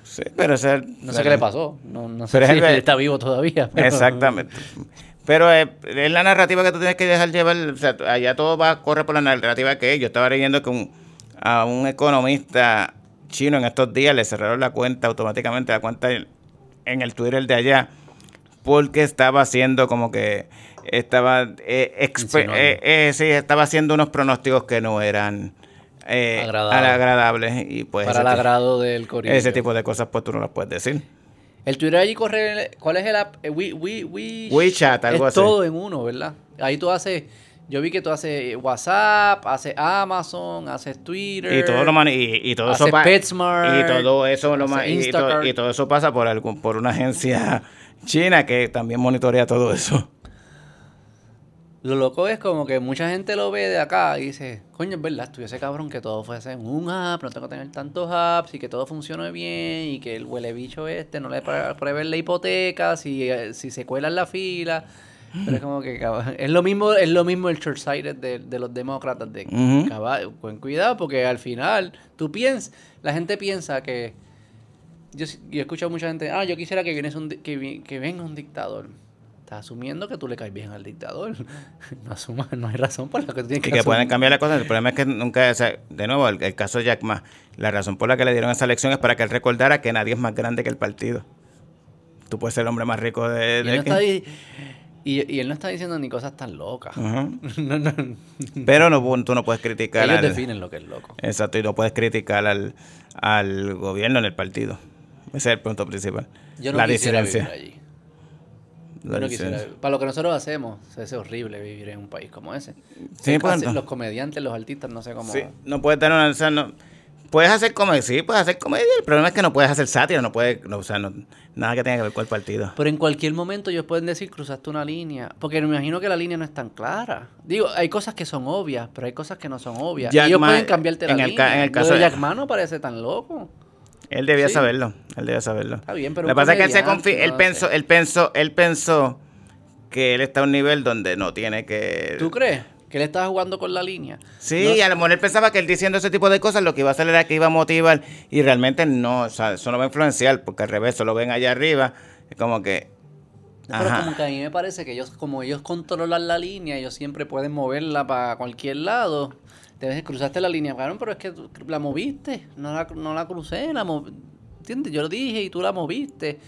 Sí, pero ese- No sé qué le pasó. No, no sé Pero es si él está vivo todavía. pero- Exactamente. [laughs] Pero eh, es la narrativa que tú tienes que dejar llevar. O sea, allá todo va a correr por la narrativa que es. Yo estaba leyendo que un- a un economista chino en estos días le cerraron la cuenta automáticamente, la cuenta en, el Twitter de allá, porque estaba haciendo como que estaba eh, eh, eh, sí, estaba haciendo unos pronósticos que no eran eh, Agradables. agradables y pues para el agrado del corillo. ese tipo de cosas pues tú no las puedes decir. El Twitter allí corre... ¿Cuál es el app? We, we, we- WeChat, algo es así. todo en uno, ¿verdad? Ahí tú haces... Yo vi que tú haces WhatsApp, haces Amazon, haces Twitter. Y todo lo y, y todo eso PetSmart, y todo eso lo y, y todo eso pasa por algún por una agencia [laughs] china que también monitorea todo eso. Lo loco es como que mucha gente lo ve de acá y dice, coño, es verdad, estuviese cabrón que todo fuese en un app, no tengo que tener tantos apps y que todo funcione bien y que el huele bicho este no le pruebe la hipoteca si, eh, si se cuela en la fila. Pero es como que cabrón, es lo mismo, es lo mismo el short-sighted de, de los demócratas de Ujú. caballo, con cuidado porque al final tú piensas, la gente piensa que yo, yo he escuchado a mucha gente, ah, yo quisiera que, vienes un, que venga un dictador. Estás asumiendo que tú le caes bien al dictador. [laughs] No asumas, no hay razón por la que tú tienes Y que que pueden cambiar las cosas. El problema es que nunca, o sea, de nuevo, el, el caso de Jack Ma, la razón por la que le dieron esa elección es para que él recordara que nadie es más grande que el partido. Tú puedes ser el hombre más rico de... Y él, de no que- está y, y él no está diciendo ni cosas tan locas. Ujú. [laughs] No, no. Pero no, tú no puedes criticar Ellos al... definen lo que es loco. Exacto, y no puedes criticar al, al gobierno en el partido. Ese es el punto principal. Yo no la quisiera disidencia. vivir allí. Quisiera-. Para lo que nosotros hacemos, es horrible vivir en un país como ese. Sí, Es pues, no. los comediantes, los artistas, no sé cómo. Sí, no puedes tener una... o sea, no- puedes hacer comedia, sí, puedes hacer comedia. El problema es que no puedes hacer sátira, no puedes... no, o sea, no- nada que tenga que ver con el partido. Pero en cualquier momento ellos pueden decir cruzaste una línea. Porque me imagino que la línea no es tan clara. Digo, hay cosas que son obvias, pero hay cosas que no son obvias. Jack Y ellos Ma- pueden cambiarte la en el línea. ca- en el caso de de- Jack Ma no parece tan loco. Él debía Sí. saberlo, él debía saberlo. Está bien, pero Lo que pasa es que él se él pensó, él pensó, él pensó que él está a un nivel donde no tiene que... ¿Tú crees que él estaba jugando con la línea? Sí, No y a lo mejor él pensaba que él diciendo ese tipo de cosas lo que iba a hacer era que iba a motivar y realmente no, o sea, eso no va a influenciar porque al revés, eso lo ven allá arriba, es como que... Pero Ajá. como que a mí me parece que ellos, como ellos controlan la línea, ellos siempre pueden moverla para cualquier lado. Te ves, cruzaste la línea, cabrón, pero es que la moviste, no la, no la crucé, la mov- ¿entiendes? Yo lo dije y tú la moviste.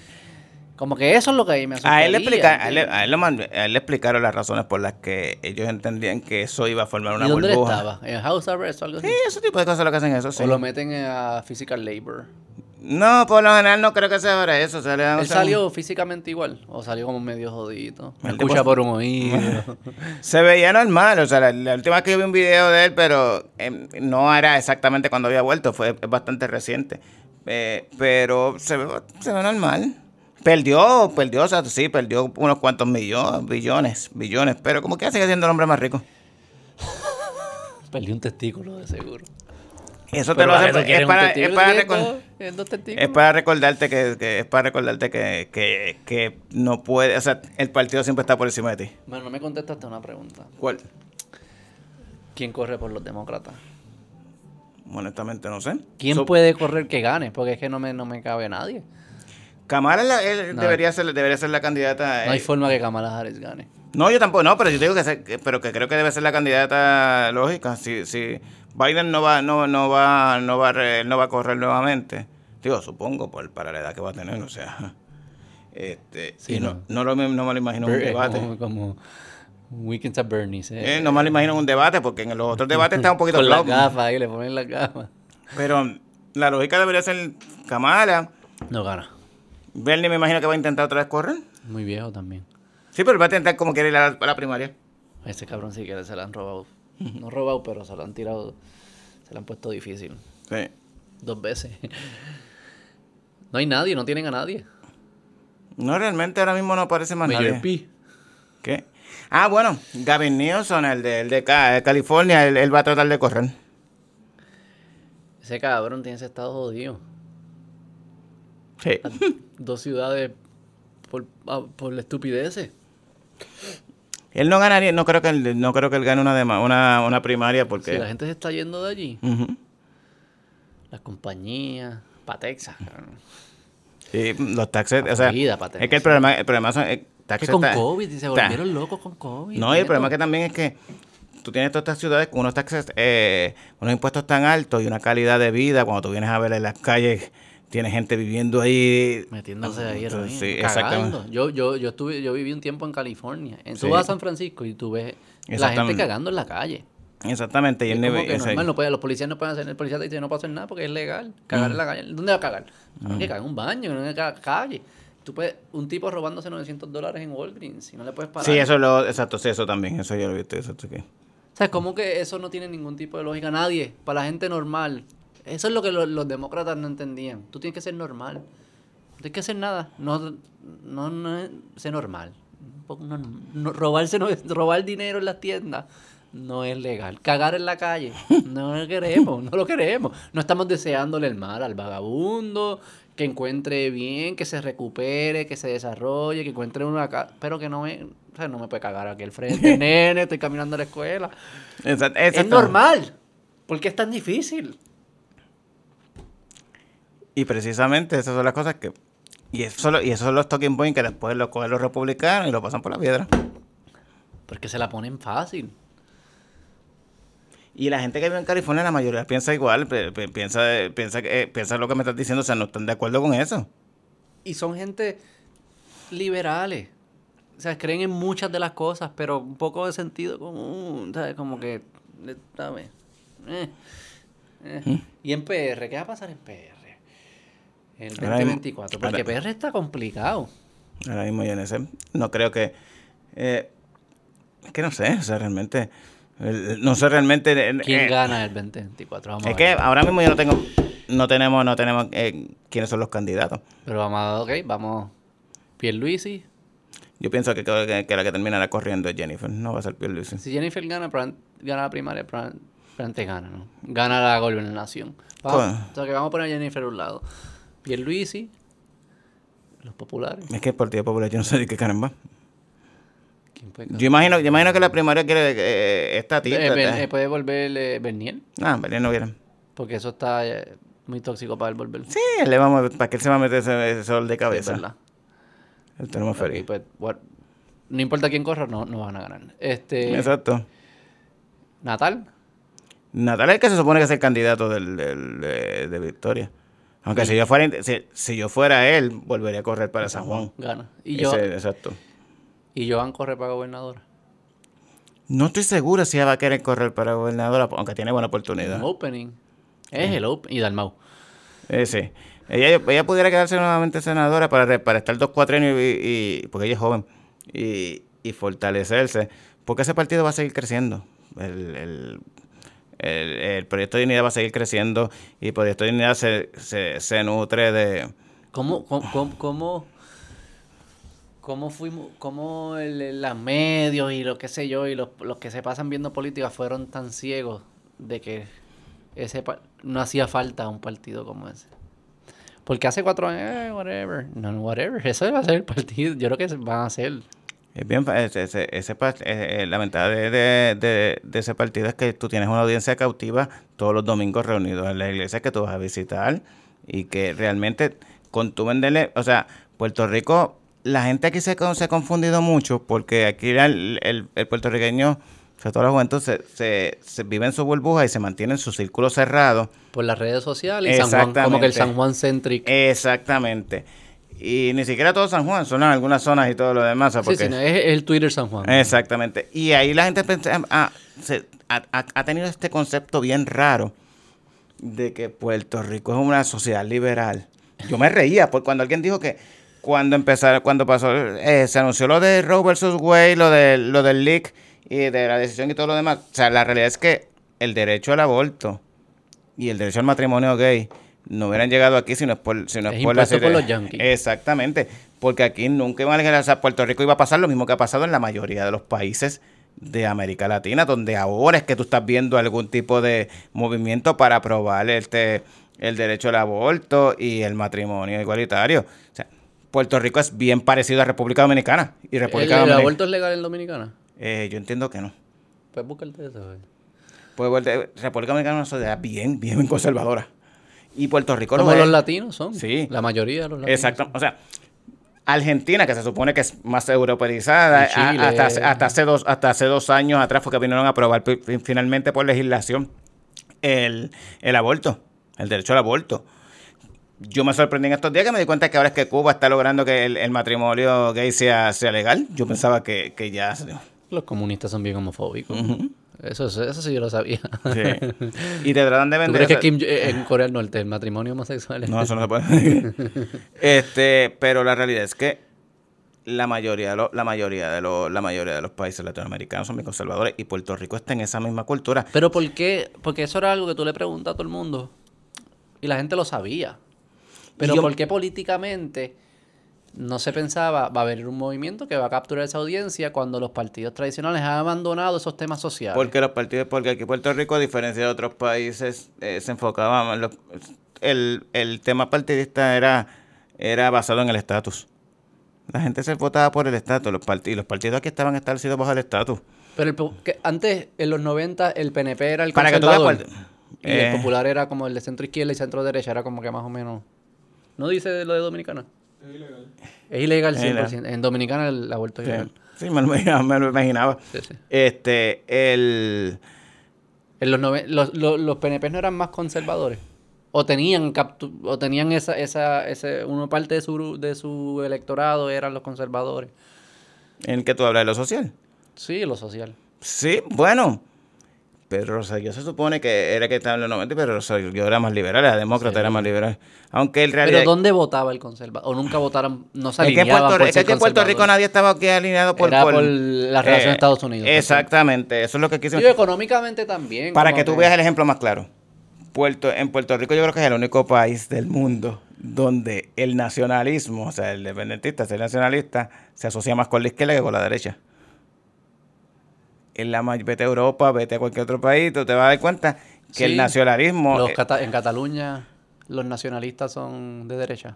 Como que eso es lo que a mí me A él, le explica- a, él, a él a él le explicaron las razones por las que ellos entendían que eso iba a formar una ¿Y dónde burbuja. estaba? ¿En House Arrest o algo así? Sí, ese tipo de cosas lo que hacen eso, sí. ¿O lo meten a Physical Labor? No, por lo general no creo que sea para eso. le ¿Él salió físicamente igual? ¿O salió como medio jodito? Me escucha tipo- por un oído. [laughs] Se veía normal, o sea, la, la última vez que yo vi un video de él, pero em, no era exactamente cuando había vuelto, fue bastante reciente. Eh, pero se ve, se ve normal. Perdió, perdió, o sea, sí, perdió unos cuantos millones, billones, billones, pero como que sigue siendo el hombre más rico. [laughs] Perdí un testículo de seguro. Eso te Pero lo para hace, eso es para, es para ¿tienes recor- dos- tienes dos testículos? es para recordarte que, que- es para recordarte que, que, que no puede, o sea, el partido siempre está por encima de ti. Bueno, no me contestaste una pregunta. ¿Cuál? ¿Quién corre por los demócratas? Honestamente no sé. ¿Quién So- puede correr que gane? Porque es que no me, no me cabe nadie. Kamala la- él No. debería ser debería ser la candidata. No hay eh, forma que Kamala Harris gane. No, yo tampoco, no, pero yo digo que- pero que creo que debe ser la candidata lógica. Si, si Biden no va, no, no va, no va, no va a correr nuevamente, digo, supongo por para la edad que va a tener, o sea, [laughs] este, Sí, y no, no. no, lo, no me lo imagino en un debate. Como, como Weekends at Bernie's. eh. Eh, no me lo imagino en un debate, porque en los otros debates está un poquito [laughs] Con las gafas ahí, le ponen las gafas. Pero la lógica debería ser Kamala. No gana. Bernie me imagino que va a intentar otra vez correr. Muy viejo también. Sí, pero va a intentar como quiere ir a la, a la primaria. Ese cabrón sí que se lo han robado. [laughs] No robado, pero se lo han tirado. Se lo han puesto difícil. Sí. Dos veces. [laughs] No hay nadie, no tienen a nadie. No, realmente ahora mismo no aparece más Mayor nadie. P. ¿Qué? Ah, bueno, Gavin Newsom, el de, el California, él, él va a tratar de correr. Ese cabrón tiene ese estado jodido. Sí. Dos ciudades por, por la estupidez. [laughs] Él no ganaría, no creo que él, no creo que él gane una, dema- una, una primaria porque... Si la gente se está yendo de allí, las compañías, para Texas. Sí, los taxes, o sea, Vida, es que el problema, el problema son... eh, Que taxes con está- COVID, y se está- volvieron locos con COVID. No, y el problema que también es que tú tienes todas estas ciudades con unos taxes, eh, unos impuestos tan altos y una calidad de vida, cuando tú vienes a ver en las calles, tienes gente viviendo ahí. Metiéndose ahí Sí, cagando. exactamente. Yo, yo, yo, estuve, yo viví un tiempo en California. En, Sí. Tú vas a San Francisco y tú ves la gente cagando en la calle. Exactamente. Y como que normal, no puede, los policías no pueden hacer, el policía te dice no puede hacer nada porque es legal. Cagar en la calle. ¿Dónde va a cagar? Que caga en un baño, en la calle. Tú puedes, un tipo robándose 900 dólares en Walgreens y no le puedes parar. Sí, eso es lo, exacto, sí, eso también, eso yo lo he visto, exacto, que- O sea, es como que eso no tiene ningún tipo de lógica. Nadie, para la gente normal. Eso es lo que lo- los demócratas no entendían. Tú tienes que ser normal. No tienes que hacer nada. No, no, no ser normal. No- no- robarse no robar dinero en las tiendas no es legal. Cagar en la calle no lo queremos, no lo queremos. No estamos deseándole el mal al vagabundo, que encuentre bien, que se recupere, que se desarrolle, que encuentre una casa, pero que no me, o sea, no me puede cagar aquí al frente, [laughs] nene, estoy caminando a la escuela. Es normal. ¿Por qué es tan difícil? Y precisamente esas son las cosas que... Y eso, y esos son los talking points que después los cogen los republicanos y lo pasan por la piedra. Porque se la ponen fácil. Y la gente que vive en California, la mayoría piensa igual, piensa, piensa, eh, piensa lo que me estás diciendo, o sea, no están de acuerdo con eso. Y son gente liberales. O sea, creen en muchas de las cosas, pero un poco de sentido común. ¿sabes? Como que. eh, dame, eh, eh. Y en PR, ¿qué va a pasar en PR? El Ahora mismo- 2024. Porque ahora- PR está complicado. Ahora mismo yo en ese, no creo que... eh, es que no sé, o sea, realmente... el- No sé realmente... eh, ¿Quién eh, gana el 2024? Vamos a Es ver. que ahora mismo yo no tengo... No tenemos, no tenemos eh, quiénes son los candidatos. Pero vamos a. Ok, vamos. Pierluisi. Yo pienso que, que, que la que terminará corriendo es Jennifer, no va a ser Pierluisi. Si Jennifer gana, gana la primaria, probablemente gana, ¿no? Gana la gobernación. Vamos, o sea que vamos a poner a Jennifer a un lado. Pierluisi, los populares. Es que el Partido Popular yo no sé de qué caramba. Yo imagino, yo imagino que la primaria quiere eh, esta tía. Eh, Ben- eh, puede volver eh, Bernier, Ah, Belén no viene. porque eso está eh, muy tóxico para él volver. Sí, le vamos, ¿para qué él se va a meter ese, ese sol de cabeza? El tenemos Ok, feliz. pues, what- no importa quién corra, no, no van a ganar. Este, Exacto. Natal, Natal es el que se supone que es el candidato del, del- de, de Victoria. Aunque si yo fuera si, si yo fuera él, volvería a correr para San Juan. gana. Y, yo, Ese- exacto. y Joan corre para gobernadora. No estoy seguro si ella va a querer correr para gobernadora, aunque tiene buena oportunidad. Un opening. Es el open. Y Dalmau. Eh, sí. Ella, ella pudiera quedarse nuevamente senadora para, para estar dos cuatrenios y, y- porque ella es joven y, y fortalecerse, porque ese partido va a seguir creciendo. El, el, el, el Proyecto de Dignidad va a seguir creciendo y el Proyecto de Dignidad se, se, se nutre de... ¿Cómo, cómo, cómo, cómo, fuimos, cómo los medios y lo que sé yo y los, los que se pasan viendo política fueron tan ciegos de que ese no hacía falta un partido como ese? Porque hace cuatro años, eh, whatever, no, whatever, eso va a ser el partido, yo creo que van a ser. Es bien, ese, ese, ese eh, eh, la ventaja de, de, ese partido es que tú tienes una audiencia cautiva todos los domingos reunidos en la iglesia que tú vas a visitar y que realmente con tu venderle, o sea, Puerto Rico, la gente aquí se, se ha confundido mucho porque aquí el, el, el puertorriqueño, o sea, toda la juventud se, se, se vive en su burbuja y se mantiene en su círculo cerrado. Por las redes sociales y San Juan, como que el. San Juan centric. Exactamente. Y ni siquiera todo San Juan, son algunas zonas y todo lo demás. sí, porque- sí, no, es el Twitter San Juan. Exactamente. Y ahí la gente ah, ha, ha- ha tenido este concepto bien raro de que Puerto Rico es una sociedad liberal. Yo me reía por cuando alguien dijo que cuando empezaron, cuando pasó, eh, se anunció lo de Roe versus Wade, lo, de, lo del leak y de la decisión y todo lo demás. O sea, la realidad es que el derecho al aborto y el derecho al matrimonio gay no hubieran llegado aquí si no es por, si no es por la por los yanquis. Exactamente, porque aquí nunca iban a llegar, o sea, Puerto Rico iba a pasar lo mismo que ha pasado en la mayoría de los países de América Latina, donde ahora es que tú estás viendo algún tipo de movimiento para aprobar este, el derecho al aborto y el matrimonio igualitario. O sea, Puerto Rico es bien parecido a República Dominicana. Y República ¿El, el Dominicana. aborto es legal en Dominicana? Eh, yo entiendo que no. Pues búscate eso. Pues República Dominicana es una sociedad bien, bien conservadora. Y Puerto Rico Como los latinos son. Sí. La mayoría de los latinos. Exacto. O sea, Argentina, que se supone que es más europeizada, hasta, hace- hasta, hace dos, hasta hace dos años atrás fue que vinieron a aprobar finalmente por legislación el, el aborto, el derecho al aborto. Yo me sorprendí en estos días que me di cuenta que ahora es que Cuba está logrando que el, el matrimonio gay sea, sea legal. Yo pensaba que, que ya... Los comunistas son bien homofóbicos. eso, eso, eso sí yo lo sabía. [laughs] Y te tratan de ¿Tú vender... crees que Kim- eh, en Corea del Norte el matrimonio homosexual es- No, eso no se puede. [laughs] este, pero la realidad es que la mayoría, de los- la mayoría de los, la mayoría de los países latinoamericanos son bien conservadores y Puerto Rico está en esa misma cultura. Pero ¿por qué? Porque eso era algo que tú le preguntas a todo el mundo. Y la gente lo sabía. Pero yo- ¿por qué políticamente no se pensaba va a haber un movimiento que va a capturar esa audiencia cuando los partidos tradicionales han abandonado esos temas sociales? Porque los partidos, porque aquí Puerto Rico, a diferencia de otros países, eh, se enfocaba más en lo- el, el tema partidista era, era basado en el estatus. La gente se votaba por el estatus, los partidos, los partidos aquí estaban establecidos bajo el estatus. Pero el que antes, en los 90, el PNP era el Para que tú conservador. y eh. el popular era como el de centro izquierda y centro derecha, era como que más o menos... ¿No dice lo de Dominicana? Es ilegal. Es ilegal Es 100%. En Dominicana el aborto es ilegal. Sí, me lo, imaginaba- me lo imaginaba. Sí, sí. Este, el... En los, nove- los, los, los PNP no eran más conservadores. O tenían captu- o tenían esa, esa, ese, una parte de su, de su electorado eran los conservadores. ¿En que tú hablas de lo social? Sí, lo social. Sí, bueno. Pedro Rosselló se supone que era que estaba en los 90, pero Rosselló era más liberal, era demócrata, era más liberal. Aunque en realidad... Pero ¿dónde votaba el conservador? O nunca votaron, no se es que Puerto, por es ser que en Puerto Rico nadie estaba aquí alineado por... Era por la relación de Estados Unidos. Exactamente, eso es lo que quise... Digo, económicamente también. Para que tú veas el ejemplo más claro. Puerto, en Puerto Rico yo creo que es el único país del mundo donde el nacionalismo, o sea, el independentista, ser nacionalista, se asocia más con la izquierda que con la derecha. En la, vete a Europa, vete a cualquier otro país, tú te vas a dar cuenta que el nacionalismo... Los eh, cata- en Cataluña los nacionalistas son de derecha.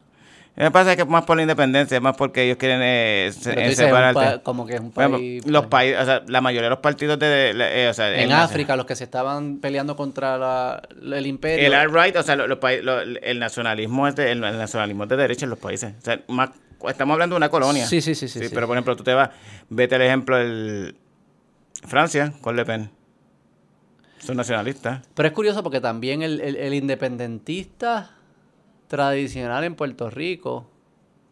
me pasa que es más por la independencia, es más porque ellos quieren eh, eh, pa- como que es un país... los pues, países, o sea, la mayoría de los partidos de, eh, o sea, el En África, los que se estaban peleando contra la- el imperio. El alt-right, o sea, lo- los paí- lo- el nacionalismo es de, el, nacionalismo es de derecha en los países. O sea, más, estamos hablando de una colonia. Sí, sí, sí, sí, sí. Pero por ejemplo, tú te vas, vete al ejemplo el Francia con Le Pen. Son nacionalistas. Pero es curioso porque también el, el- el independentista tradicional en Puerto Rico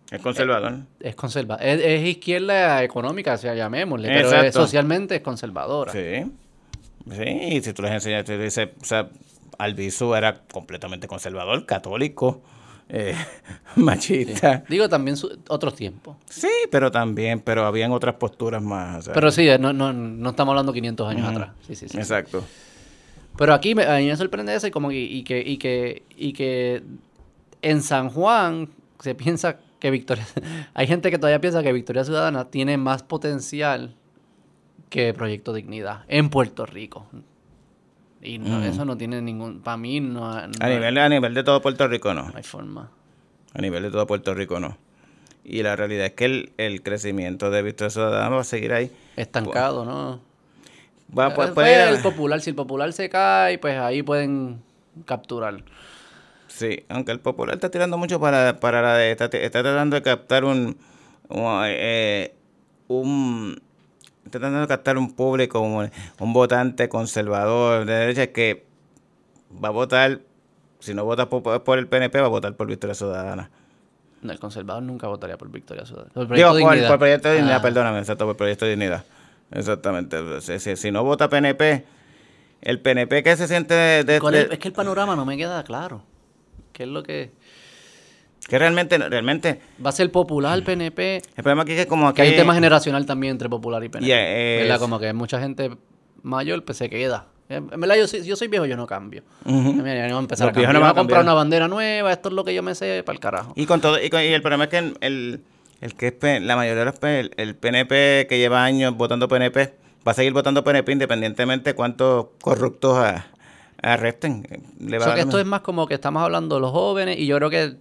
Es conservador. es conservador. Es, es izquierda económica, sea, llamémosle. Pero es- Exacto. socialmente es conservadora. sí. Sí, y si tú les enseñas, te dice, o sea, Albizu era completamente conservador, católico, eh, [laughs] machista. Digo, también otros tiempos. Sí, pero también, pero habían otras posturas más. Pero sí, no, no, no estamos hablando 500 años atrás. Sí, sí, sí. Exacto. Pero aquí me, a mí me sorprende eso y, como, y, y que, y, que, y que en San Juan se piensa que Victoria... [laughs] Hay gente que todavía piensa que Victoria Ciudadana tiene más potencial que Proyecto Dignidad en Puerto Rico. Y no, Mm. eso no tiene ningún... Para mí no, no A nivel, a nivel de todo Puerto Rico, no. no hay forma. A nivel de todo Puerto Rico, no. Y la realidad es que el, el crecimiento de Victoria Ciudadana va a seguir ahí. Estancado, ¿no? Va, Eh, puede, pues, puede el popular, si el popular se cae, pues ahí pueden capturar. Sí, aunque el popular está tirando mucho para, para la de... Está, está tratando de captar un... un, eh, un- tratando de captar un público, un, un votante conservador de derecha que va a votar... Si no vota por, por el PNP, va a votar por Victoria Ciudadana. No, el conservador nunca votaría por Victoria Ciudadana. Por Digo, por, Dignidad. por Proyecto de Dignidad, Ah. perdóname, exacto, por Proyecto de Dignidad. Exactamente. Si, si- si no vota PNP, el PNP que se siente de, de- ¿Cuál es? de- Es que el panorama no me queda claro. ¿Qué es lo que...? Que realmente, realmente, Va a ser popular el PNP. el problema aquí es que como aquí Que hay un tema generacional también entre popular y PNP. Yeah, ¿Verdad? Como que mucha gente mayor pues se queda. En verdad, yo, soy- yo soy viejo, yo no cambio. Mira, ya no voy a empezar Los a cambiar. no Yo voy a a comprar una bandera nueva, esto es lo que yo me sé para el carajo. Y con todo, y, con- y el problema es que el, el, el que es P- la mayoría de los P- el, el PNP que lleva años votando PNP, va a seguir votando PNP independientemente de cuántos corruptos a- arresten. Le va O sea, a que esto es más como que estamos hablando de los jóvenes y yo creo que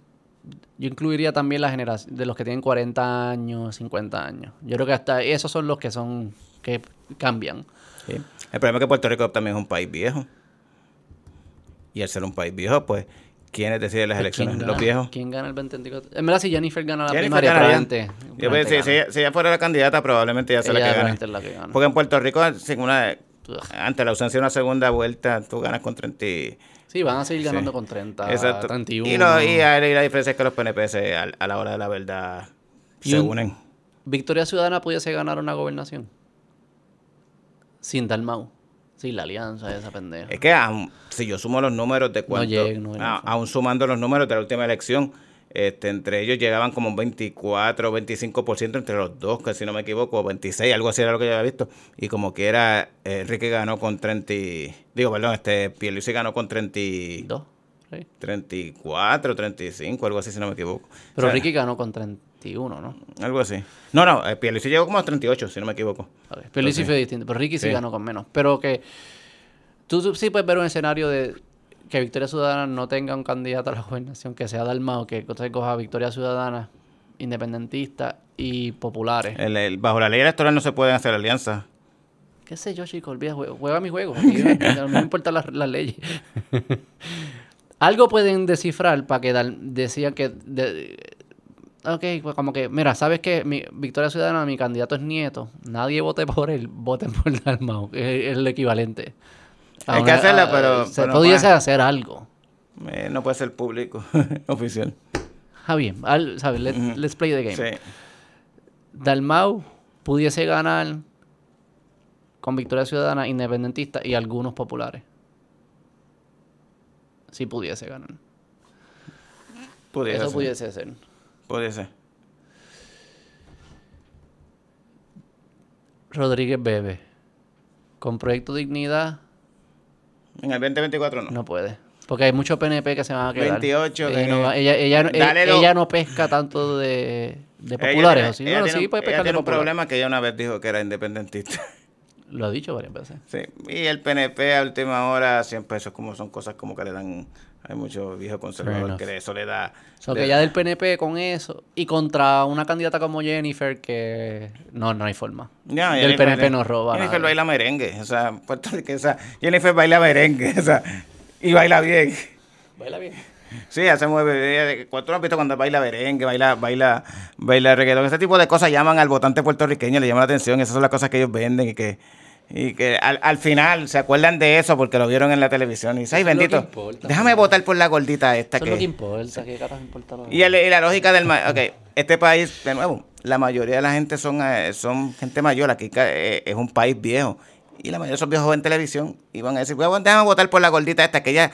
yo incluiría también la generación de los que tienen 40 años, 50 años. Yo creo que hasta esos son los que son que cambian. Sí. El problema es que Puerto Rico también es un país viejo. Y al ser un país viejo, pues, ¿quiénes deciden las Pues, elecciones? ¿quién Los gana? viejos. ¿Quién gana el 2024? En verdad, si Jennifer gana la Jennifer primaria, probablemente. Yo probablemente si, ella, si ella fuera la candidata, probablemente ella sea la que gane. probablemente es la que gana. Porque en Puerto Rico, sin una, ante la ausencia de una segunda vuelta, tú ganas con 30. y- Sí, van a seguir ganando Sí. con 30, Exacto. 31. Y, lo- y la diferencia es que los PNP se- a, a la hora de la verdad Y se un- unen. Victoria Ciudadana pudiese ganar una gobernación. Sin Dalmau. Sin la alianza esa pendeja. Es que aun- si yo sumo los números de cuánto, no llega. a- aún sumando los números de la última elección, este, entre ellos llegaban como un 24 o 25% entre los dos, que si no me equivoco, 26, algo así era lo que yo había visto. Y como quiera, eh, Enrique ganó con 30, y- digo, perdón, este, Pierluisi ganó con 30, y- Dos. sí. 34, 35, algo así si no me equivoco. Pero O sea, Ricky ganó con 31, ¿no? Algo así. No, no, eh, Pierluisi llegó como a 38, si no me equivoco. Ok, Pero Luis sí fue distinto. Pero Ricky sí. Sí. ganó con menos. Pero que tú sí puedes ver un escenario de que Victoria Ciudadana no tenga un candidato a la gobernación que sea Dalmao, que entonces coja Victoria Ciudadana, independentista y populares. El- el- bajo la ley electoral no se pueden hacer alianzas. ¿Qué sé yo, chicos? Olvida, juega, juega mi juego. No me importan las, las leyes. [laughs] Algo pueden descifrar para que Dal- decían que... de- ok, pues como que, mira, ¿sabes que mi Victoria Ciudadana, mi candidato es Nieto. Nadie vote por él, voten por Dalmau, que es el equivalente. Hay que hacerla, pero- Se pero pudiese hacer algo. Eh, no puede ser público, [laughs] oficial. Ah, bien, al- ¿sabes? Let- let's play the game. Sí. Dalmau pudiese ganar con Victoria Ciudadana, independentista y algunos populares. Si pudiese ganar. Pudiese Eso ser. pudiese ser. Pudiese. Rodríguez Bebe. Con Proyecto Dignidad En el 2024 no. no puede. Porque hay muchos PNP que se van a quedar. 28 Ella, de- no, ella, ella, no- Dale ella- no pesca tanto de, de populares. tiene- ¿o sí? ella Bueno, tiene sí un- puede pescar de tiene un populares. problema que ella una vez dijo que era independentista. [laughs] Lo ha dicho varias veces. Sí. Y el PNP a última hora, siempre eso como son cosas como que le dan. Hay mucho viejo conservador enough. que de eso le da. So le que da- ya del PNP con eso y contra una candidata como Jennifer que no, no hay forma. Ya, del Jennifer- PNP no roba Jennifer nada. baila merengue. O sea, Puerto Rico, o sea, Jennifer baila merengue. O sea, y baila bien. Baila bien. Sí, se mueve. ella- ¿Tú no has visto cuando baila merengue, baila, baila, baila reggaetón? Ese tipo de cosas llaman al votante puertorriqueño, le llaman la atención. Esas son las cosas que ellos venden y que, y que al, al final se acuerdan de eso porque lo vieron en la televisión. Y dicen, ay, que bendito, importa, déjame votar por la gordita esta Eso es lo que que... importa. ¿Qué importa? lo- [laughs] Y, el- y la lógica del... Ok, este país, de nuevo, la mayoría de la gente son, eh, son gente mayor. Aquí eh, es un país viejo. Y la mayoría de esos viejos ven televisión y van a decir, "Bueno, déjame votar por la gordita esta que ella...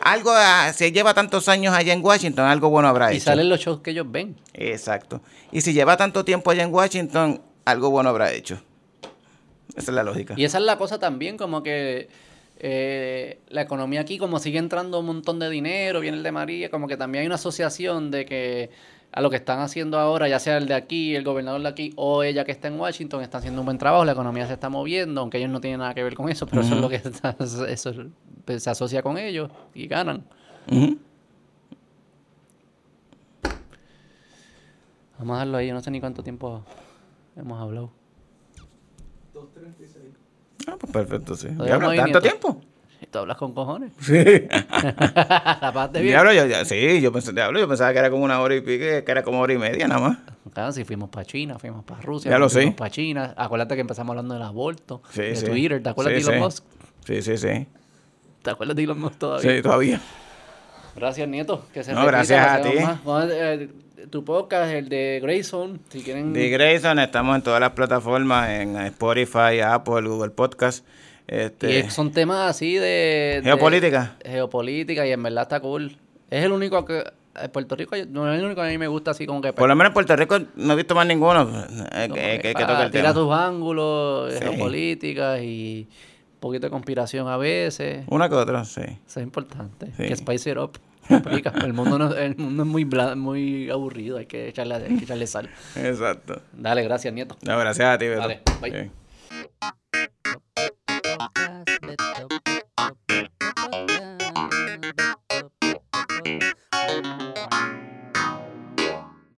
Algo, ah, si lleva tantos años allá en Washington, algo bueno habrá Y hecho. salen los shows que ellos ven. Exacto. Y si lleva tanto tiempo allá en Washington, algo bueno habrá hecho. Esa es la lógica. Y esa es la cosa también, como que eh, la economía aquí, como sigue entrando un montón de dinero, viene el de María, como que también hay una asociación de que a lo que están haciendo ahora, ya sea el de aquí, el gobernador de aquí o ella que está en Washington, están haciendo un buen trabajo, la economía se está moviendo, aunque ellos no tienen nada que ver con eso, pero eso es lo que está- eso se asocia con ellos y ganan. Vamos a dejarlo ahí, yo no sé ni cuánto tiempo hemos hablado. Ah, pues perfecto, sí. Lo Diablo, ¿Tanto tiempo? Y tú hablas con cojones. Sí. [laughs] la paz de bien. Diablo, yo, ya- sí, yo, pensé, diablo, yo pensaba que era como una hora y pique, que era como hora y media nada más. Claro, si fuimos para China, fuimos para Rusia, Ya lo fuimos sé. para China. Acuérdate que empezamos hablando del aborto, Sí, de sí. Twitter. ¿Te acuerdas Sí, de Elon sí. Musk? Sí, sí, sí. ¿Te acuerdas de Elon Musk todavía? Sí, todavía. Gracias, Nieto. Que se No, repita, gracias a ti. más. Eh, tu podcast, el de Grayson, si quieren... The Grayson, estamos en todas las plataformas, en Spotify, Apple, Google Podcast. Este, Y son temas así de... de- Geopolítica. geopolítica y en verdad está cool. Es el único que... Puerto Rico no es el único que a mí me gusta así como que... por lo menos en Puerto Rico no he visto más ninguno eh, como que, que, que, que toque el tira tema. tus ángulos, Sí. geopolítica y un poquito de conspiración a veces. Una que otra, sí. Eso es importante. Sí. Que spice it up. Explica. El mundo, no, el mundo es muy, bla- muy aburrido. Hay que, echarle, hay que echarle sal. Exacto. Dale, gracias, Nieto. No, gracias a ti, Beto. Dale, bye. Bien.